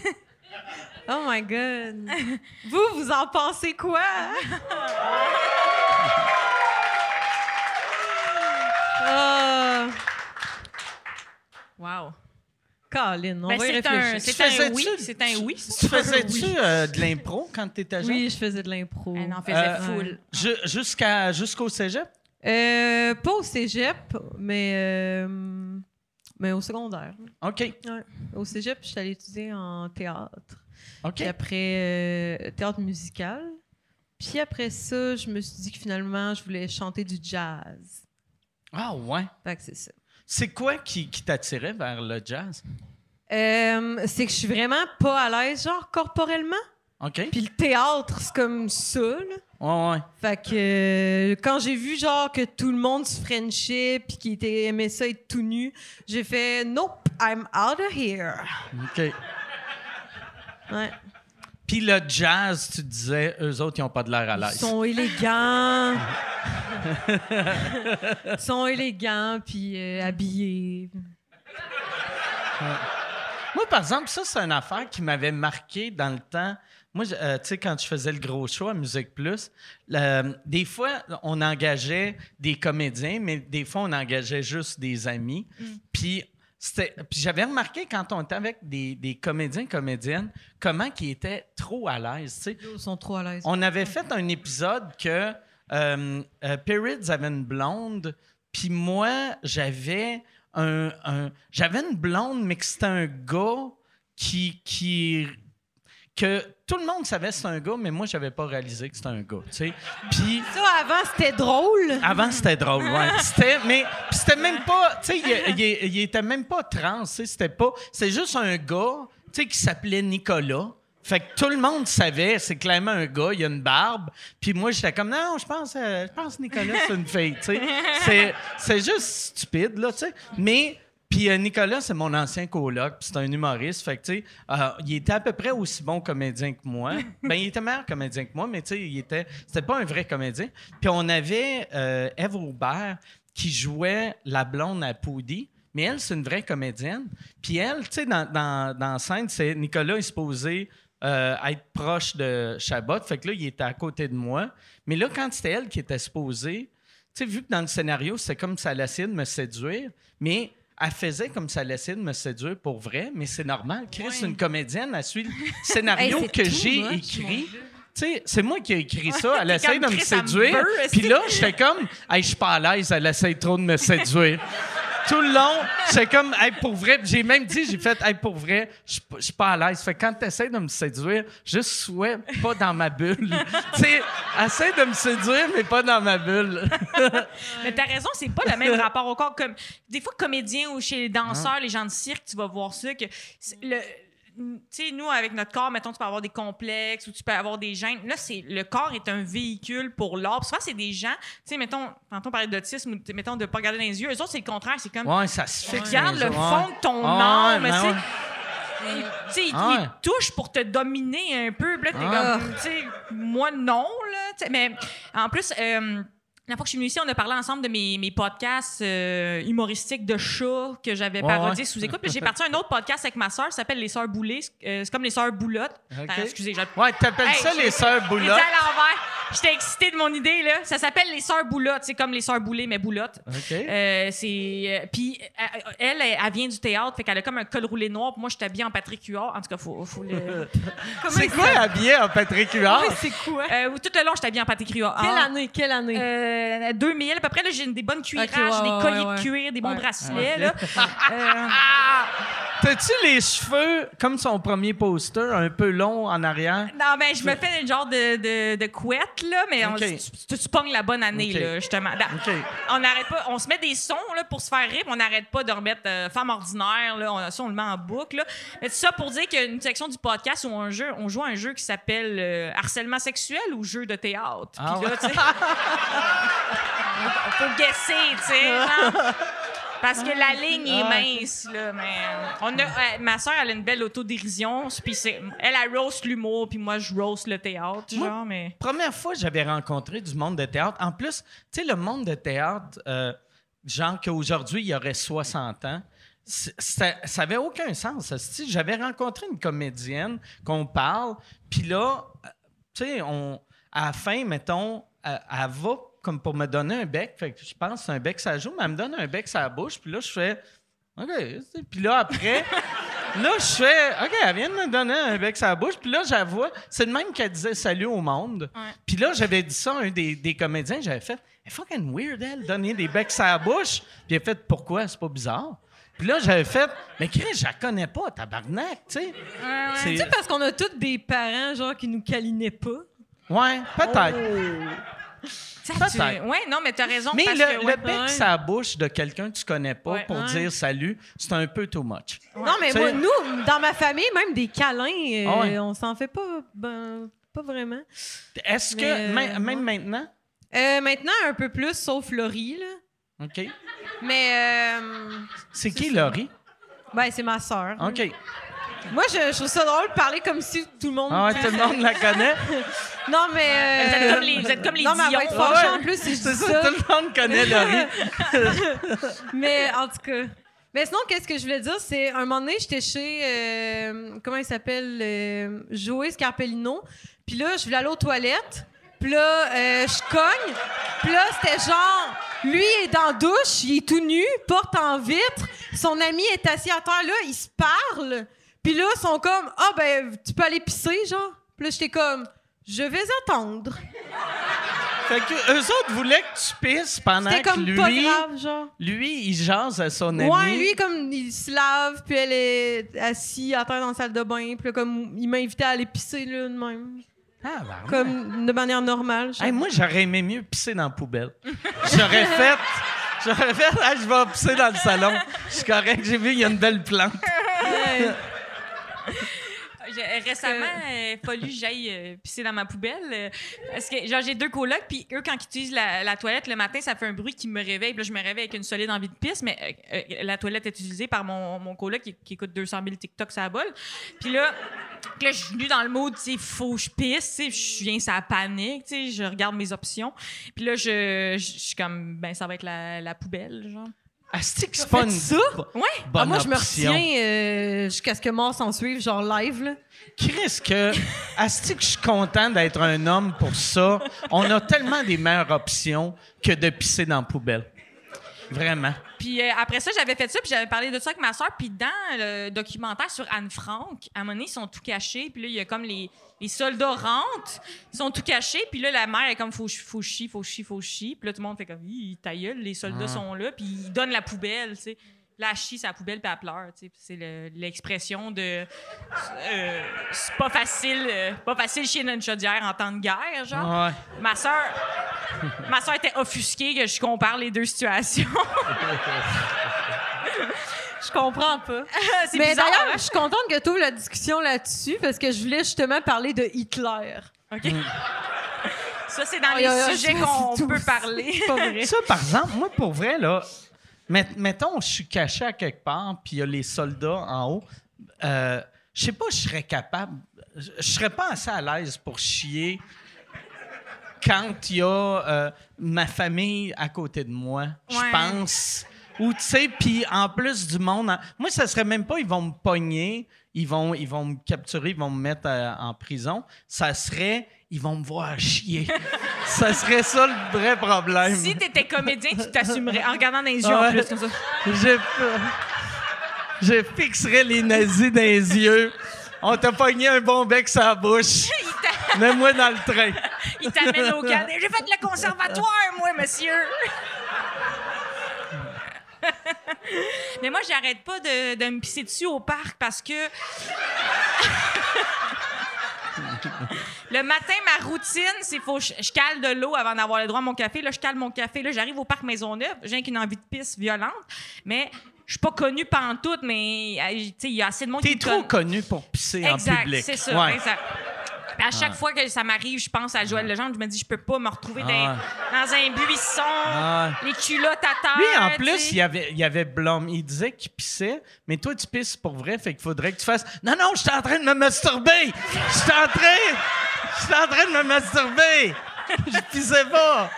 Oh my God. vous, vous en pensez quoi? Ah.
Wow.
Colin, on
Ben,
va y réfléchir.
c'est
Tu
un oui. C'est un oui. ça.
Tu faisais-tu euh, de l'impro quand t'étais jeune?
Oui, je faisais de l'impro.
Elle en faisait
Euh,
full.
Jusqu'au cégep?
Euh, pas au cégep, mais, euh, mais au secondaire.
OK.
Ouais. Au cégep, je suis allée étudier en théâtre.
OK.
Puis après, euh, théâtre musical. Puis après ça, je me suis dit que finalement, je voulais chanter du jazz.
Ah, ouais.
Fait que c'est ça.
C'est quoi qui, qui t'attirait vers le jazz?
Euh, c'est que je suis vraiment pas à l'aise, genre, corporellement.
OK.
Puis le théâtre, c'est comme ça, là.
Ouais, ouais.
Fait que euh, quand j'ai vu genre que tout le monde se frenchait puis qu'il était aimait ça être tout nu, j'ai fait nope, I'm out of here.
OK.
Ouais.
Puis le jazz, tu disais, eux autres, ils n'ont pas de l'air à
Ils
l'aise.
sont élégants. Ils sont élégants puis euh, habillés.
Moi, par exemple, ça, c'est une affaire qui m'avait marqué dans le temps. Moi, euh, tu sais, quand je faisais le gros show à Musique Plus, des fois, on engageait des comédiens, mais des fois, on engageait juste des amis. Puis, c'était- puis j'avais remarqué quand on était avec des, des comédiens, comédiennes, comment ils étaient trop à l'aise, tu sais.
Ils sont trop à l'aise.
On avait fait un épisode que euh, euh, Perrids avait une blonde, puis moi, j'avais un, un- j'avais une blonde, mais que c'était un gars qui, qui que tout le monde savait que c'était un gars, mais moi, j'avais pas réalisé que c'était un gars, tu sais. Puis
Ça avant c'était drôle.
avant, c'était drôle, ouais. C'était, mais c'était même pas, tu sais, il, il- il était même pas trans, tu sais, c'était pas, c'est juste un gars, tu sais, qui s'appelait Nicolas. Fait que tout le monde savait, c'est clairement un gars, il a une barbe. Puis moi, j'étais comme, non, je pense, euh, je pense que Nicolas, c'est une fille, tu sais. C'est, c'est juste stupide, là, tu sais. Mais, puis euh, Nicolas, c'est mon ancien coloc, puis c'est un humoriste. Fait que, tu sais, euh, il était à peu près aussi bon comédien que moi. ben, il était meilleur comédien que moi, mais tu sais, il était, c'était pas un vrai comédien. Puis on avait euh, Eve Aubert qui jouait la blonde à Poudy. Mais elle, c'est une vraie comédienne. Puis elle, tu sais, dans, dans, dans scène, c'est Nicolas est supposé euh, être proche de Chabot. Fait que là, il était à côté de moi. Mais là, quand c'était elle qui était supposée, sais, vu que dans le scénario, c'est comme ça essayait de me séduire, mais elle faisait comme ça essayait de me séduire pour vrai, mais c'est normal. Chris,
Ouais.
une comédienne, elle suit le scénario
Hey,
que j'ai écrit. Sais, c'est moi qui ai écrit ça. Elle essaye de me
Chris, elle me
séduire. Puis là, j'étais comme, hey, je suis pas à l'aise, elle essaye trop de me séduire. Tout le long, j'étais comme, hey, pour vrai, j'ai même dit, j'ai fait, hey, pour vrai, je suis pas- à l'aise. Fait que quand tu essaies de me séduire, juste sois pas dans ma bulle. tu sais, essaie de me séduire, mais pas dans ma bulle.
Mais t'as raison, c'est pas le même rapport au corps. Comme, des fois, comédiens ou chez les danseurs, les gens de cirque, tu vas voir ça. que c'est le Tu sais, nous, avec notre corps, mettons, tu peux avoir des complexes ou tu peux avoir des gènes. Là, c'est le corps est un véhicule pour l'art. Souvent, c'est des gens, tu sais, mettons, tantôt on parlait d'autisme ou, mettons, de pas regarder dans les yeux. Eux autres, c'est le contraire. C'est comme,
Ouais, ça se
regardes
dans
le fond de ton âme, sais.
ouais.
Il- tu sais, il,
Ah ouais.
touche pour te dominer un peu. Là,
Ah.
comme, tu sais, moi, non, là. Mais en plus, euh, la fois que je suis venue ici, on a parlé ensemble de mes, mes podcasts euh, humoristiques de chats que j'avais
Ouais,
parodiés
ouais.
sous écoute. Puis j'ai parti un autre podcast avec ma soeur, ça s'appelle Les Sœurs Boulées. Euh, c'est comme les Sœurs Boulottes.
OK.
Attends, excusez, j'ai
Ouais, t'appelles
Hey,
ça les sœurs boulottes?
à l'envers. J'étais excitée de mon idée, là. Ça s'appelle les Sœurs Boulottes. C'est comme les Sœurs Boulées, mais boulottes.
OK.
Euh, c'est euh, puis euh, elle, elle, elle vient du théâtre, fait qu'elle a comme un col roulé noir. Puis moi, j'étais habillée en Patrick Huard. En tout cas, faut, faut le.
C'est quoi habillé en Patrick Huard?
Ouais, c'est quoi?
Euh, tout le long, j'étais habillée en Patrick Huard.
Quelle année? Quelle année?
Euh, 2000 à peu près là j'ai des bonnes cuirages
ouais,
des colliers
ouais,
de cuir des bons
Ouais.
bracelets là. Euh,
T'as-tu les cheveux comme son premier poster, un peu long en arrière?
non ben je me fais un genre de, de, de couette là mais on- tu, tu- tu pognes la bonne année là justement. Dans-
OK.
on n'arrête pas on se met des sons là pour se faire rire on n'arrête pas de remettre euh, femme ordinaire là on, ça on le met en boucle là. Mais c'est ça pour dire qu'il y a une section du podcast où un jeu on joue à un jeu qui s'appelle euh, harcèlement sexuel ou jeu de théâtre. Puis
Ah
là faut guesser tu sais genre. Parce que la ligne est mince, là, mais... On a, euh, ma soeur, elle a une belle autodérision, puis c'est... Elle, elle roast l'humour, puis moi, je roast le théâtre,
Moi-
genre, mais...
Première fois j'avais rencontré du monde de théâtre. En plus, tu sais, le monde de théâtre, euh, genre qu'aujourd'hui, il y aurait 60 ans, ça n'avait aucun sens. J'avais rencontré une comédienne qu'on parle, puis là, euh, tu sais, on, à la fin, mettons, elle, elle va comme pour me donner un bec. Fait que je pense que c'est un bec ça joue, mais elle me donne un bec sa bouche, puis là, je fais OK. Puis là, après, là, je fais OK, elle vient de me donner un bec sa bouche, puis là, j'avoue, c'est le même qu'elle disait salut au monde.
Ouais.
Puis là, j'avais dit ça à un des, des comédiens, j'avais fait Elle fucking weird, elle, donner des becs la bouche. Puis a fait Pourquoi? C'est pas bizarre. Puis là, j'avais fait Mais Chris, je la connais pas, tabarnak, tu sais. C'est-
Tu parce qu'on a tous des parents, genre, qui nous câlinaient pas.
Ouais, peut-être.
Ça, tu-
Peut-être.
Ouais, non, mais t'as raison.
Mais
parce
le,
que, ouais,
le bec
ouais.
la bouche de quelqu'un que tu connais pas
Ouais.
pour
Ouais.
dire salut, c'est un peu too much.
Non, mais moi, nous, dans ma famille, même des câlins, euh,
Ah ouais.
on s'en fait pas, ben, pas vraiment.
Est-ce que,
euh,
même, même
ouais.
maintenant,
Euh, maintenant, un peu plus, sauf Laurie, là.
OK.
Mais, euh,
C'est qui, Laurie?
ben, c'est ma sœur.
OK.
Moi, je, je trouve ça drôle de parler comme si tout le monde.
Ah ouais, tout le monde la connaît.
Non, mais. euh,
Vous êtes comme les- vous êtes comme les
Non, mais elle va être fâchée en plus si je
C'est
dis
ça,
ça.
tout le monde connaît Laurie.
Mais en tout cas. Mais sinon, qu'est-ce que je voulais dire? C'est un moment donné, j'étais chez. euh, comment il s'appelle? Euh, Joey Scarpellino. Puis là, je voulais aller aux toilettes. Puis là, euh, je cogne. Puis là, c'était genre. Lui est dans la douche, il est tout nu, porte en vitre. Son ami est assis à terre. Là, ils se parlent. Puis là, ils sont comme. Ah, ben, tu peux aller pisser, genre. Puis là, j'étais comme. Je vais attendre.
Fait que eux autres voulaient que tu pisses pendant
C'était
que
comme
lui,
pas grave, genre.
lui, il jase à son ami.
Ouais, lui, comme il se lave, puis elle est assise à terre dans la salle de bain, puis là, comme il m'a invité à aller pisser, là, de même.
Ah, ben,
Comme de manière normale. genre.
Hey, moi, j'aurais aimé mieux pisser dans la poubelle. J'aurais fait. J'aurais fait. Hey, je vais pisser dans le salon. Je suis correct. J'ai vu, il y a une belle plante.
Ouais.
Récemment, il a fallu que j'aille euh, pisser dans ma poubelle. euh, parce que genre, j'ai deux colocs, puis eux, quand ils utilisent la, la toilette le matin, ça fait un bruit qui me réveille. Puis là, je me réveille avec une solide envie de pisse, mais euh, euh, la toilette est utilisée par mon, mon coloc qui, qui écoute 200 000 TikTok la bol. Puis là, là, je suis venue dans le mode, tu sais, faut que je pisse, tu je viens ça panique, tu sais, je regarde mes options. Puis là, je, je je suis comme, ben, ça va être la, la poubelle, genre.
Asti que c'est pas une
ça?
Ouais.
bonne
Ah, moi, je me
option.
retiens euh, jusqu'à ce que mort s'en suive, genre live. Là.
Chris, que. Asti que je suis content d'être un homme pour ça. On a tellement des meilleures options que de pisser dans la poubelle. Vraiment.
Puis euh, après ça, j'avais fait ça, puis j'avais parlé de ça avec ma soeur. Puis dans le documentaire sur Anne Frank, à un moment donné, ils sont tout cachés. Puis là, il y a comme les, les soldats rentrent, ils sont tout cachés. Puis là, la mère est comme faut, faut chier, faut chier, faut chier. Puis là, tout le monde fait comme, ta gueule, les soldats sont là. Puis ils donnent la poubelle, tu sais. Là, elle chie sa poubelle, puis elle pleure, C'est le- l'expression de. euh, c'est pas facile, euh, pas facile chier dans une chaudière en temps de guerre, genre.
Ouais.
Ma soeur, ma soeur était offusquée que je compare les deux situations.
Je comprends pas.
c'est
Mais
bizarre,
d'ailleurs,
hein?
je suis contente que tu ouvres la discussion là-dessus parce que je voulais justement parler de Hitler.
OK? Ça, c'est dans
Oh,
les sujets qu'on peut parler.
C'est pas vrai.
Ça, par exemple, moi, pour vrai, là, mettons, je suis caché à quelque part, puis il y a les soldats en haut. Euh, je sais pas, je serais capable. Je serais pas assez à l'aise pour chier quand il y a euh, ma famille à côté de moi. Je
Ouais.
pense. Ou, tu sais, puis en plus du monde. en- Moi, ça serait même pas, ils vont me pogner, ils vont, ils vont me capturer, ils vont me mettre euh, en prison. Ça serait, ils vont me voir chier. ça serait ça le vrai problème.
si t'étais comédien, tu t'assumerais en regardant dans les yeux
Ouais.
en plus, comme ça.
Je, je fixerais les nazis dans les yeux. On t'a pogné un bon bec sur la bouche. Mets-moi dans le train.
Il t'amène au cadre. J'ai fait le conservatoire, moi, monsieur. Mais moi, j'arrête pas de, de me pisser dessus au parc parce que. Le matin, ma routine, c'est faut je, je cale de l'eau avant d'avoir le droit à mon café. Là, je cale mon café. Là, j'arrive au parc Maisonneuve. J'ai qu'une envie de pisse violente. Mais je suis pas connue pantoute, mais euh, tu sais, il y a assez de monde qui
T'es
me
trop connu pour pisser en
Exact,
public.
c'est ça.
Ouais.
exact. Puis À chaque fois que ça m'arrive, je pense à Joël Legendre, je me dis, je peux pas me retrouver dans,
Ah.
dans un buisson,
Ah.
les culottes à terre.
Lui, en plus, il y avait, il y avait Blum. Il disait qu'il pissait, mais toi, tu pisses pour vrai, fait qu'il faudrait que tu fasses Non, non, je suis en train de me masturber! Je suis en train! Je suis en train de me masturber! Je pissais pas!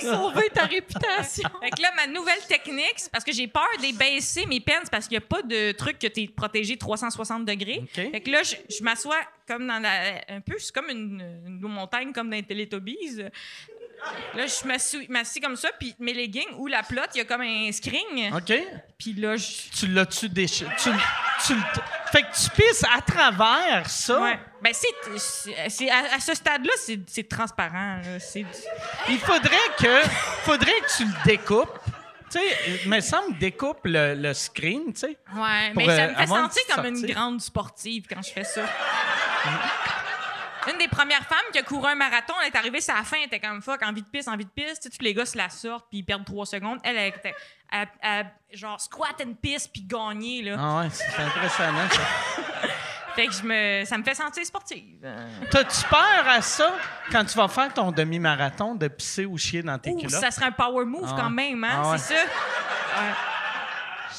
Sauver ta réputation.
Fait que là, ma nouvelle technique, c'est parce que j'ai peur de baisser mes peines, c'est parce qu'il n'y a pas de truc que tu es protégé 360 degrés. Fait que là, je, je m'assois comme dans la. Un peu, c'est comme une, une montagne, comme dans les Teletubbies. Là, je m'assois m'assis comme ça, puis mes leggings ou la plotte, il y a comme un screen.
OK?
Puis là, je.
Tu l'as-tu déchiré? Tu, tu le- fait que tu pisses à travers ça?
Ouais. Ben, c'est. à, à ce stade-là, c'est transparent. là.
Il faudrait que, faudrait que tu le découpes. Tu sais, il me semble découpe le, le screen, tu sais.
Ouais, mais ça
euh,
me fait sentir comme une grande sportive quand je fais ça. Une des premières femmes qui a couru un marathon, elle est arrivée à la fin, elle était comme fuck, envie de pisse, envie de pisse. Tu sais, tous les gars se la sortent puis ils perdent trois secondes. Elle, elle était elle- genre squat une pisse puis gagner là.
Ah ouais, c'est impressionnant, ça.
Fait que je me, ça me fait sentir sportive.
T'as-tu peur à ça quand tu vas faire ton demi-marathon de pisser ou chier dans tes
ouh,
culottes?
ça serait un power move
Ah
quand même, hein,
Ah ouais.
c'est ça? Ouais.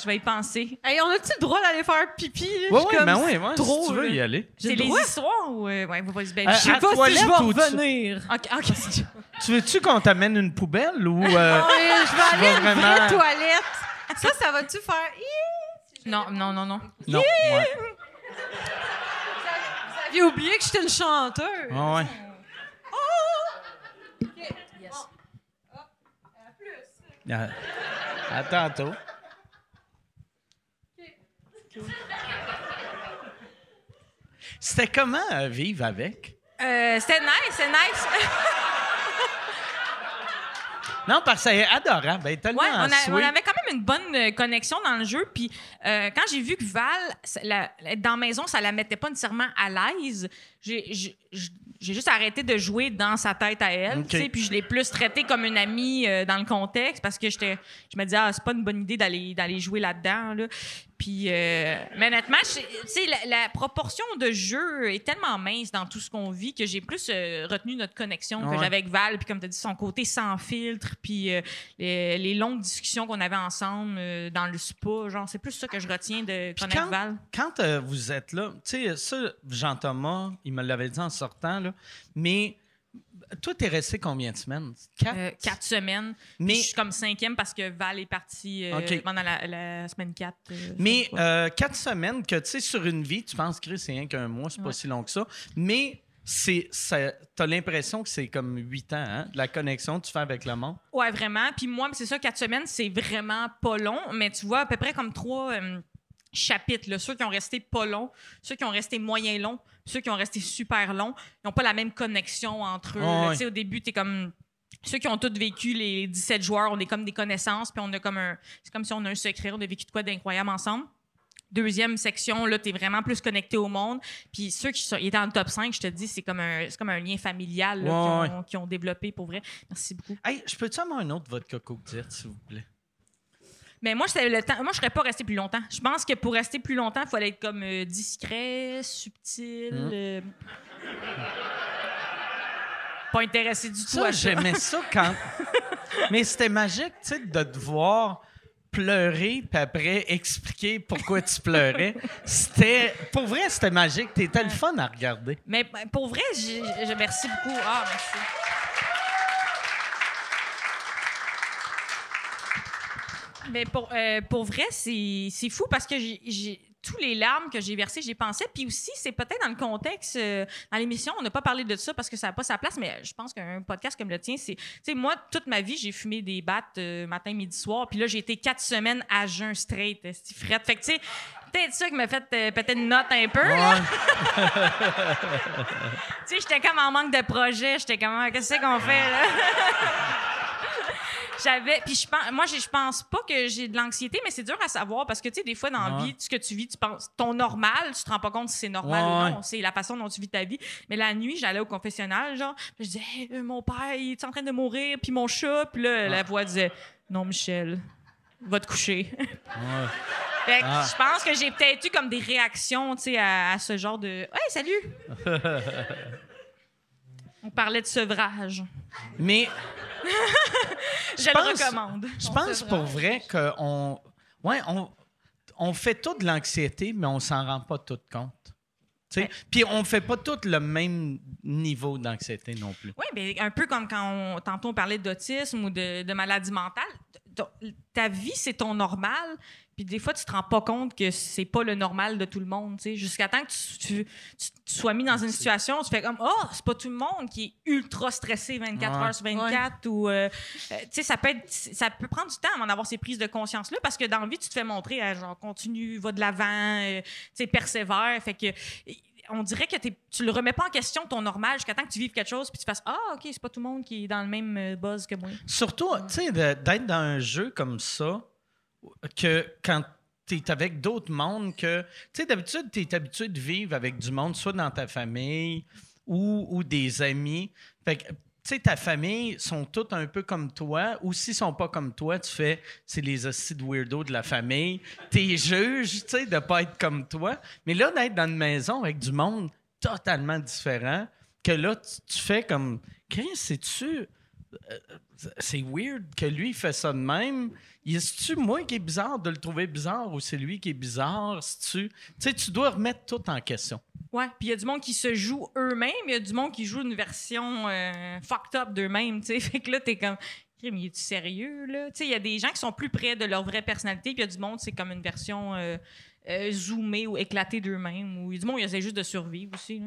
Je vais y penser.
Hey, on a-tu le droit d'aller faire pipi? là?
Oui,
Je suis
oui, ben
c'est
ouais,
trop,
si tu veux
là.
y aller.
C'est
le
les
droit?
histoires ou euh, ouais, vous ben,
Euh,
Je sais
à
pas si je vais
ou tu-
revenir.
OK, OK.
Tu veux-tu qu'on t'amène une poubelle ou... euh,
je vais aller à une
vraiment-
vraie toilette. Ça, ça va-tu faire...
Non, non, non, non.
Non, ouais.
Vous aviez oublié que j'étais une chanteuse.
Ah ouais. Ah, À tantôt. C'était comment euh, vivre avec?
Euh, c'était nice, c'était nice.
Non, parce que c'est adorable. Tellement
Ouais, on, a- on avait quand même une bonne euh, connexion dans le jeu. Puis euh, quand j'ai vu que Val, la- être dans la maison, ça la mettait pas nécessairement à l'aise, j'ai juste arrêté de jouer dans sa tête à elle. Puis je l'ai plus traitée comme une amie euh, dans le contexte parce que j'étais, je me disais, ah, c'est pas une bonne idée d'aller d'aller jouer là-dedans. Là. Puis, euh, mais honnêtement, je- tu sais, la, la proportion de jeu est tellement mince dans tout ce qu'on vit que j'ai plus euh, retenu notre connexion que j'avais avec Val, puis comme tu as dit, son côté sans filtre, puis les, les longues discussions qu'on avait ensemble dans le spa. Genre, c'est plus ça que je retiens de connaître
quand,
Val.
quand vous êtes là, tu sais, ça, Jean-Thomas, il me l'avait dit en sortant, là, mais Toi, t'es resté combien de semaines? Quatre?
Euh, quatre semaines.
Mais-
je suis comme cinquième parce que Val est partie euh, pendant la, la semaine 4.
Mais euh, quatre semaines que, tu sais, sur une vie, tu penses que c'est rien qu'un mois, c'est pas si long que ça. Mais c'est, t'as l'impression que c'est comme huit ans, hein, la connexion que tu fais avec le monde?
Ouais, vraiment. Puis moi, c'est ça, quatre semaines, c'est vraiment pas long. Mais tu vois, à peu près comme trois euh, chapitres. Là. Ceux qui ont resté pas longs, ceux qui ont resté moyen longs, ceux qui ont resté super longs, ils n'ont pas la même connexion entre eux. Tu Au début, t'es comme. Ceux qui ont tous vécu les 17 joueurs, on est comme des connaissances, puis on a comme un. C'est comme si on a un secret, on a vécu de quoi d'incroyable ensemble. Deuxième section, là, t'es vraiment plus connecté au monde. Puis ceux qui sont, étaient dans le top 5, je te dis, c'est comme un, c'est comme un lien familial là,
Ouais,
qu'ils ont, qu'ils ont développé pour vrai. Merci beaucoup.
Hey, je peux-tu avoir un autre vodka Coke Diet, s'il vous plaît?
Mais moi, le temps. Moi, je serais pas resté plus longtemps. Je pense que pour rester plus longtemps, il fallait être comme euh, discret, subtil.
Hum.
euh, Pas intéressé du tout
Ça,
à ça.
j'aimais ça quand. Mais c'était magique, tu sais, de te voir pleurer, puis après expliquer pourquoi tu pleurais. C'était. Pour vrai, c'était magique. T'étais le fun à regarder.
Mais ben, pour vrai, j'ai- merci beaucoup. Ah, merci. Mais pour, euh, pour vrai, c'est fou parce que j'ai- tous les larmes que j'ai versées, j'y pensais. Puis aussi, c'est peut-être dans le contexte, euh, dans l'émission, on n'a pas parlé de ça parce que ça n'a pas sa place, mais je pense qu'un podcast comme le tien, c'est. Tu sais, moi, toute ma vie, j'ai fumé des battes euh, matin, midi, soir. Puis là, j'ai été quatre semaines à jeun straight, c'est frette. Fait que, tu sais, peut-être ça qui m'a fait euh, péter une note un peu. Tu sais, j'étais comme en manque de projet. J'étais comme, Ah, qu'est-ce qu'on fait, là? J'avais. Puis je pense, moi, je pense pas que j'ai de l'anxiété, mais c'est dur à savoir parce que, tu sais, des fois, dans la
Ouais.
vie, ce que tu vis, tu penses. Ton normal, tu te rends pas compte si c'est normal
Ouais,
ou
ouais.
non. C'est la façon dont tu vis ta vie. Mais la nuit, j'allais au confessionnal, genre, je disais, Hey, euh, mon père, il est en train de mourir, puis mon chat. Puis là, la voix disait, non, Michel, va te coucher. Fait que
Ah.
je pense que j'ai peut-être eu comme des réactions, tu sais, à, à ce genre de. Hey, salut! On parlait de sevrage.
Mais
Je, le
pense-
recommande.
je pense
sevrage.
pour vrai qu'on. Ouais, on, on fait tout de l'anxiété, mais on s'en rend pas tout compte. Puis on fait pas tout le même niveau d'anxiété non plus.
Oui, mais un peu comme quand on, tantôt on parlait d'autisme ou de, de maladie mentale. Ta- Ta vie, c'est ton normal. Puis des fois, tu te rends pas compte que c'est pas le normal de tout le monde. tu sais. Jusqu'à temps que tu, tu- tu- tu sois mis dans une situation, tu fais comme Oh, c'est pas tout le monde qui est ultra stressé 24
Ouais.
heures sur 24. Ou, euh, euh, tu sais, ça peut, être, ça peut prendre du temps avant d'avoir ces prises de conscience-là parce que dans la vie, tu te fais montrer à genre continue, va de l'avant, euh, tu sais, persévère. Fait que on dirait que tu le remets pas en question ton normal jusqu'à temps que tu vives quelque chose puis tu fasses ah ok c'est pas tout le monde qui est dans le même euh, buzz que moi
Surtout, tu sais, d'être dans un jeu comme ça, que quand tu avec d'autres mondes, que, tu sais, d'habitude, tu es habitué de vivre avec du monde, soit dans ta famille ou, des amis. Fait que, tu sais, ta famille sont toutes un peu comme toi, ou s'ils sont pas comme toi, tu fais, c'est les hosties de weirdo de la famille. T'es juge, tu sais, de pas être comme toi. Mais là, d'être dans une maison avec du monde totalement différent, que là, tu, tu fais comme, Chris, c'est-tu c'est weird que lui fait ça de même. Est-ce-tu moi qui est bizarre de le trouver bizarre ou c'est lui qui est bizarre? Tu tu dois remettre tout en question.
ouais puis il y a du monde qui se joue eux-mêmes il y a du monde qui joue une version euh, fucked up d'eux-mêmes tu fait que là t'es comme Crime, il est-tu sérieux là? Il y a des gens qui sont plus près de leur vraie personnalité puis il y a du monde c'est comme une version euh, euh, zoomée ou éclatée d'eux-mêmes ou du monde ils essaient juste de survivre aussi.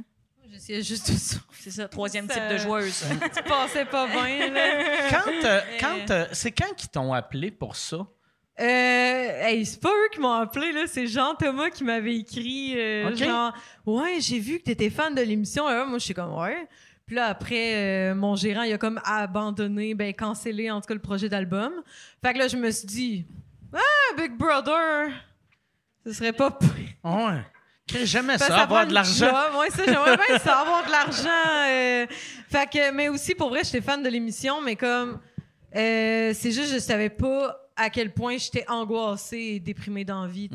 J'essayais juste de ça.
c'est ça troisième
Ça-
type de joueuse
Tu passais pas bien, là.
Quand, euh, quand, euh, c'est quand qu'ils t'ont appelé pour ça?
Euh, hey, c'est pas eux qui m'ont appelé, là. C'est Jean-Thomas qui m'avait écrit, euh, genre, ouais, j'ai vu que t'étais fan de l'émission. Moi, je suis comme, ouais. Puis là, après, euh, mon gérant, il a comme abandonné, ben, cancellé, en tout cas, le projet d'album. Fait que là, je me suis dit, ah, Big Brother, ce serait pas.
Ouais. J'aimais ça,
que
avoir de l'argent.
Ouais, ça, j'aimerais bien ça, avoir de l'argent. euh. Fait que, mais aussi, pour vrai, j'étais fan de l'émission, mais comme, euh, c'est juste, je savais pas à quel point j'étais angoissée et déprimée d'envie.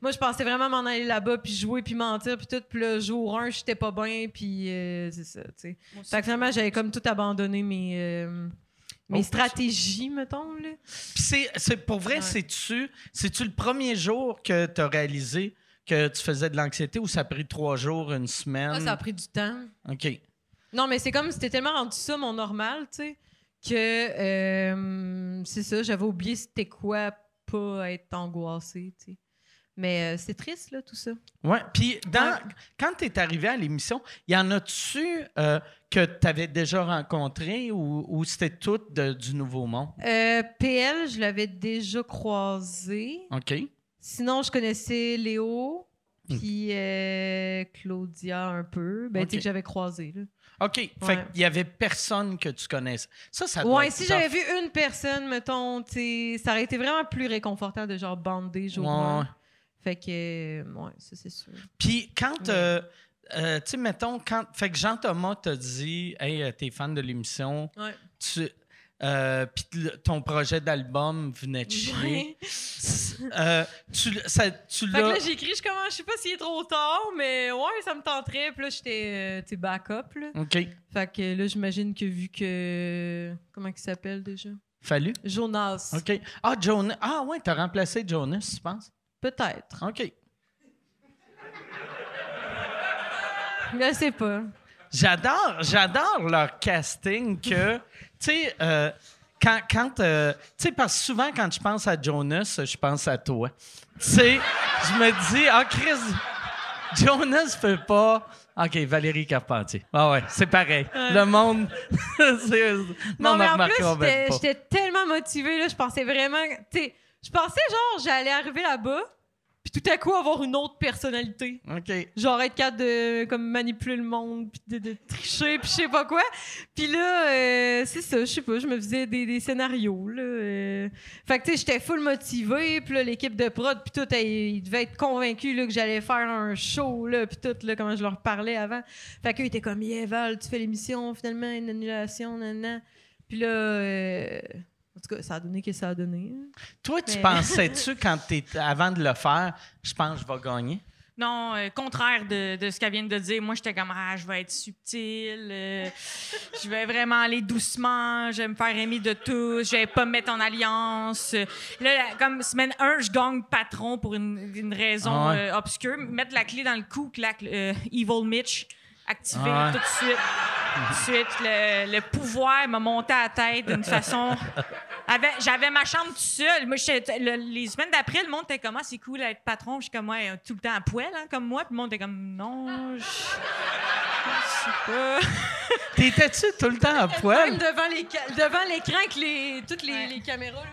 Moi, je pensais vraiment m'en aller là-bas, puis jouer, puis mentir, puis tout. Puis le jour 1, j'étais pas bien, puis euh, c'est ça, tu sais. Fait que finalement, j'avais comme tout abandonné mes, euh, mes
Oh,
stratégies, mettons, là.
Puis c'est, c'est pour vrai,
Ouais.
c'est-tu, c'est-tu le premier jour que tu as réalisé que tu faisais de l'anxiété ou ça a pris trois jours, une semaine?
Ah, ça a pris du temps.
OK.
Non, mais c'est comme c'était tellement rendu ça mon normal, tu sais, que euh, c'est ça, j'avais oublié c'était quoi pas être angoissé, tu sais. Mais euh, c'est triste, là, tout ça.
Ouais. Puis, dans, quand tu es arrivé à l'émission, y en a-tu euh, que tu avais déjà rencontré ou, ou c'était tout de- du Nouveau Monde?
Euh, PL, je l'avais déjà croisé.
OK.
Sinon, je connaissais Léo, puis euh, Claudia un peu. Ben, tu sais,
Ok.
que j'avais croisé, là.
OK. Fait
Ouais.
qu'il y avait personne que tu connaissais. Ça, ça doit
Ouais,
être
si j'avais vu une personne, mettons, tu sais, ça aurait été vraiment plus réconfortant de genre bander jour
Ouais, ouais.
Fait que, euh, ouais, ça c'est sûr.
Puis quand, euh, euh, tu sais, mettons, quand. Fait que Jean-Thomas t'a dit, hey, euh, t'es fan de l'émission,
Ouais.
tu. Euh, puis ton projet d'album venait de chier. Euh, tu, ça, tu
Fait que
l'as.
là, j'ai écrit, je commence, je sais pas s'il est trop tard, mais ouais, ça me tenterait. Puis là, j'étais, euh, backup, là.
OK.
Fait que là, j'imagine que vu que. Comment il s'appelle déjà?
Fallu.
Jonas.
OK. Ah, Jonas. Ah, ouais, t'as remplacé Jonas, tu penses?
Peut-être.
OK.
Je sais pas.
J'adore, j'adore leur casting que, tu sais, euh, quand, quand euh, tu sais, parce que souvent quand je pense à Jonas, je pense à toi. Tu sais, je me dis, ah, Chris, Jonas peut pas. OK, Valérie Carpentier. Ah ouais, c'est pareil. Le monde.
Non,
on
mais en plus, j'étais tellement motivée, là. Je pensais vraiment. Tu sais, je pensais, genre, j'allais arriver là-bas, puis tout à coup avoir une autre personnalité.
OK.
genre être capable de comme manipuler le monde puis de, de tricher puis je sais pas quoi puis là euh, c'est ça je sais pas je me faisais des, des scénarios là euh. fait que tu sais j'étais full motivée puis là l'équipe de prod puis tout ils devaient être convaincus là, que j'allais faire un show là puis tout là comment je leur parlais avant fait qu'eux ils étaient comme yeah Val tu fais l'émission finalement une annulation nan puis là euh, en tout cas ça a donné que ça a donné
Toi, tu
Mais-
pensais-tu, quand t'es, avant de le faire, je pense que je vais gagner?
Non, euh, contraire de, de ce qu'elle vient de dire. Moi, j'étais comme, ah, je vais être subtil, euh, je vais vraiment aller doucement, je vais me faire aimer de tous, je vais pas me mettre en alliance. Là, la- comme semaine 1, je gagne patron pour une, une raison
Ah ouais.
euh, obscure. Mettre la clé dans le cou, clac, euh, Evil Mitch, activé
Ah
tout de suite. Tout de suite, le, le pouvoir m'a monté à la tête d'une façon. J'avais ma chambre tout seul. Moi, le- les semaines d'après, le monde était comme, ah, c'est cool d'être patron. Je suis comme, ouais, tout le temps à poil, hein, comme moi. Puis le monde était comme, non, je. Je sais pas.
T'étais-tu tout le temps à
même
poil?
devant les ca- devant l'écran avec les toutes les,
Ouais.
les caméras là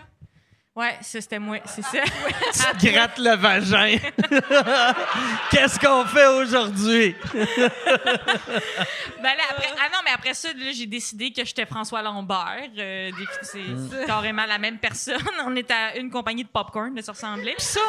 Ouais, ça, c'était moi, c'est ça.
Tu te grattes le vagin. Qu'est-ce qu'on fait aujourd'hui?
Ben là, après, ah non, mais après ça, là, j'ai décidé que j'étais François Lambert. Euh, des- c'est carrément la même personne. On était à une compagnie de popcorn de se ressembler.
Puis ça,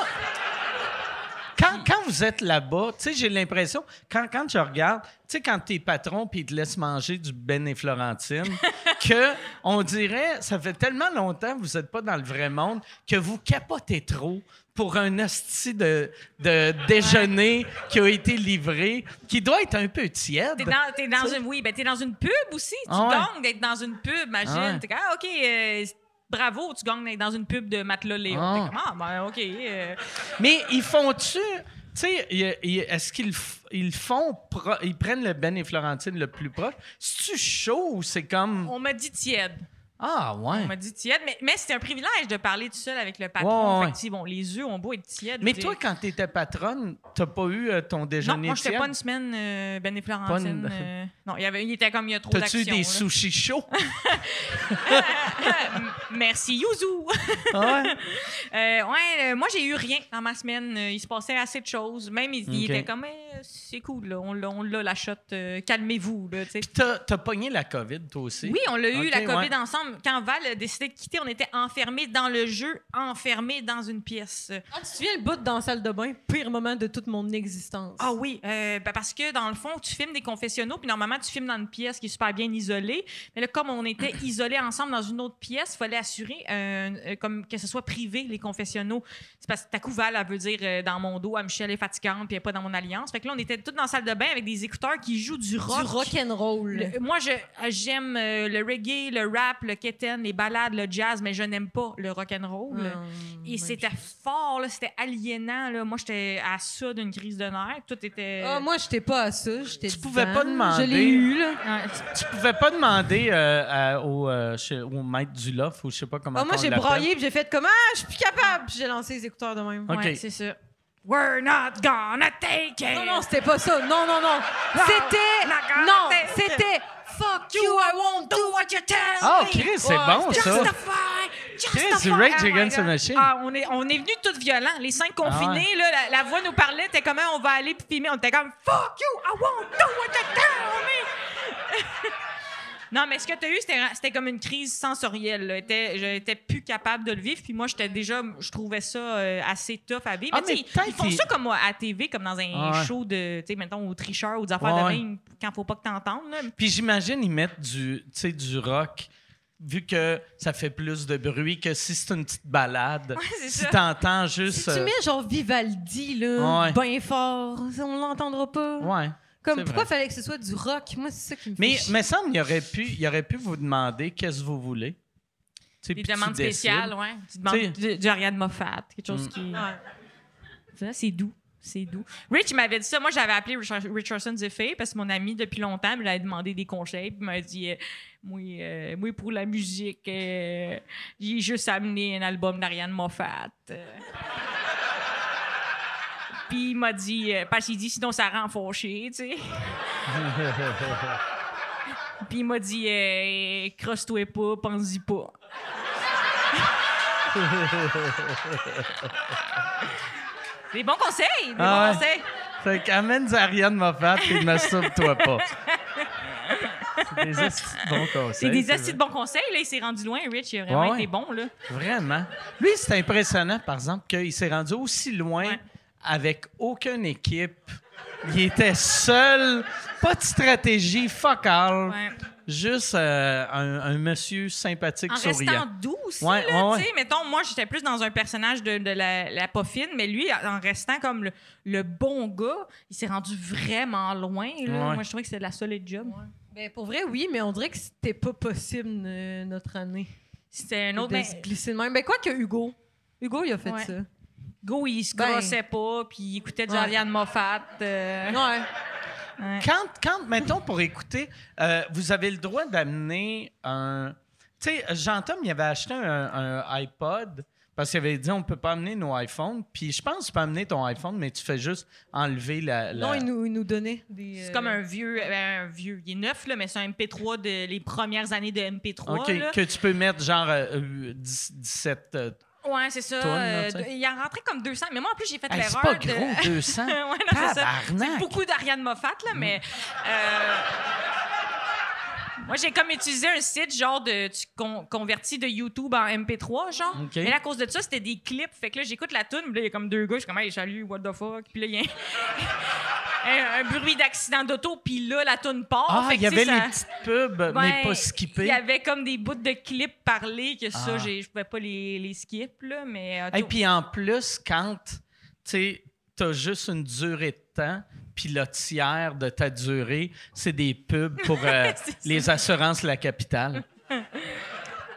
quand, quand vous êtes là-bas, tu sais, j'ai l'impression, quand, quand je regarde, tu sais, quand t'es patron puis ils te laissent manger du Ben et Florentine, que on dirait, ça fait tellement longtemps que vous n'êtes pas dans le vrai monde que vous capotez trop pour un hostie de, de déjeuner qui a été livré, qui doit être un peu tiède.
T'es dans, t'es dans une, oui, ben t'es dans une pub aussi. Tu
Ah ouais.
d'être dans une pub, imagine.
Ah ouais.
T'es comme, ah, OK, euh, bravo, tu gagnes dans une pub de Matelas Léon.
Ah.
Comme, ah, ben, OK. euh.
Mais ils font-tu. Tu sais, est-ce qu'ils ils font. pro- ils prennent le Ben et Florentine le plus proche? C'est-tu chaud ou c'est comme.
On m'a dit tiède.
Ah, ouais.
On m'a dit tiède. Mais, mais c'est un privilège de parler tout seul avec le patron.
Ouais, ouais.
Fait que, tu bon, les œufs ont beau être tièdes.
Mais toi, quand t'étais patronne, t'as pas eu euh, ton
Non,
déjeuner
moi, j'étais
tiède?
pas une semaine euh, Ben et Florentine.
Pas une-
euh, non, il y avait, il était comme il y a trop
T'as-tu
d'actions.
eu des
là.
sushis chauds?
Merci, Yuzu.
Ah ouais?
Euh, ouais, moi, j'ai eu rien dans ma semaine. Il se passait assez de choses. Même, il, il
Ok.
était comme, Eh, c'est cool, là. on l'a, on l'a, la shot. calmez-vous, là, tu
t'as, t'as pogné la COVID, toi aussi?
Oui, on l'a eu, la COVID
ouais.
Quand Val a décidé de quitter, on était enfermés dans le jeu, enfermés dans une pièce.
ah tu te souviens le bout dans la salle de bain? Pire moment de toute mon existence
Ah oui, euh, ben parce que dans le fond, tu filmes des confessionnaux, puis normalement, tu filmes dans une pièce qui est super bien isolée. Mais là, comme on était isolés ensemble dans une autre pièce, il fallait assurer euh, euh, comme que ce soit privé, les confessionnaux. C'est parce que ta couval, elle veut dire euh, dans mon dos, ah, Michel est fatigante, puis elle est pas dans mon alliance. Fait que là, on était tous dans la salle de bain avec des écouteurs qui jouent du rock.
du rock and roll
Le- moi, j'aime le reggae, le rap, le quétaine, les balades, le jazz, mais je n'aime pas le rock and roll.
Hum,
Et c'était fort, là, c'était aliénant. Là. Moi, j'étais à ça d'une crise de nerfs. Tout était.
Ah, moi, j'étais pas à ça. J'étais
Tu pouvais pas demander.
Je l'ai eu, là.
Ouais.
Tu pouvais pas demander euh, à- au, euh, chez- au maître du loft ou je sais pas comment
Ah, moi, j'ai broyé puis j'ai fait comme Ah, je suis plus capable. Puis j'ai lancé les écouteurs de même.
Ok.
Ouais, c'est ça. We're not gonna take it.
Non, non, c'était pas ça. Non, non, non. C'était.
not gonna
Non,
take it.
c'était Fuck you, I won't do what you tell
Ah,
me.
Chris, c'est
Ouais,
bon, ça.
Justify,
Chris,
justify.
du Rage
Oh
Against the. Machine.
Ah, on est, on est venus tous violents. Les cinq confinés,
Ah
là, la, la voix nous parlait, t'es comment on va aller filmer. On était comme Fuck you, I won't do what you tell me. non, mais ce que t'as eu, c'était, c'était comme une crise sensorielle. J'étais- plus capable de le vivre. Puis moi, j'étais déjà, je trouvais ça euh, assez tough à vivre.
Ah,
mais tu ils- font ça comme à la TV, comme dans un
ouais.
show de, tu sais, mettons, au tricheur ou des affaires
Ouais,
de même, quand faut pas que t'entendes. là.
Puis j'imagine ils mettent du, tu du rock vu que ça fait plus de bruit que si c'est une petite balade.
c'est
si t'entends
Si
juste...
tu
euh,
mets genre Vivaldi, là,
Ouais.
bien fort, on l'entendra pas?
Ouais.
Comme pourquoi
vrai.
fallait que ce soit du rock? Moi, c'est ça qui me fait
Mais
chier.
me semble il aurait pu, il aurait pu vous demander qu'est-ce que vous voulez. Tu sais,
Des
puis tu
demandes spéciales,
décides.
ouais. Tu demandes
T'sais-
du, du Ariane Moffat, quelque chose
Mm.
qui. Ça, C'est doux. C'est doux. Rich il m'avait dit ça. Moi, j'avais appelé Richard- Richardson Zephyr parce que mon ami, depuis longtemps, me l'avait demandé des conseils. Puis il m'a dit euh, moi, euh, moi, pour la musique, euh, j'ai juste amené un album d'Ariane Moffat. Euh. Puis il m'a dit, euh, parce qu'il dit sinon ça rend fauché, tu sais. Puis il m'a dit, euh, crosse-toi pas, pense-y pas. Des bons conseils, des
Ah
bons
ouais.
conseils.
Fait qu'amène du Ariane Moffat et masturbe-toi pas. C'est des esti de bons conseils.
C'est des astuces de bons conseils, là. Il s'est rendu loin, Rich. Il a vraiment
ouais.
été bon, là.
Vraiment. Lui, c'est impressionnant, par exemple, qu'il s'est rendu aussi loin
Ouais.
Avec aucune équipe. Il était seul, pas de stratégie, fuck all.
Ouais.
Juste euh, un, un monsieur sympathique,
En
souriant.
restant doux aussi,
Ouais,
là,
ouais,
tu sais. Mettons, moi, j'étais plus dans un personnage de, de la, la poffine, mais lui, en restant comme le, le bon gars, il s'est rendu vraiment loin, là.
Ouais.
Moi, je trouvais que c'était de la solide job.
Ben, pour vrai, oui, mais on dirait que c'était pas possible euh, notre année.
C'était un autre...
de
Ben,
se glisser de même. Ben, quoi que Hugo. Hugo, il a fait
Ouais.
ça.
Go, il se
Ben.
crossait pas, puis il écoutait du
Ouais.
Ariane Moffat. euh,
Ouais.
ouais.
Quand, quand, mettons, pour écouter, euh, vous avez le droit d'amener un. Tu sais, Jean-Tom, il avait acheté un, un iPod parce qu'il avait dit on peut pas amener nos iPhones. Puis je pense que tu peux amener ton iPhone, mais tu fais juste enlever la. la-
Non, il nous, il nous donnait des.
C'est
euh,
comme un vieux, ben, un vieux, il est neuf, là, mais c'est un MP3 de les premières années de MP3.
OK,
là.
que tu peux mettre genre euh, euh, 10 17.
Ouais, c'est ça.
Tonnes, là,
euh, il y en rentrait comme 200. Mais moi, en plus, j'ai fait
hey, c'est
l'erreur
pas
de...
gros, 200.
ouais, c'est beaucoup d'Ariane Moffat, là, mais... euh, Moi, j'ai comme utilisé un site genre de tu con- converti de YouTube en MP3, genre.
OK.
Mais là, à cause de ça, c'était des clips. Fait que là, j'écoute la tune, puis là, il y a comme deux gars, je suis comme, hey, salut, what the fuck? Puis là, il y a un, un bruit d'accident d'auto, puis là, la tune part.
Ah, il y avait
ça-
les petites pubs, mais pas skippées.
Il y avait comme des bouts de clips parlés que ça,
Ah.
je pouvais pas les, les skip, là, mais... euh,
Et
tout-
puis en plus, quand tu as juste une durée de temps, puis le tiers de ta durée, c'est des pubs pour euh, les assurances La Capitale.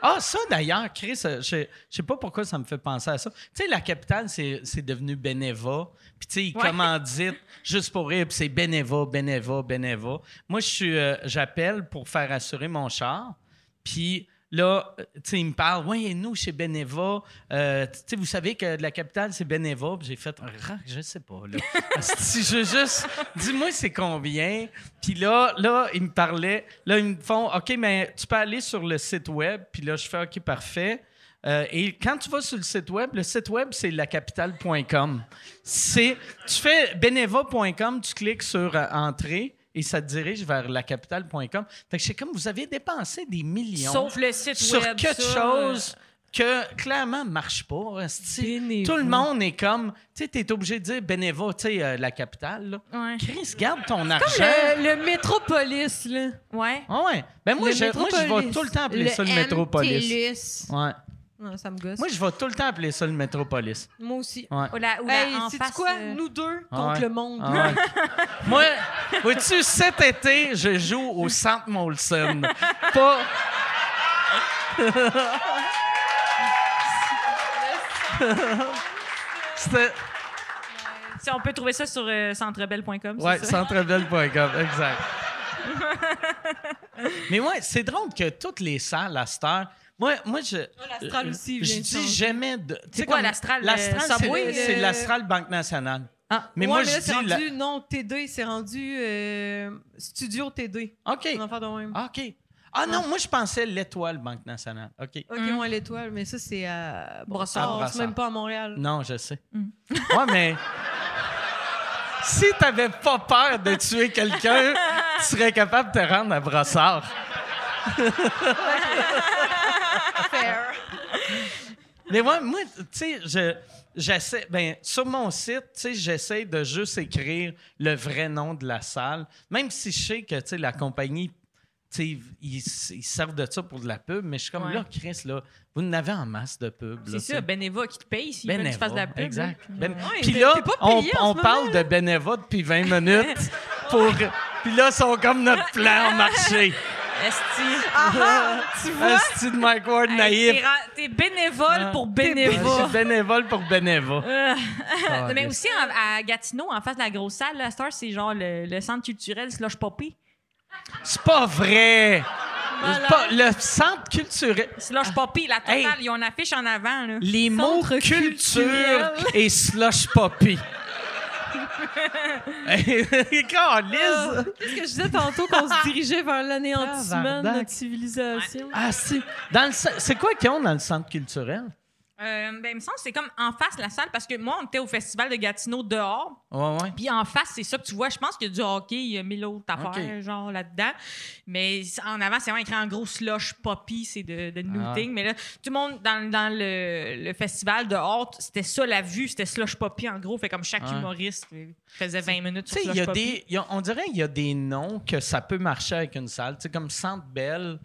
Ah, ça d'ailleurs, Chris, euh, je je sais pas pourquoi ça me fait penser à ça. Tu sais, La Capitale, c'est c'est devenu Beneva. Puis tu sais, ils
Ouais.
commanditent juste pour rire, puis c'est Beneva, Beneva, Beneva. Moi, je suis, euh, j'appelle pour faire assurer mon char. Puis là, euh, il me parle, oui, nous, chez Beneva, euh, tu sais, vous savez que de la capitale, c'est Beneva. J'ai fait, Ah, je sais pas, là. si je juste, dis-moi c'est combien. Puis là, là, ils me parlaient, là, ils me font, OK, mais tu peux aller sur le site web. Puis là, je fais, OK, parfait. Euh, et quand tu vas sur le site web, le site web, c'est lacapitale.com. C'est, tu fais beneva.com, tu cliques sur euh, Entrée et ça te dirige vers lacapitale.com. Fait que c'est comme, vous avez dépensé des millions
Sauf le site
sur
web.
quelque
ça,
chose que clairement marche pas. Tout le monde est comme, tu sais, t'es obligé de dire Beneva, tu sais, euh, la capitale. Là.
euh, Ouais.
Chris, garde ton argent.
Le, le Métropolis, là.
Ouais.
Ah ouais. Ben moi,
Le
je, moi, je vais tout le temps appeler ça le Métropolis. Ouais.
Non, ça me gosse.
Moi, je vais tout le temps appeler ça le Métropolis.
Moi aussi.
Ouais.
Ou la, ou la-
Hey,
en
sais-tu
face,
quoi?
euh,
Nous deux contre
ouais.
le monde.
Ah ouais. Moi, vois-tu, cet été, je joue au Centre Molson. Pas, C'était.
Si on peut trouver ça sur euh, centrebelle.com. ça?
centrebelle.com, exact. Mais ouais, c'est drôle que toutes les salles à cette heure. Moi, moi je.
l'Astral aussi
Je dis jamais de. tu sais,
quoi, l'Astral, euh,
L'Astral, c'est-
Subway,
c'est
euh,
l'Astral Banque Nationale.
Ah.
Mais
Ouais,
moi,
mais là,
je
c'est
dis. la-
rendu, non, T2, c'est rendu euh, Studio T2.
OK.
De même.
Ah, OK. Ah non, moi, je pensais l'Étoile Banque Nationale. OK.
Ok, moi, l'étoile, mais ça, c'est à
Brossard.
C'est même pas à Montréal.
Non, je sais. Ouais, mais. Si t'avais pas peur de tuer quelqu'un, tu serais capable de te rendre à Brossard. Mais moi, moi tu sais, je, j'essaie, ben, sur mon site, tu sais, j'essaie de juste écrire le vrai nom de la salle, même si je sais que, tu sais, la compagnie, tu sais, ils, ils servent de ça pour de la pub, mais je suis comme,
Ouais.
là, Chris, là, vous en avez en masse de pub.
C'est ça. Beneva qui te paye s'il veut que tu fasses de la pub.
Exact.
là.
Ben-
Ouais,
Puis là, on, on parle de Beneva depuis 20 minutes. pour... Puis là, ils sont comme notre plan marché.
Esti.
tu vois?
Esti de Mike Ward
Hey,
naïf.
T'es bénévole pour
Je
Beneva.
suis bénévole pour Beneva.
Euh,
Ah,
mais
yes.
aussi en- à Gatineau, en face de la grosse salle, la Star, c'est genre le, le centre culturel Slush Poppy.
C'est pas vrai. Pas- le centre culturel.
Slush Poppy, la totale,
Hey.
ils ont une affiche en avant. Là.
Les mots culture
culturel.
et slush poppy. Calisse.
Qu'est-ce que je disais tantôt qu'on se dirigeait vers l'anéantissement de notre civilisation?
Ah, si. Dans le ce- C'est quoi qu'ils ont dans le centre culturel?
Euh, ben, il me semble que c'est comme en face de la salle, parce que moi, on était au festival de Gatineau dehors.
Ouais, ouais.
Puis en face, c'est ça que tu vois. Je pense qu'il y a du hockey, il y a mille autres affaires, genre là-dedans. Mais en avant, c'est vraiment écrit en gros slush poppy, c'est de, de nooting. Mais là, tout le monde dans, dans le, le festival dehors, c'était ça la vue, c'était slush poppy en gros. Fait comme chaque humoriste euh, faisait 20 minutes
Tu
sur
sais, il
slush
y a
poppy.
des, il y a- on dirait qu'il y a des noms que ça peut marcher avec une salle. Tu sais, comme Centre Bell.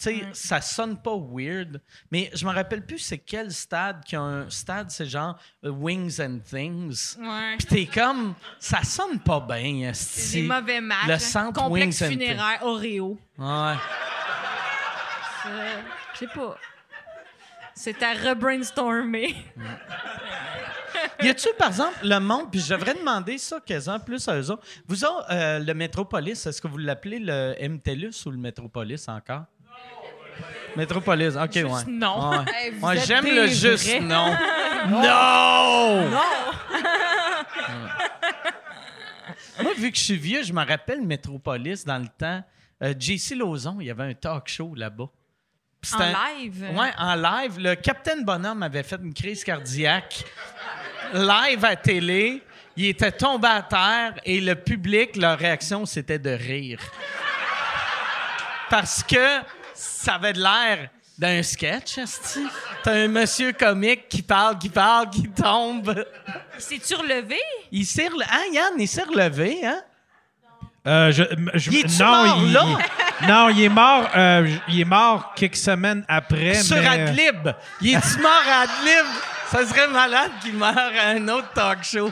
Sais, ça sonne pas weird, mais je me rappelle plus c'est quel stade qui a un stade, c'est genre euh, Wings and Things.
Ouais.
Puis t'es comme, ça sonne pas bien.
C'est mauvais matchs.
Le
hein.
centre
Complexe
Wings and
funéraire, Oreo.
Ouais.
Euh, Je sais pas. C'est à rebrainstormer.
Y a-tu, par exemple, le monde, puis je devrais demander ça quasiment plus à eux autres. Vous autres, euh, le Métropolis, est-ce que vous l'appelez le MTELUS ou le Métropolis encore? Métropolis, OK, ouais.
non.
Ouais.
Hey, vous
Ouais,
êtes
j'aime le juste
vrais.
non. non!
Non!
Moi, vu que je suis vieux, je me rappelle Métropolis dans le temps. Euh, JC Lauzon, il y avait un talk show là-bas.
En
un-
live?
Ouais, en live. Le Capitaine Bonhomme avait fait une crise cardiaque live à télé. Il était tombé à terre et le public, leur réaction, c'était de rire. Parce que ça avait de l'air d'un sketch, esti. T'as un monsieur comique qui parle, qui parle, qui tombe.
C'est-tu relevé?
Il s'est relevé. Hein, Yann, il s'est relevé, hein?
Euh, je, je-
Il est-tu
non,
mort
il,
là?
il- non, il est mort. euh, il est mort quelques semaines après.
Sur
mais-
Adlib. Il est-tu mort à Adlib? Ça serait malade qu'il meure à un autre talk show.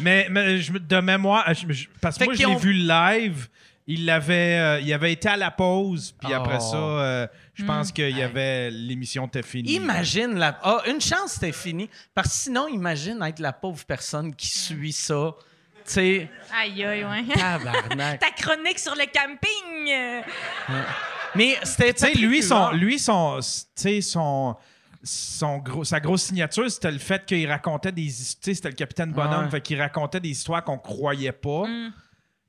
Mais, mais je me- de mémoire, je- je- parce que moi, je l'ai
ont-
vu live. Il avait, euh, il avait été à la pause, puis
Oh.
après ça, euh, je
Hmm.
pense qu'il y avait l'émission était finie.
Imagine la. Ah, une chance, c'était fini. Parce que sinon, imagine être la pauvre personne qui suit ça. Tu sais,
Aïe, aïe, ouais.
tabarnak.
Ta chronique sur le camping.
Mais c'était.
Tu sais, lui, son, lui, son, tu sais, son, son gros, sa grosse signature, c'était le fait qu'il racontait des histoires. Tu sais, c'était le capitaine Bonhomme,
Ouais.
fait qu'il racontait des histoires qu'on croyait pas.
Mm.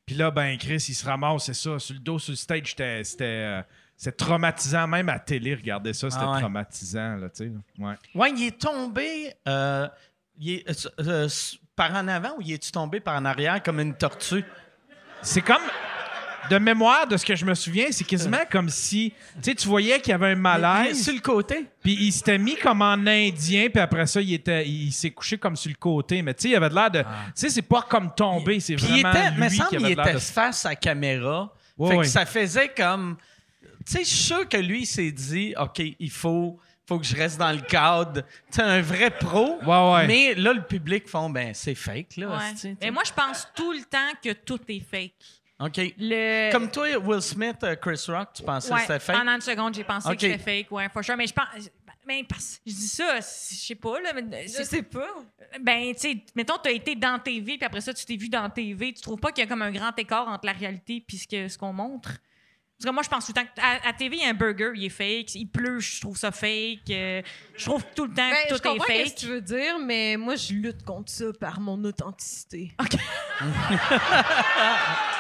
Puis là, ben, Chris, il se ramasse, c'est ça. Sur le dos, sur le stage, c'était. c'était euh, c'est traumatisant, même à télé, regardez ça, c'était
Ah ouais.
traumatisant, là, tu sais. Ouais.
Ouais, il est tombé. euh, il est, euh, euh, par en avant ou il est tombé par en arrière comme une tortue?
C'est comme. De mémoire, de ce que je me souviens, c'est quasiment comme si. Tu sais, tu voyais qu'il y avait un malaise.
sur le côté.
Puis il s'était mis comme en indien, puis après ça, il, était, il s'est couché comme sur le côté. Mais tu sais, il avait de l'air de. Tu sais, c'est pas comme tomber, c'est
Ah. Puis il
vraiment.
était,
lui
me
qui avait
il était
de-
face à la caméra.
Ouais,
fait que ça faisait comme. Tu sais, je suis sûr que lui, il s'est dit, OK, il faut, faut que je reste dans le cadre. Tu sais, un vrai pro.
Ouais, ouais.
Mais là, le public font, ben, c'est fake, là.
ouais. Mais moi, je pense tout le temps que tout est fake.
OK.
Le...
Comme toi, Will Smith, euh, Chris Rock, tu pensais
Ouais,
que c'était fake?
Pendant une seconde, j'ai pensé
Ok.
que c'était fake, ouais, for sure. Mais je pense. Ben, parce, je dis ça, je sais pas, là. Mais,
Je sais pas.
Ben, tu sais, mettons, tu as été dans TV, puis après ça, tu t'es vu dans TV. Tu trouves pas qu'il y a comme un grand écart entre la réalité et ce que- ce qu'on montre? Parce que moi, je pense tout le temps qu'à à TV, il y a un burger, il est fake. Il pleut, je trouve ça fake. euh, je trouve tout le temps
Ben,
que
je
tout est
comprends ce que
fake.
tu veux dire, mais moi, je lutte contre ça par mon authenticité.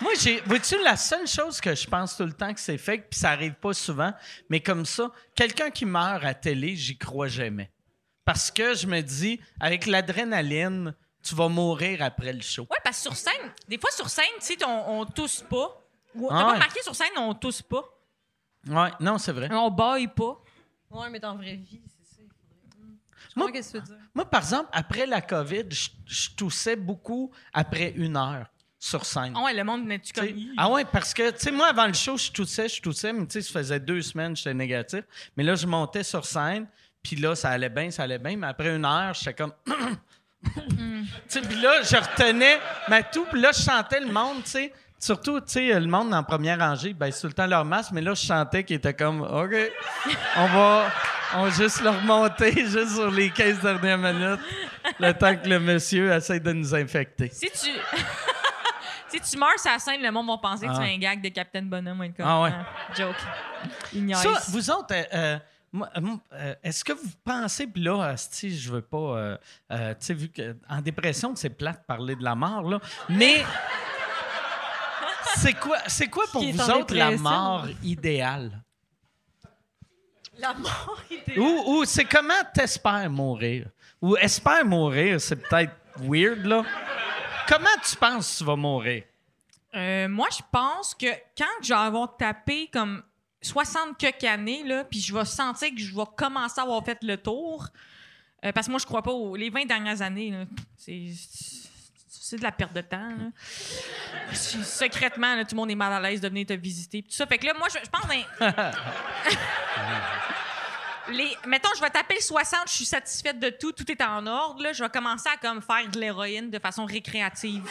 Moi, j'ai. Vois-tu, la seule chose que je pense tout le temps que c'est fake, puis ça arrive pas souvent, mais comme ça, quelqu'un qui meurt à télé, j'y crois jamais. Parce que je me dis, avec l'adrénaline, tu vas mourir après le show.
Ouais, parce que sur scène, des fois sur scène, tu sais, on, on tousse pas. Ou- T'as
Ah
pas remarqué sur scène, on tousse pas.
Ouais, non, c'est vrai.
On baille pas.
Ouais, mais dans la vraie vie, c'est ça. il faudrait- Hmm. Je
Moi-
comprends ce que tu veux dire?
Moi, par exemple, après la COVID, je, je toussais beaucoup après une heure sur scène.
Ah ouais, le monde venait-tu
Tu
comme.
Ah ouais, parce que, tu sais, moi, avant le show, je toussais, je toussais, mais tu sais, ça faisait deux semaines j'étais négatif. Mais là, je montais sur scène, puis là, ça allait bien, ça allait bien, mais après une heure, j'étais comme... Tu sais, puis là, je retenais ma toux, puis là, je chantais le monde, tu sais. Surtout, tu sais, le monde en première rangée, ben, c'est tout le temps leur masque, mais là, je chantais qui était comme, OK, on va, on va juste le remonter juste sur les 15 dernières minutes, le temps que le monsieur essaie de nous infecter.
Si tu. si tu meurs sur la scène, le monde va penser que tu
Ah.
fais un gag de Captain Bonhomme ou une.
Ah ouais.
joke. Il niaise.
Ça, vous autres, euh, euh, euh, est-ce que vous pensez, puis là, si je veux pas, euh, euh, tu sais, vu qu'en dépression, c'est plate de parler de la mort, là, mais c'est quoi, c'est quoi pour vous autres la mort idéale?
La mort idéale.
Ou, ou c'est comment t'espères mourir? Ou espère mourir, c'est peut-être weird, là. Comment tu penses que tu vas mourir?
Euh, moi, je pense que quand je vais avoir tapé comme 60 quelques années, là, puis je vais sentir que je vais commencer à avoir fait le tour, euh, parce que moi, je crois pas aux les 20 dernières années, là, c'est c'est de la perte de temps. là. C'est- Secrètement, là, tout le monde est mal à l'aise de venir te visiter. Tout ça. Fait que là, moi, je, je pense... Les, mettons, je vais taper le 60, je suis satisfaite de tout, tout est en ordre. Là, je vais commencer à comme faire de l'héroïne de façon récréative.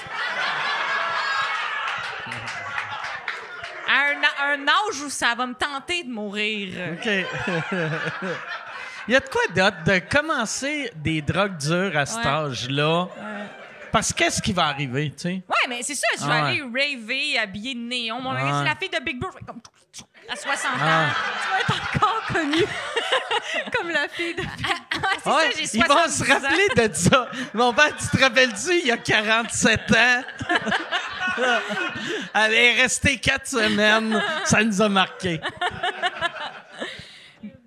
À un, un âge où ça va me tenter de mourir.
OK. Il y a de quoi d'autre de commencer des drogues dures à cet
Ouais.
âge-là? Parce que qu'est-ce qui va arriver, tu sais?
Ouais, mais c'est ça, je vais
Ah ouais.
aller raver, habillé de néon. Mon
Ah
c'est la fille de Big vais comme à 60 ans.
Ah.
Tu vas être encore connue comme la fille de.
c'est
Ouais,
ça, j'ai 70
ils vont se
ans.
rappeler de ça. Mon père, tu te rappelles-tu, il y a 47 ans? Elle est restée quatre semaines. Ça nous a marqué.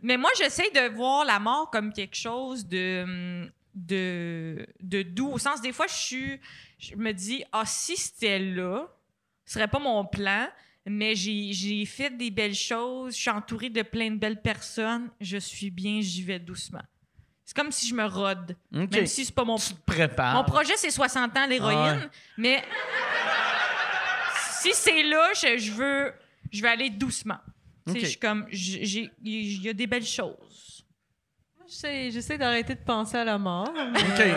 Mais moi, j'essaie de voir la mort comme quelque chose de, hum, de, de doux. Au sens, des fois, je suis. Je me dis, ah, si c'était là, ce serait pas mon plan, mais j'ai fait des belles choses, je suis entourée de plein de belles personnes, je suis bien, j'y vais doucement. C'est comme si je me rôde.
OK.
Même si c'est pas mon.
Tu te prépares.
Mon projet, c'est 60 ans, l'héroïne,
Ah ouais.
mais si c'est là, je, je veux, je veux aller doucement. Tu sais,
OK.
Je suis comme, il y a des belles choses.
J'essaie j'essaie d'arrêter de penser à la mort. mais-
OK.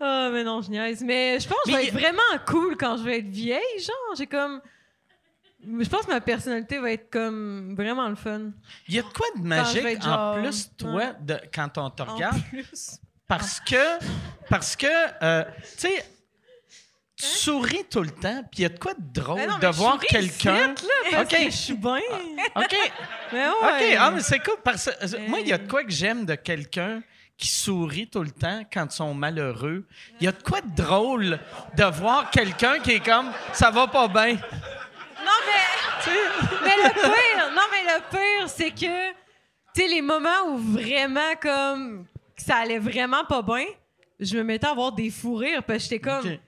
Ah, mais non, je niaise. Mais je pense que je vais être vraiment cool quand je vais être vieille. Genre, j'ai comme. Je pense que ma personnalité va être comme vraiment le fun.
Il y a de quoi de magique en
genre-
plus, toi, de, quand on te
En
regarde?
plus?
Parce que, parce que, euh, tu sais, tu souris tout le temps, puis il y a de quoi de drôle
Mais non,
de
mais
voir quelqu'un. OK.
que je suis bien.
OK.
Mais ouais.
OK. Ah, mais c'est cool. Parce que, euh, moi, il y a de quoi que j'aime de quelqu'un qui sourit tout le temps quand ils sont malheureux. Il y a de quoi de drôle de voir quelqu'un qui est comme ça va pas bien.
Non, mais. mais le pire, non, mais le pire, c'est que, tu sais, les moments où vraiment, comme, ça allait vraiment pas bien, je me mettais à avoir des fous rires, parce que j'étais comme.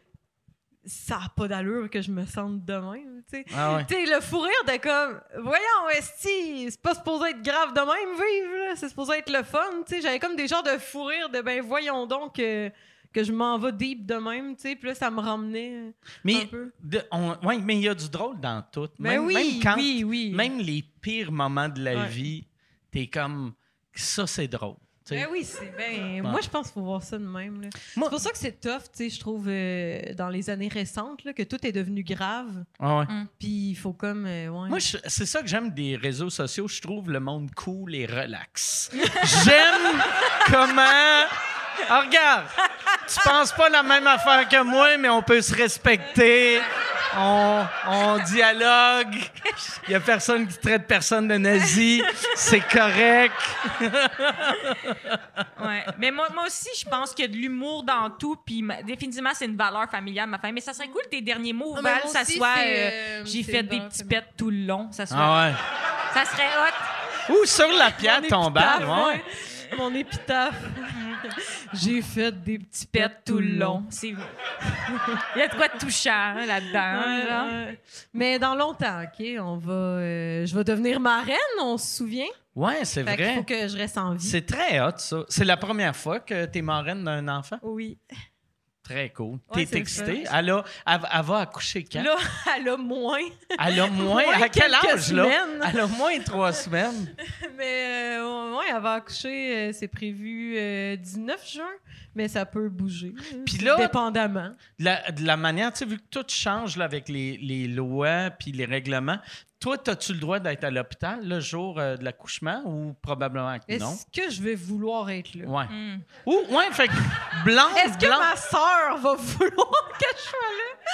Ça a pas d'allure que je me sente de même, tu sais.
Ah ouais.
Le fou rire de comme, voyons, esti, c'est pas supposé être grave de même, vivre. C'est supposé être le fun, tu sais. J'avais comme des genres de fou rire de, ben, voyons donc que, que je m'en vais deep de même, tu sais. Puis là, ça me ramenait un
Mais,
peu.
de- on- ouais, mais il y a du drôle dans tout.
Ben
même,
oui,
même quand,
oui, oui.
Même les pires moments de la
Ouais.
vie, t'es comme ça, c'est drôle.
Ben oui, c'est ben, Moi, je pense qu'il faut voir ça de même. là.
Moi-
C'est pour ça que c'est tough, tu sais, je trouve, euh, dans les années récentes, là, que tout est devenu grave.
Ah ouais.
Puis il faut comme. euh, ouais.
Moi, je- c'est ça que j'aime des réseaux sociaux. Je trouve le monde cool et relax. J'aime comment. Ah, regarde, tu penses pas la même affaire que moi, mais on peut se respecter. On, on dialogue. Il y a personne qui traite personne de nazi. C'est correct.
Ouais. Mais moi, moi aussi, je pense qu'il y a de l'humour dans tout. Puis ma- définitivement, c'est une valeur familiale, ma famille. Mais ça serait cool tes derniers mots,
Ah, mais
Val, ça
aussi,
soit. euh,
euh,
J'ai fait des petits pets tout le long. Ça, soit,
Ah ouais.
ça serait hot.
Ou sur la pierre tombale. Ouais.
Mon épitaphe. J'ai fait des petits
Pets tout le long. C'est... Il y a de quoi de touchant hein, là-dedans.
Ouais,
genre.
ouais. Mais dans longtemps, OK, on va. euh, je vais devenir marraine, on se souvient?
Ouais, c'est
Fait
vrai.
faut que je reste en vie.
C'est très hot, ça. C'est la première fois que t'es marraine d'un enfant?
Oui.
Très cool.
Ouais,
T'es excitée? Elle, a- elle, elle va accoucher quand?
Là, elle a moins.
Elle a moins?
Moins
à quel âge, là?
semaines.
Elle a moins trois semaines.
Mais euh, ouais, elle va accoucher, euh, c'est prévu euh, 19 juin, mais ça peut bouger.
Puis
euh,
là-
Dépendamment.
De la, de la manière, tu sais, vu que tout change là, avec les, les lois puis les règlements, toi, as-tu le droit d'être à l'hôpital le jour euh, de l'accouchement ou probablement que non?
Est-ce que je vais vouloir être là?
Ouais.
Hmm.
Ou, ouais, fait que blanc,
Est-ce que ma sœur va vouloir que je sois là?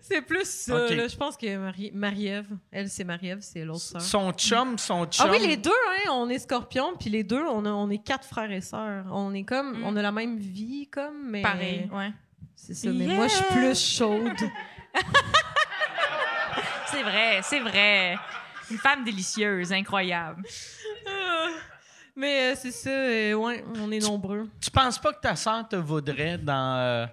C'est plus ça.
Ok.
là. Je pense que Marie- Marie-Ève, elle, c'est Marie-Ève, c'est l'autre sœur.
Son chum, son chum.
Ah oui, les deux, hein, on est scorpion, puis les deux, on, a- on est quatre frères et sœurs. On est comme,
Mm.
on a la même vie, comme, mais
Pareil, ouais.
c'est ça. Mais
Yeah!
moi, je suis plus chaude.
C'est vrai, c'est vrai. Une femme délicieuse, incroyable.
mais euh, c'est ça, euh, ouais, on est nombreux.
Tu penses pas que ta sœur te voudrait dans. euh,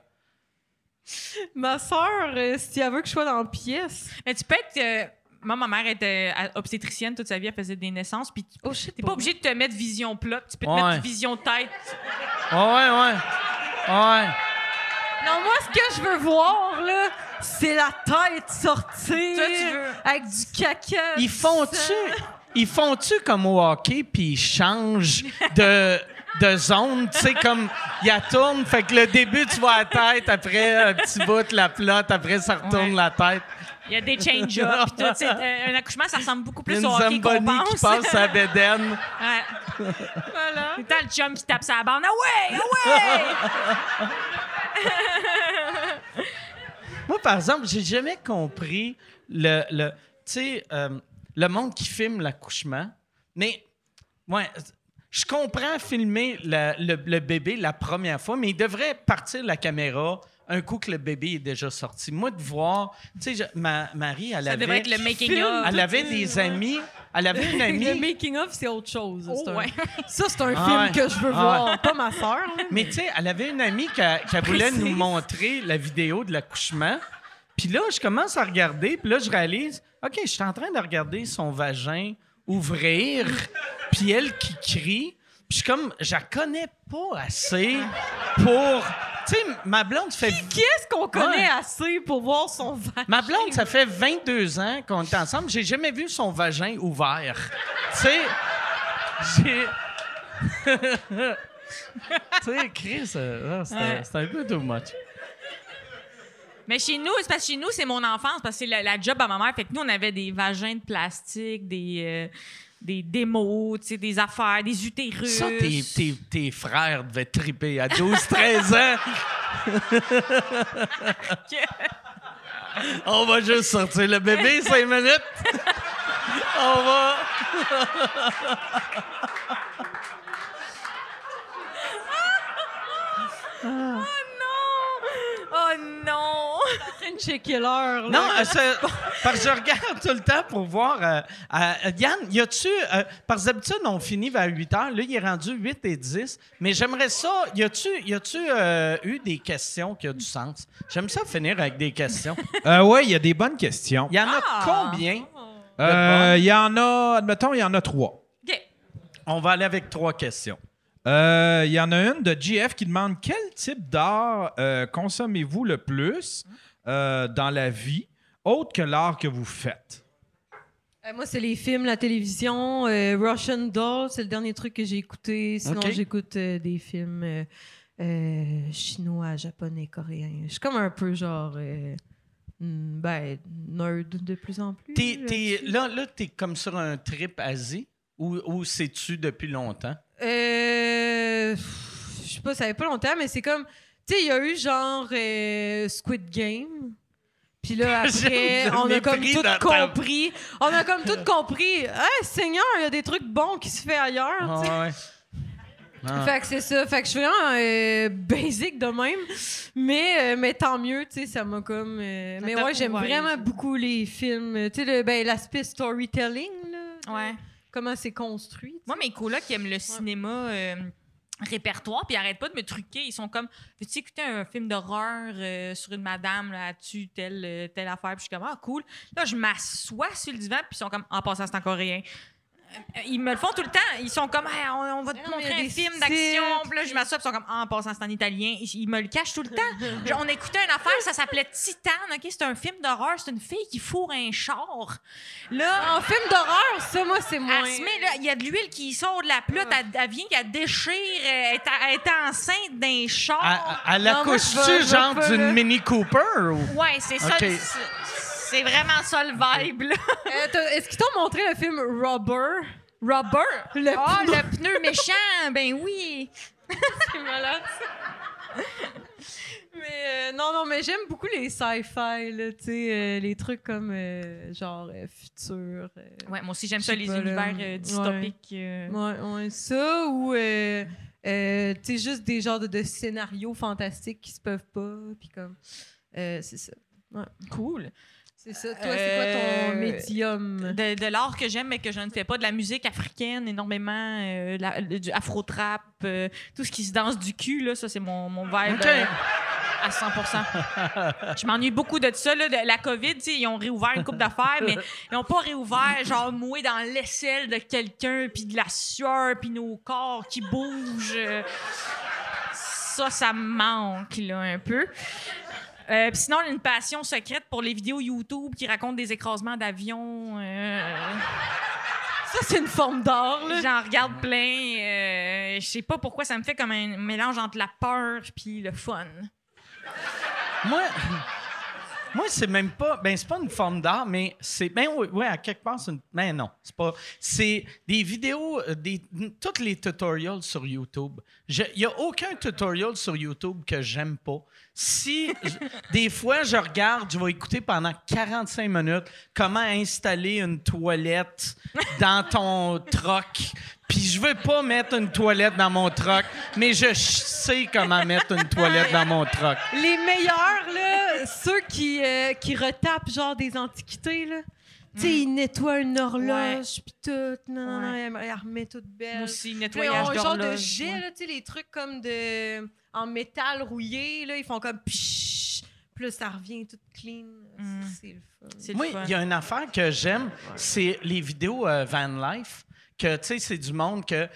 Ma sœur, euh, si elle veut que je sois dans la pièce,
Mais tu peux être. euh, moi, ma mère était euh, obstétricienne toute sa vie, elle faisait des naissances, puis tu
oh shit,
t'es pas obligé de te mettre vision plate, tu peux te
Ouais.
mettre vision tête.
Ouais, ouais. Ouais.
Non, moi, ce que je veux voir, là, c'est la tête sortir.
Toi, tu veux-
Avec du caca.
Ils font-tu? ils font-tu comme au hockey puis ils changent de de zone, tu sais comme il tourne, fait que le début tu vois la tête, après un petit bout la plotte, après ça retourne
Ouais.
la tête.
Il y a des change-ups, puis tout. euh, un accouchement, ça ressemble beaucoup plus
Une
au hockey qu'on pense.
qui passe à Bédène.
Ouais.
Voilà.
Tout le chum qui tape sa bande. Ah ouais, ah ouais!
Moi par exemple, j'ai jamais compris le le euh, le monde qui filme l'accouchement. Mais ouais, je comprends filmer le, le- le bébé la première fois, mais il devrait partir la caméra un coup que le bébé est déjà sorti. Moi, de voir, tu sais, ma Marie, elle
Ça
avait,
devrait être le making-of.
elle avait des amis, elle avait une
Le
amie,
making-of, c'est autre chose.
Oh,
C'est un-
ouais.
Ça, c'est un
Ah
film
ouais.
que je veux
Ah
voir, pas ma sœur. là.
mais tu sais, elle avait une amie qui, a- qui voulait nous montrer la vidéo de l'accouchement. Puis là, je commence à regarder, puis là, je réalise, OK, je suis en train de regarder son vagin ouvrir, puis elle qui crie. Puis je suis comme, je la connais pas assez pour... Tu sais, ma blonde fait...
Qui est-ce qu'on connaît
Ouais.
assez pour voir son vagin?
Ma blonde, ça fait 22 ans qu'on est ensemble. J'ai jamais vu son vagin ouvert. tu sais, j'ai... tu sais, Chris, euh, ah, c'était
Ouais.
un peu too much.
Mais chez nous, c'est parce que chez nous, c'est mon enfance, parce que c'est la, la job à ma mère. Fait que nous, on avait des vagins de plastique, des, euh, des démos, des affaires, des utérus.
Ça, tes, tes, tes frères devaient triper à 12-13 ans. On va juste sortir le bébé, 5 minutes. On va...
en train de checker l'heure. là.
Non, euh, parce que je regarde tout le temps pour voir. euh, euh, Yann, y a-tu. euh, parce que d'habitude, on finit vers 8 heures. Là, il est rendu 8 et 10. Mais j'aimerais ça. Y a-tu, y a-tu euh, eu des questions qui ont du sens? J'aime ça finir avec des questions.
Euh, ouais, il y a des bonnes questions.
Il y en a
Ah!
combien?
Euh, Il y en a, admettons, il y en a trois.
OK.
On va aller avec trois questions.
Euh, Il y en a une de GF qui demande quel type d'art euh, consommez-vous le plus euh, dans la vie, autre que l'art que vous faites?
Moi, c'est les films, la télévision. euh, Russian Doll, c'est le dernier truc que j'ai écouté. Sinon, j'écoute euh, des films euh, euh, chinois, japonais, coréens. Je suis comme un peu genre. euh, hmm, ben, nerd de plus en plus.
T'es- t'es-
là-dessus.
là, là t'es comme sur un trip Asie ou, ou c'est-tu depuis longtemps?
Euh, pas, ça fait pas longtemps, mais c'est comme. Tu sais, il y a eu genre euh, Squid Game. Puis là, après, on a comme tout compris. On a comme tout compris. Hey, Seigneur, il y a des trucs bons qui se fait ailleurs.
Ah ouais. Ah.
Fait que c'est ça. Fait que je suis vraiment euh, basic de même. Mais, euh, mais tant mieux, tu sais, ça m'a comme. euh,
Ça
mais ouais, j'aime vraiment beaucoup les films. Tu sais, le- ben, l'aspect storytelling, là.
Ouais.
Comment c'est construit.
Moi, mes colocs qui aiment le cinéma euh, répertoire, puis ils pas de me truquer. Ils sont comme, veux-tu écouter un film d'horreur euh, sur une madame là-dessus, telle, euh, telle affaire? Puis je suis comme, ah, cool. Là, je m'assois sur le divan, puis ils sont comme, en passant, c'est en coréen. Euh, Ils me le font tout le temps. Ils sont comme, Hey, on, on va te
non,
montrer un
des
film d'action. Puis là, je m'assois, ils sont comme, ah, en passant, c'est en italien. Ils, me le cachent tout le temps. Genre, on écoutait une affaire, ça s'appelait Titan, OK? C'est un film d'horreur. C'est une fille qui fourre un char. Là,
En film d'horreur, ça, moi, c'est moins.
elle se met, là, il y a de l'huile qui sort de la plotte, elle, elle vient, elle déchire, elle est, elle est enceinte d'un char.
Moi, vais-
l'accouche-tu,
je
genre d'une. Mini Cooper? Ou...
Ouais, c'est ça. C'est vraiment ça le vibe, là.
Euh, Est-ce qu'ils t'ont montré le film Rubber? Rubber? Le
Ah,
pneu.
le pneu méchant, ben oui.
c'est malade. ça. mais euh, non, non, mais j'aime beaucoup les sci-fi, là, tu sais, euh, les trucs comme euh, genre euh, futur. euh,
Ouais, moi aussi, j'aime ça, les
pas,
univers euh, dystopiques. euh.
Ouais, ouais, ça ou euh, euh, tu sais, juste des genres de, de scénarios fantastiques qui se peuvent pas, puis comme. euh, c'est ça.
Cool.
C'est ça. Toi, c'est quoi ton
Euh,
médium?
De, de l'art que j'aime, mais que je ne fais pas. De la musique africaine, énormément. euh, la- le- du afro-trap, euh, tout ce qui se danse du cul, là, ça, c'est mon, mon vibe.
OK.
euh, à 100 Je m'ennuie beaucoup de ça. Là, de la COVID, tu sais, ils ont réouvert une coupe d'affaires, mais ils n'ont pas réouvert, genre, moué dans l'aisselle de quelqu'un, puis de la sueur, puis nos corps qui bougent. euh. Ça, ça me manque, là, un peu. Euh, sinon, une passion secrète pour les vidéos YouTube qui racontent des écrasements d'avions. euh,
Ça, c'est une forme d'art, là.
J'en regarde plein. euh, Je sais pas pourquoi ça me fait comme un mélange entre la peur puis le fun.
Moi, moi c'est même pas. Ben, c'est pas une forme d'art, mais c'est. Ben, oui, ouais, à quelque part, c'est une. Ben, non, c'est pas. C'est des vidéos, euh, des, tous les tutorials sur YouTube. Il n'y a aucun tutorial sur YouTube que j'aime pas. Si, des fois, je regarde, je vais écouter pendant 45 minutes comment installer une toilette dans ton troc. Puis je veux pas mettre une toilette dans mon troc, mais je sais comment mettre une toilette dans mon troc.
Les meilleurs, là, ceux qui, euh, qui retapent genre des antiquités, là. Tu sais, ils nettoient une horloge, puis tout. Non, non, non, elle remet toute belle.
Moi aussi, nettoyage
genre de jet,
ouais.
là, tu sais, les trucs comme de... en métal rouillé, là, ils font comme là, ça revient tout clean.
Mm.
C'est le fun.
Moi, il y a une affaire que j'aime, c'est les vidéos euh, van life. Que, tu sais, c'est du monde que, euh,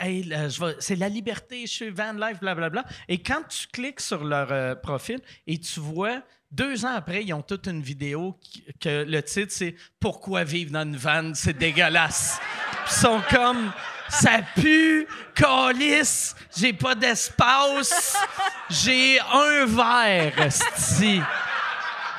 hey, là, je vais- c'est la liberté, je suis van life, blablabla. Et quand tu cliques sur leur euh, profil et tu vois, deux ans après, ils ont toute une vidéo qui- que le titre, c'est Pourquoi vivre dans une van, c'est dégueulasse. Ils sont comme, ça pue, calice, j'ai pas d'espace, j'ai un verre, esti.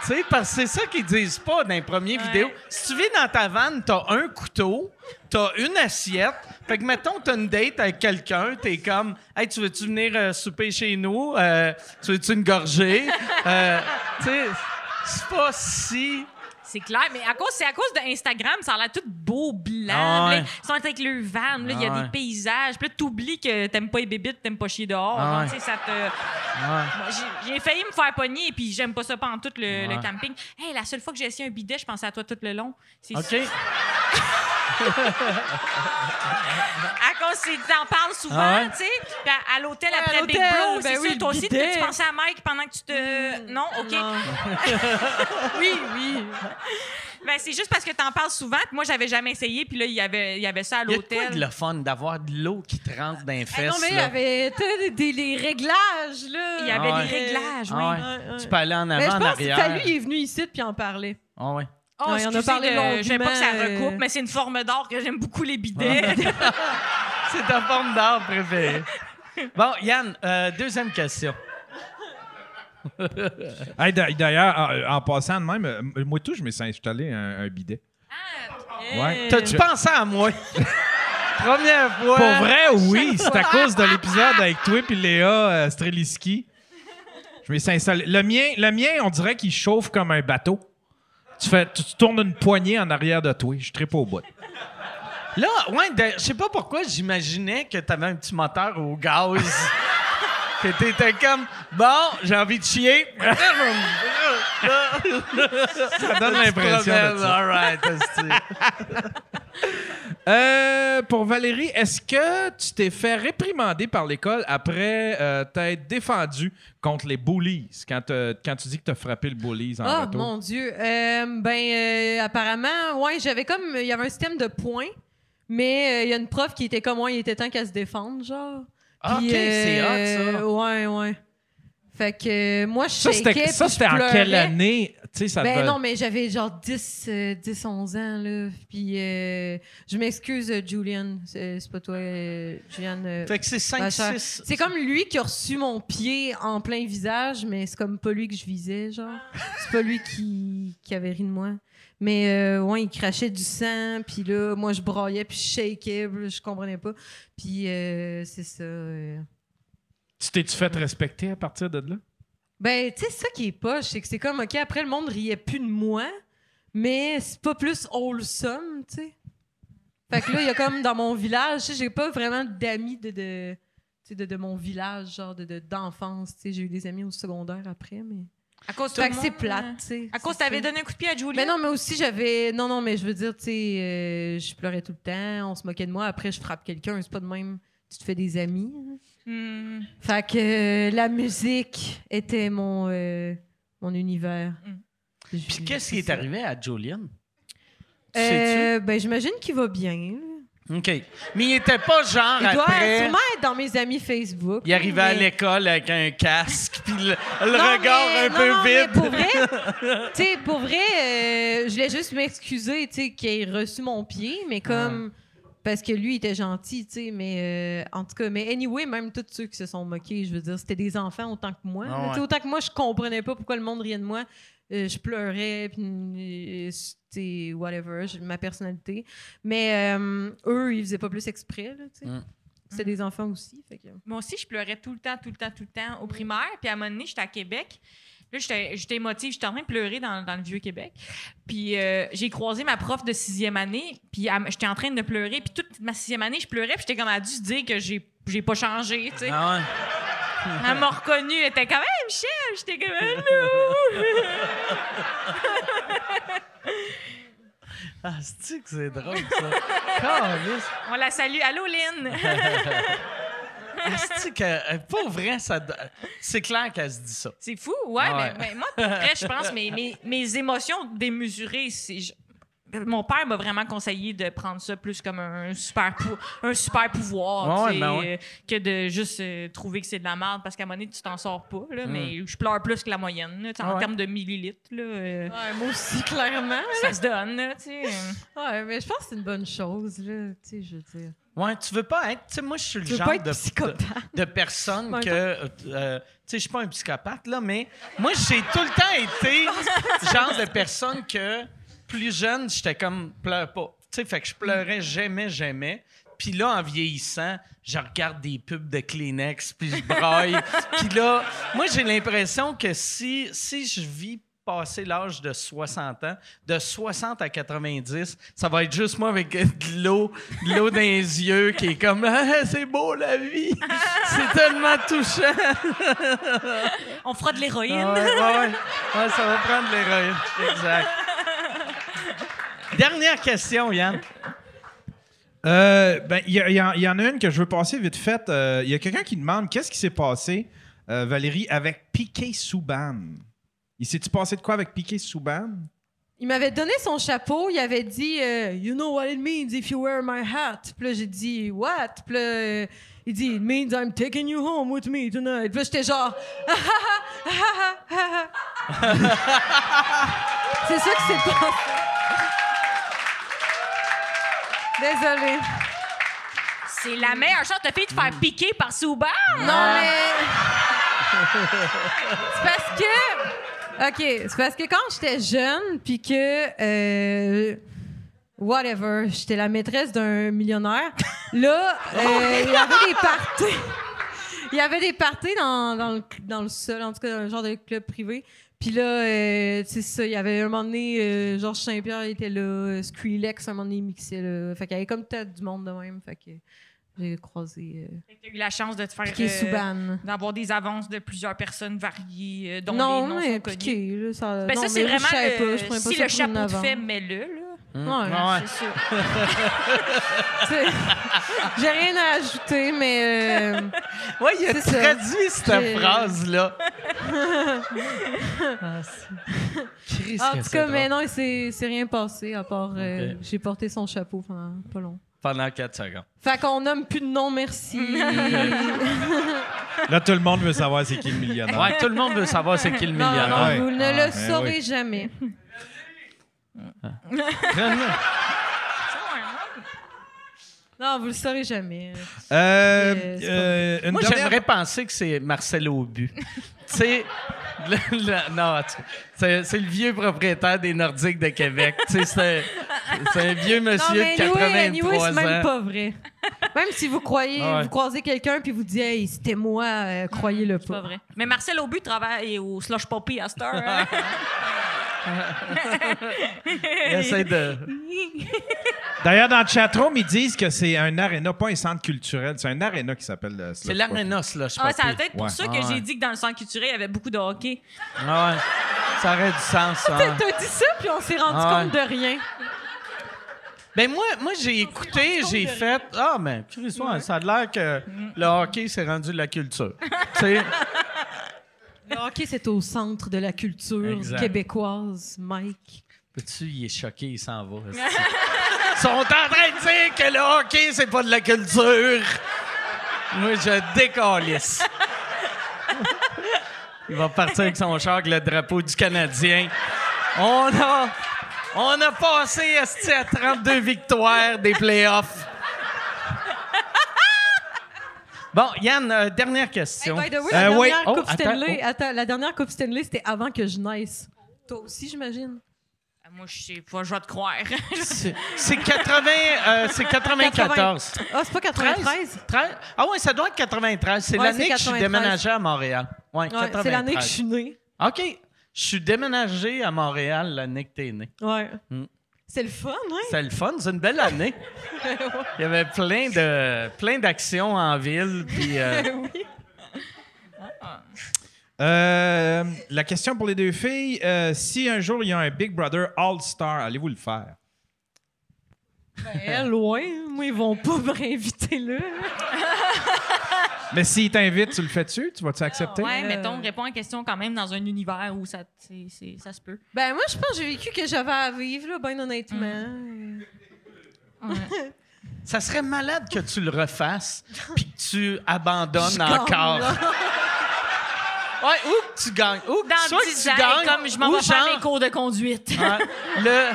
Tu sais, parce que c'est ça qu'ils disent pas dans les premières vidéos. Si tu vis dans ta vanne, t'as un couteau, t'as une assiette. Fait que, mettons, t'as une date avec quelqu'un, t'es comme, hey, tu veux-tu venir euh, souper chez nous? Euh, tu veux-tu une gorgée? Euh, tu sais, c'est pas si.
C'est clair, mais à cause, c'est à cause d'Instagram, ça a l'air tout beau, blanc.
Ah ouais.
Là, Ils sont avec le van, là, il y a
Ah ouais.
des paysages. Puis là, t'oublies que t'aimes pas les bébites, t'aimes pas chier dehors.
Ah ouais.
ça te... Bon, j'ai- failli me faire pogner, puis j'aime pas ça pendant tout le, camping. Hey, la seule fois que j'ai essayé un bidet, je pensais à toi tout le long. C'est
OK?
À cause, c'est- t'en parles souvent,
Ah ouais?
tu sais. Puis à, à l'hôtel
Ouais, à
après Big
l'hôtel,
Bro,
ben
c'est
oui, le
Toi aussi, tu pensais à Mike pendant que tu te. Non? OK.
Non. oui, oui.
Ben, c'est juste parce que t'en parles souvent, puis moi, j'avais jamais essayé, puis là, il y avait, il y avait ça à
Il y a de quoi
l'hôtel.
de le fun d'avoir de l'eau qui te rentre dans les
Eh
fesses.
non, mais il y avait tu sais, des, les réglages, là.
Il y avait
Ah
des réglages, oui.
Ah ouais.
Ouais, ouais.
Tu peux aller en avant, en
pense que
arrière.
lui, il est venu ici puis en parler.
Ah ouais.
Oh,
Ouais, on a
excusez
parlé
de- Je sais pas que ça
longuement,
recoupe,
euh,
mais c'est une forme d'art que j'aime beaucoup les bidets.
C'est ta forme d'art préférée. Bon, Yann, euh, deuxième question.
Hey, D'ailleurs, en, en passant de même, euh, moi tout, je me suis installé un, un bidet. Ouais.
T'as-tu pensé à moi? Première fois.
Pour vrai, oui, c'est à cause de l'épisode avec toi et Léa euh, Streliski. Je me suis installé. Le mien, le mien, on dirait qu'il chauffe comme un bateau. Tu, fais, tu, tournes une poignée en arrière de toi. Je tripe au bout.
Là, ouais, je sais pas pourquoi j'imaginais que t'avais un petit moteur au gaz. que t'étais comme, bon, j'ai envie de chier.
Ça donne l'impression de ça.
All right.
Euh, pour Valérie, est-ce que tu t'es fait réprimander par l'école après euh, t'être défendu contre les bullies? Quand, tu dis que t'as frappé le bullies en
Oh
retour?
mon Dieu. Euh, ben, euh, apparemment, ouais, j'avais comme. Il y avait un système de points, mais euh, il y a une prof qui était comme moi, il était temps qu'elle se défende, genre.
Ah, OK, c'est hot, ça.
Ouais, ouais. Fait que euh, moi, je
Ça,
shakeais,
c'était, ça, en quelle année? Tu sais, ça
Ben
devait-
non, mais j'avais genre 10, euh, 10 11 ans, là. Puis euh, je m'excuse, euh, Julian. C'est pas toi, euh, Julian. euh,
Fait que c'est 5,
ma chère.
6.
C'est comme lui qui a reçu mon pied en plein visage, mais c'est comme pas lui que je visais, genre. C'est pas lui qui, qui avait ri de moi. Mais euh, ouais, il crachait du sang, puis là, moi, je braillais, puis je shakeais, je comprenais pas. Puis euh, c'est ça. euh.
Tu t'es-tu fait respecter à partir de là?
Ben, tu sais, ça qui est poche, c'est que c'est comme, OK, après, le monde riait plus de moi, mais c'est pas plus wholesome, tu sais. Fait que là, il y a comme dans mon village, tu sais, j'ai pas vraiment d'amis de, de, tu sais, de, de mon village, genre de, de- d'enfance, tu sais. J'ai eu des amis au secondaire après, mais.
À cause
Fait
tout
que
le
c'est
monde,
plate, tu sais.
À cause t'avais donné un coup de pied à Julie?
Mais non, mais aussi, j'avais. Non, non, mais je veux dire, tu sais, euh, je pleurais tout le temps, on se moquait de moi. Après, je frappe quelqu'un, c'est pas de même. Tu te fais des amis. hein.
Hmm.
Fait que euh, la musique était mon, euh, mon univers.
Mm.
Puis qu'est-ce qui est arrivé à Julian? Tu?
Euh, ben, j'imagine qu'il va bien.
OK. Mais il était pas genre
Il doit
après...
sûrement être dans mes amis Facebook.
Il arrivait à
mais-
l'école avec un casque, puis le, le
Non,
regard
mais-
un
non,
peu
non, mais
vide.
pour vrai, tu sais, pour vrai, euh, je voulais juste m'excuser, tu sais, qu'il ait reçu mon pied, mais comme parce que lui il était gentil, tu sais, mais euh, en tout cas, mais anyway, même tous ceux qui se sont moqués, je veux dire, c'était des enfants autant que moi.
Ah ouais.
Autant que moi, je comprenais pas pourquoi le monde riait de moi. Euh, je pleurais, puis euh, c'était whatever, j'ai ma personnalité. Mais euh, eux, ils faisaient pas plus exprès, là, tu sais.
Mm.
C'était des enfants aussi, fait que.
Moi aussi, je pleurais tout le temps, tout le temps, tout le temps au primaire. Puis à un moment donné, j'étais à Québec. Là, j'étais émotive. J'étais en train de pleurer dans, dans le Vieux-Québec. Puis euh, j'ai croisé ma prof de sixième année. Puis j'étais en train de pleurer. Puis toute ma sixième année, je pleurais. Puis j'étais comme, elle a dû se dire que j'ai j'ai pas changé, tu sais.
Ah ouais.
Elle m'a reconnue. Elle était comme, hey, Michel! J'étais comme, allô!
Ah, c'est que c'est drôle, ça?
On la salue. Allô, Lynn!
Que, euh, pour vrai, ça, c'est clair qu'elle se dit ça.
C'est fou, ouais,
Ah ouais.
Mais, mais moi, pour vrai, je pense, mes, mes, mes émotions démesurées, c'est. je- Mon père m'a vraiment conseillé de prendre ça plus comme un super, pou- un super pouvoir
Ouais, ben ouais.
euh, que de juste euh, trouver que c'est de la merde parce qu'à un moment donné, tu t'en sors pas. Là, Mais je pleure plus que la moyenne là, en
Mm. Ouais.
termes de millilitres. Là, euh,
Ouais, moi aussi, clairement.
Ça se donne. Là, tu sais.
Ouais, mais je pense que c'est une bonne chose, là, tu sais, je veux dire.
Ouais, tu veux pas être. Tu sais, moi, je suis le genre de,
psychopathe.
de, de personne que. euh, tu sais, je suis pas un psychopathe, là, mais moi, j'ai tout le temps été le genre de personne que, plus jeune, j'étais comme, pleure pas. Tu sais, fait que je pleurais jamais, jamais. Puis là, en vieillissant, je regarde des pubs de Kleenex, puis je braille. puis là, moi, j'ai l'impression que si, si je vis passer l'âge de 60 ans, de 60 à 90, ça va être juste moi avec de l'eau, de l'eau dans les yeux qui est comme Ah, c'est beau la vie, c'est tellement touchant.
On fera de l'héroïne.
Ah ouais, ouais, ouais. Ouais, ça va prendre de l'héroïne. Exact. Dernière question, Yann.
Euh, ben, il y, il y y en a une que je veux passer vite fait. Euh, Il y a quelqu'un qui demande qu'est-ce qui s'est passé, euh, Valérie, avec Piqué Souban. Il s'est-tu passé de quoi avec Piqué Souban?
Il m'avait donné son chapeau, il avait dit euh, You know what it means if you wear my hat. Puis là, j'ai dit What? Puis là, euh, il dit It means I'm taking you home with me tonight. Puis là, j'étais genre C'est ça qui s'est passé. Désolée.
C'est la meilleure chance de fille de faire piquer par Souban.
Non, mais. c'est parce que. OK, c'est parce que quand j'étais jeune, puis que. euh, whatever, j'étais la maîtresse d'un millionnaire, là, euh, il y avait des parties. Il y avait des parties dans, dans, le, dans le sol, en tout cas, dans un genre de club privé. Puis là, euh, c'est ça, il y avait un moment donné, euh, Georges Saint-Pierre était là, euh, Skrillex, un moment donné, il mixait là. Fait qu'il y avait comme peut-être du monde de même. Fait que j'ai croisé euh,
Tu as eu la chance de te faire. Euh. D'avoir des avances de plusieurs personnes variées, euh, dont
Non,
les noms
mais
sont
piqué, là, ça...
Ben
non,
ça, c'est
je
vraiment
savais
le-
pas, je pas
si
ça
le chapeau te fait, mets-le, là.
Ouais,
Ouais.
C'est sûr.
c'est- J'ai rien à ajouter, mais... euh,
Ouais, il a
C'est ça.
traduit cette phrase-là. Ah,
en tout
c'est
cas, mais non, il s'est rien passé, à part... euh,
Ok.
J'ai porté son chapeau pendant pas long.
Pendant 4 secondes.
Fait qu'on nomme plus de nom, merci.
Là, tout le monde veut savoir c'est qui le millionnaire.
Ouais, tout le monde veut savoir c'est qui le
non,
millionnaire.
non, vous ne
Ah,
le
ben
saurez
oui.
jamais. Non, vous le saurez jamais.
Euh,
Euh, c'est
euh, une
Moi,
dernière-
j'aimerais penser que c'est Marcel Aubu. tu sais, le- le- non, tu- c'est c'est le vieux propriétaire des Nordiques de Québec. Tu sais, c'est c'est un vieux
Non,
monsieur
mais
de
anyway, anyway,
83
c'est même
ans.
pas vrai. Même si vous croyez,
Ah ouais.
vous croisez quelqu'un puis vous dites hey, c'était moi, euh, croyez-le
C'est
pas.
pas vrai. Mais Marcel Aubu travaille au Slush Poppy à cette heure. hein.
De...
D'ailleurs, dans le chatroom, ils disent que c'est un aréna, pas un centre culturel. C'est un aréna qui s'appelle le
C'est l'aréna, là, je
Ah, va peut-être pour
Ouais.
ça que
Ah ouais.
j'ai dit que dans le centre culturel, il y avait beaucoup de hockey.
Ah ouais. Ça aurait du sens, ça.
T'as dit ça puis on s'est rendu
Ah ouais.
compte de rien.
Ben moi, moi j'ai écouté, j'ai fait ah mais Chris, ouais, ça a l'air que le hockey s'est rendu de la culture. tu sais,
Le hockey, c'est au centre de la culture
Exact.
québécoise, Mike.
Peux-tu, il est choqué, il s'en va. Ils sont en train de dire que le hockey, c'est pas de la culture. Moi, je décalisse. Il va partir avec son char avec le drapeau du Canadien. On a, on a passé à 32 victoires des playoffs. Bon, Yann, euh, dernière
Hey,
question.
by the way,
Euh,
la
oui.
dernière
Oh,
Coupe Stanley,
oh.
attends, la dernière Coupe Stanley, c'était avant que je naisse. Toi aussi, j'imagine.
Ah, Moi, je sais pas, je vais te croire.
C'est c'est 80, euh, c'est 94.
Ah, c'est pas 93?
13? Ah oui, ça doit être 93. C'est
Ouais,
l'année que je suis
93.
déménagé à Montréal. Ouais,
Ouais, c'est l'année que je suis née.
OK. Je suis déménagé à Montréal l'année que t'es né.
Ouais.
Mm.
C'est le fun, hein?
C'est le fun, c'est une belle année. Il y avait plein de plein d'actions en ville. Puis, euh,
oui.
Euh, la question pour les deux filles euh, si un jour il y a un Big Brother All-Star, allez-vous le faire?
Ben, loin. Moi, ils vont pas me réinviter là.
Mais s'ils t'invitent, tu le fais-tu? Tu vas-tu accepter?
Ouais,
Euh.
mettons, réponds à la question quand même dans un univers où ça, c'est- c'est- ça se peut.
Ben, moi, je pense que j'ai vécu que j'avais à vivre, là, ben honnêtement.
ça serait malade que tu le refasses puis que tu abandonnes
Je
encore. Ouais, ou que tu gagnes. Ou que
Dans
soit que
10
tu
ans,
gagnes,
comme je m'en vais faire mes cours de conduite.
Ouais. le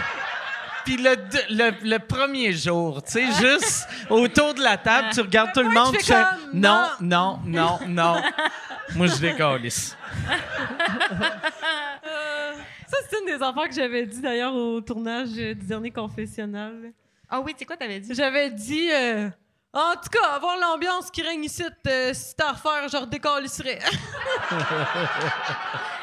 puis le, le, le premier jour, tu sais, juste autour de la table, tu regardes tout le monde, tu
fais comme,
non, non, non, non. Moi, je décalisse.
Ça, c'est une des affaires que j'avais dit d'ailleurs au tournage du dernier confessionnal.
Ah oui, c'est quoi t'avais dit?
J'avais dit. euh, en tout cas, avoir l'ambiance qui règne ici, euh, si c'était à refaire, je redécalisserais.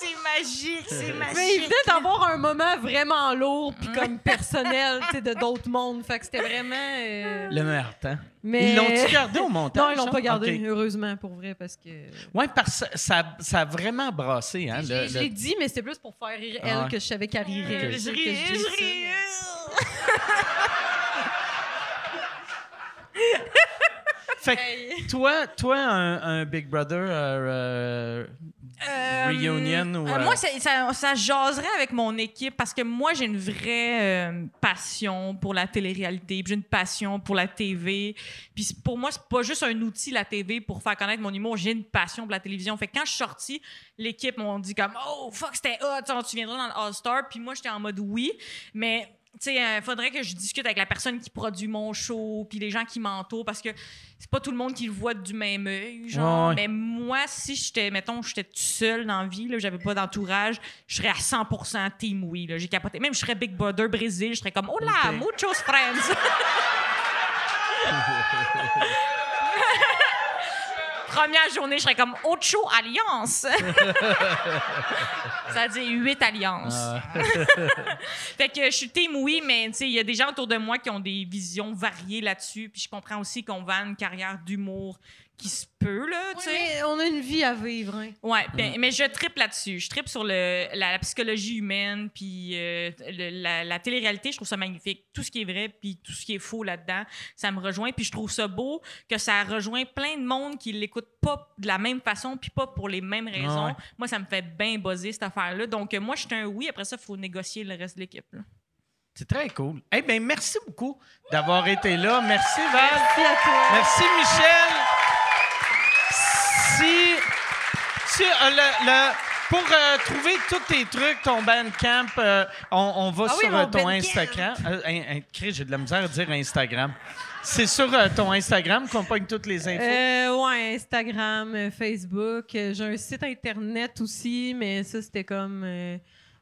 C'est magique, c'est magique.
Mais il venait d'avoir un moment vraiment lourd puis comme personnel, tu sais, de d'autres mondes. Fait que c'était vraiment. euh,
Le meilleur temps.
Mais...
Ils l'ont-tu gardé au montage?
Non, ils l'ont pas gardé, heureusement, pour vrai, parce que.
Ouais, parce que ça, ça a vraiment brassé, hein.
Je l'ai- je
le-
dit, mais c'était plus pour faire rire elle
Ah
que je savais qu'elle rirait.
Ok.
C'est
Je
dis
je
ça,
ris.
mais-
Fait que toi, toi un, un Big Brother euh, euh,
Euh,
Reunion ou,
euh,
euh,
Moi, ça, ça, ça jaserait avec mon équipe parce que moi, j'ai une vraie euh, passion pour la télé-réalité. puis J'ai une passion pour la TV. Puis pour moi, c'est pas juste un outil, la TV, pour faire connaître mon humour. J'ai une passion pour la télévision. Fait que quand je suis sortie, l'équipe m'ont dit comme « Oh, fuck, c'était hot! Tu viendras dans le All-Star. » Puis moi, j'étais en mode « Oui. » Mais... Tu sais, il faudrait que je discute avec la personne qui produit mon show, puis les gens qui m'entourent, parce que c'est pas tout le monde qui le voit du même œil, genre.
Ouais, ouais.
Mais moi, si j'étais, mettons, j'étais toute seule dans la vie, là, j'avais pas d'entourage, je serais à 100% team oui, là. J'ai capoté. Même je serais Big Brother Brésil, je serais comme, oh là,
Ok.
muchos friends. Première journée, je serais comme Ocho Alliance. Ça dire huit alliances.
Ah.
fait que je suis team oui, mais il y a des gens autour de moi qui ont des visions variées là-dessus. Puis je comprends aussi qu'on va une carrière d'humour qui se peut, là, tu sais.
On a une vie à vivre. Hein.
Ouais, ben, mais je tripe là-dessus. Je tripe sur le, la, la psychologie humaine, puis euh, le- la, la télé-réalité, je trouve ça magnifique. Tout ce qui est vrai, puis tout ce qui est faux là-dedans, ça me rejoint. Puis je trouve ça beau que ça rejoint plein de monde qui l'écoute pas de la même façon, puis pas pour les mêmes raisons.
Ouais.
Moi, ça me fait bien buzzer, cette affaire-là. Donc, euh, moi, je suis un oui. Après ça, il faut négocier le reste de l'équipe. là.
C'est très cool. Eh bien, merci beaucoup d'avoir été là. Merci, Val.
Merci à toi.
Merci, Michel. Si, si euh, le, le- pour euh, trouver tous tes trucs, ton Bandcamp, euh, on, on va
Ah oui,
sur
mon
ton
Bandcamp.
Instagram. Chris, j'ai de la misère à dire Instagram. C'est sur ton Instagram qu'on pogne toutes les infos?
Ouais, Instagram, Facebook. J'ai un site internet aussi, mais ça, c'était comme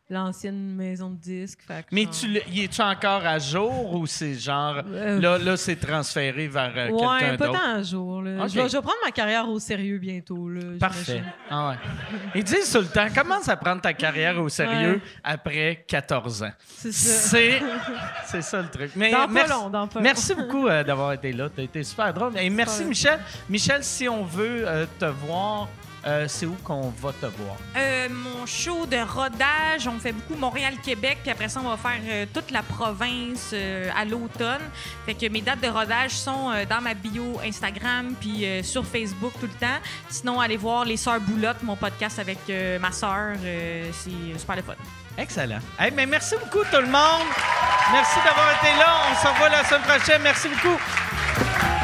l'ancienne maison de disques.
Mais
genre-
tu, y es-tu encore à jour ou c'est genre.
Euh,
Là, là c'est transféré vers euh,
Ouais,
quelqu'un
pas
d'autre?
tant à jour. Là. Je, vais, je vais prendre ma carrière au sérieux bientôt. Là,
Parfait. Ah ouais. Ils disent tout le temps, commence à prendre ta carrière au sérieux
Ouais.
après 14 ans?
C'est ça.
C'est, ça le truc. Mais
Dans pas
merci,
long, dans pas long.
merci beaucoup euh, d'avoir été là. Tu as été super drôle. Et merci,
Ouais.
Michel. Michel, si on veut euh, te voir, euh, c'est où qu'on va te voir?
Euh, mon show de rodage, on fait beaucoup Montréal-Québec, puis après ça, on va faire euh, toute la province à l'automne. Fait que mes dates de rodage sont dans ma bio Instagram, puis sur Facebook tout le temps. Sinon, allez voir Les Sœurs Boulotte, mon podcast avec ma sœur. c'est super le fun.
Excellent. Hey, mais merci beaucoup, tout le monde. Merci d'avoir été là. On se revoit la semaine prochaine. Merci beaucoup.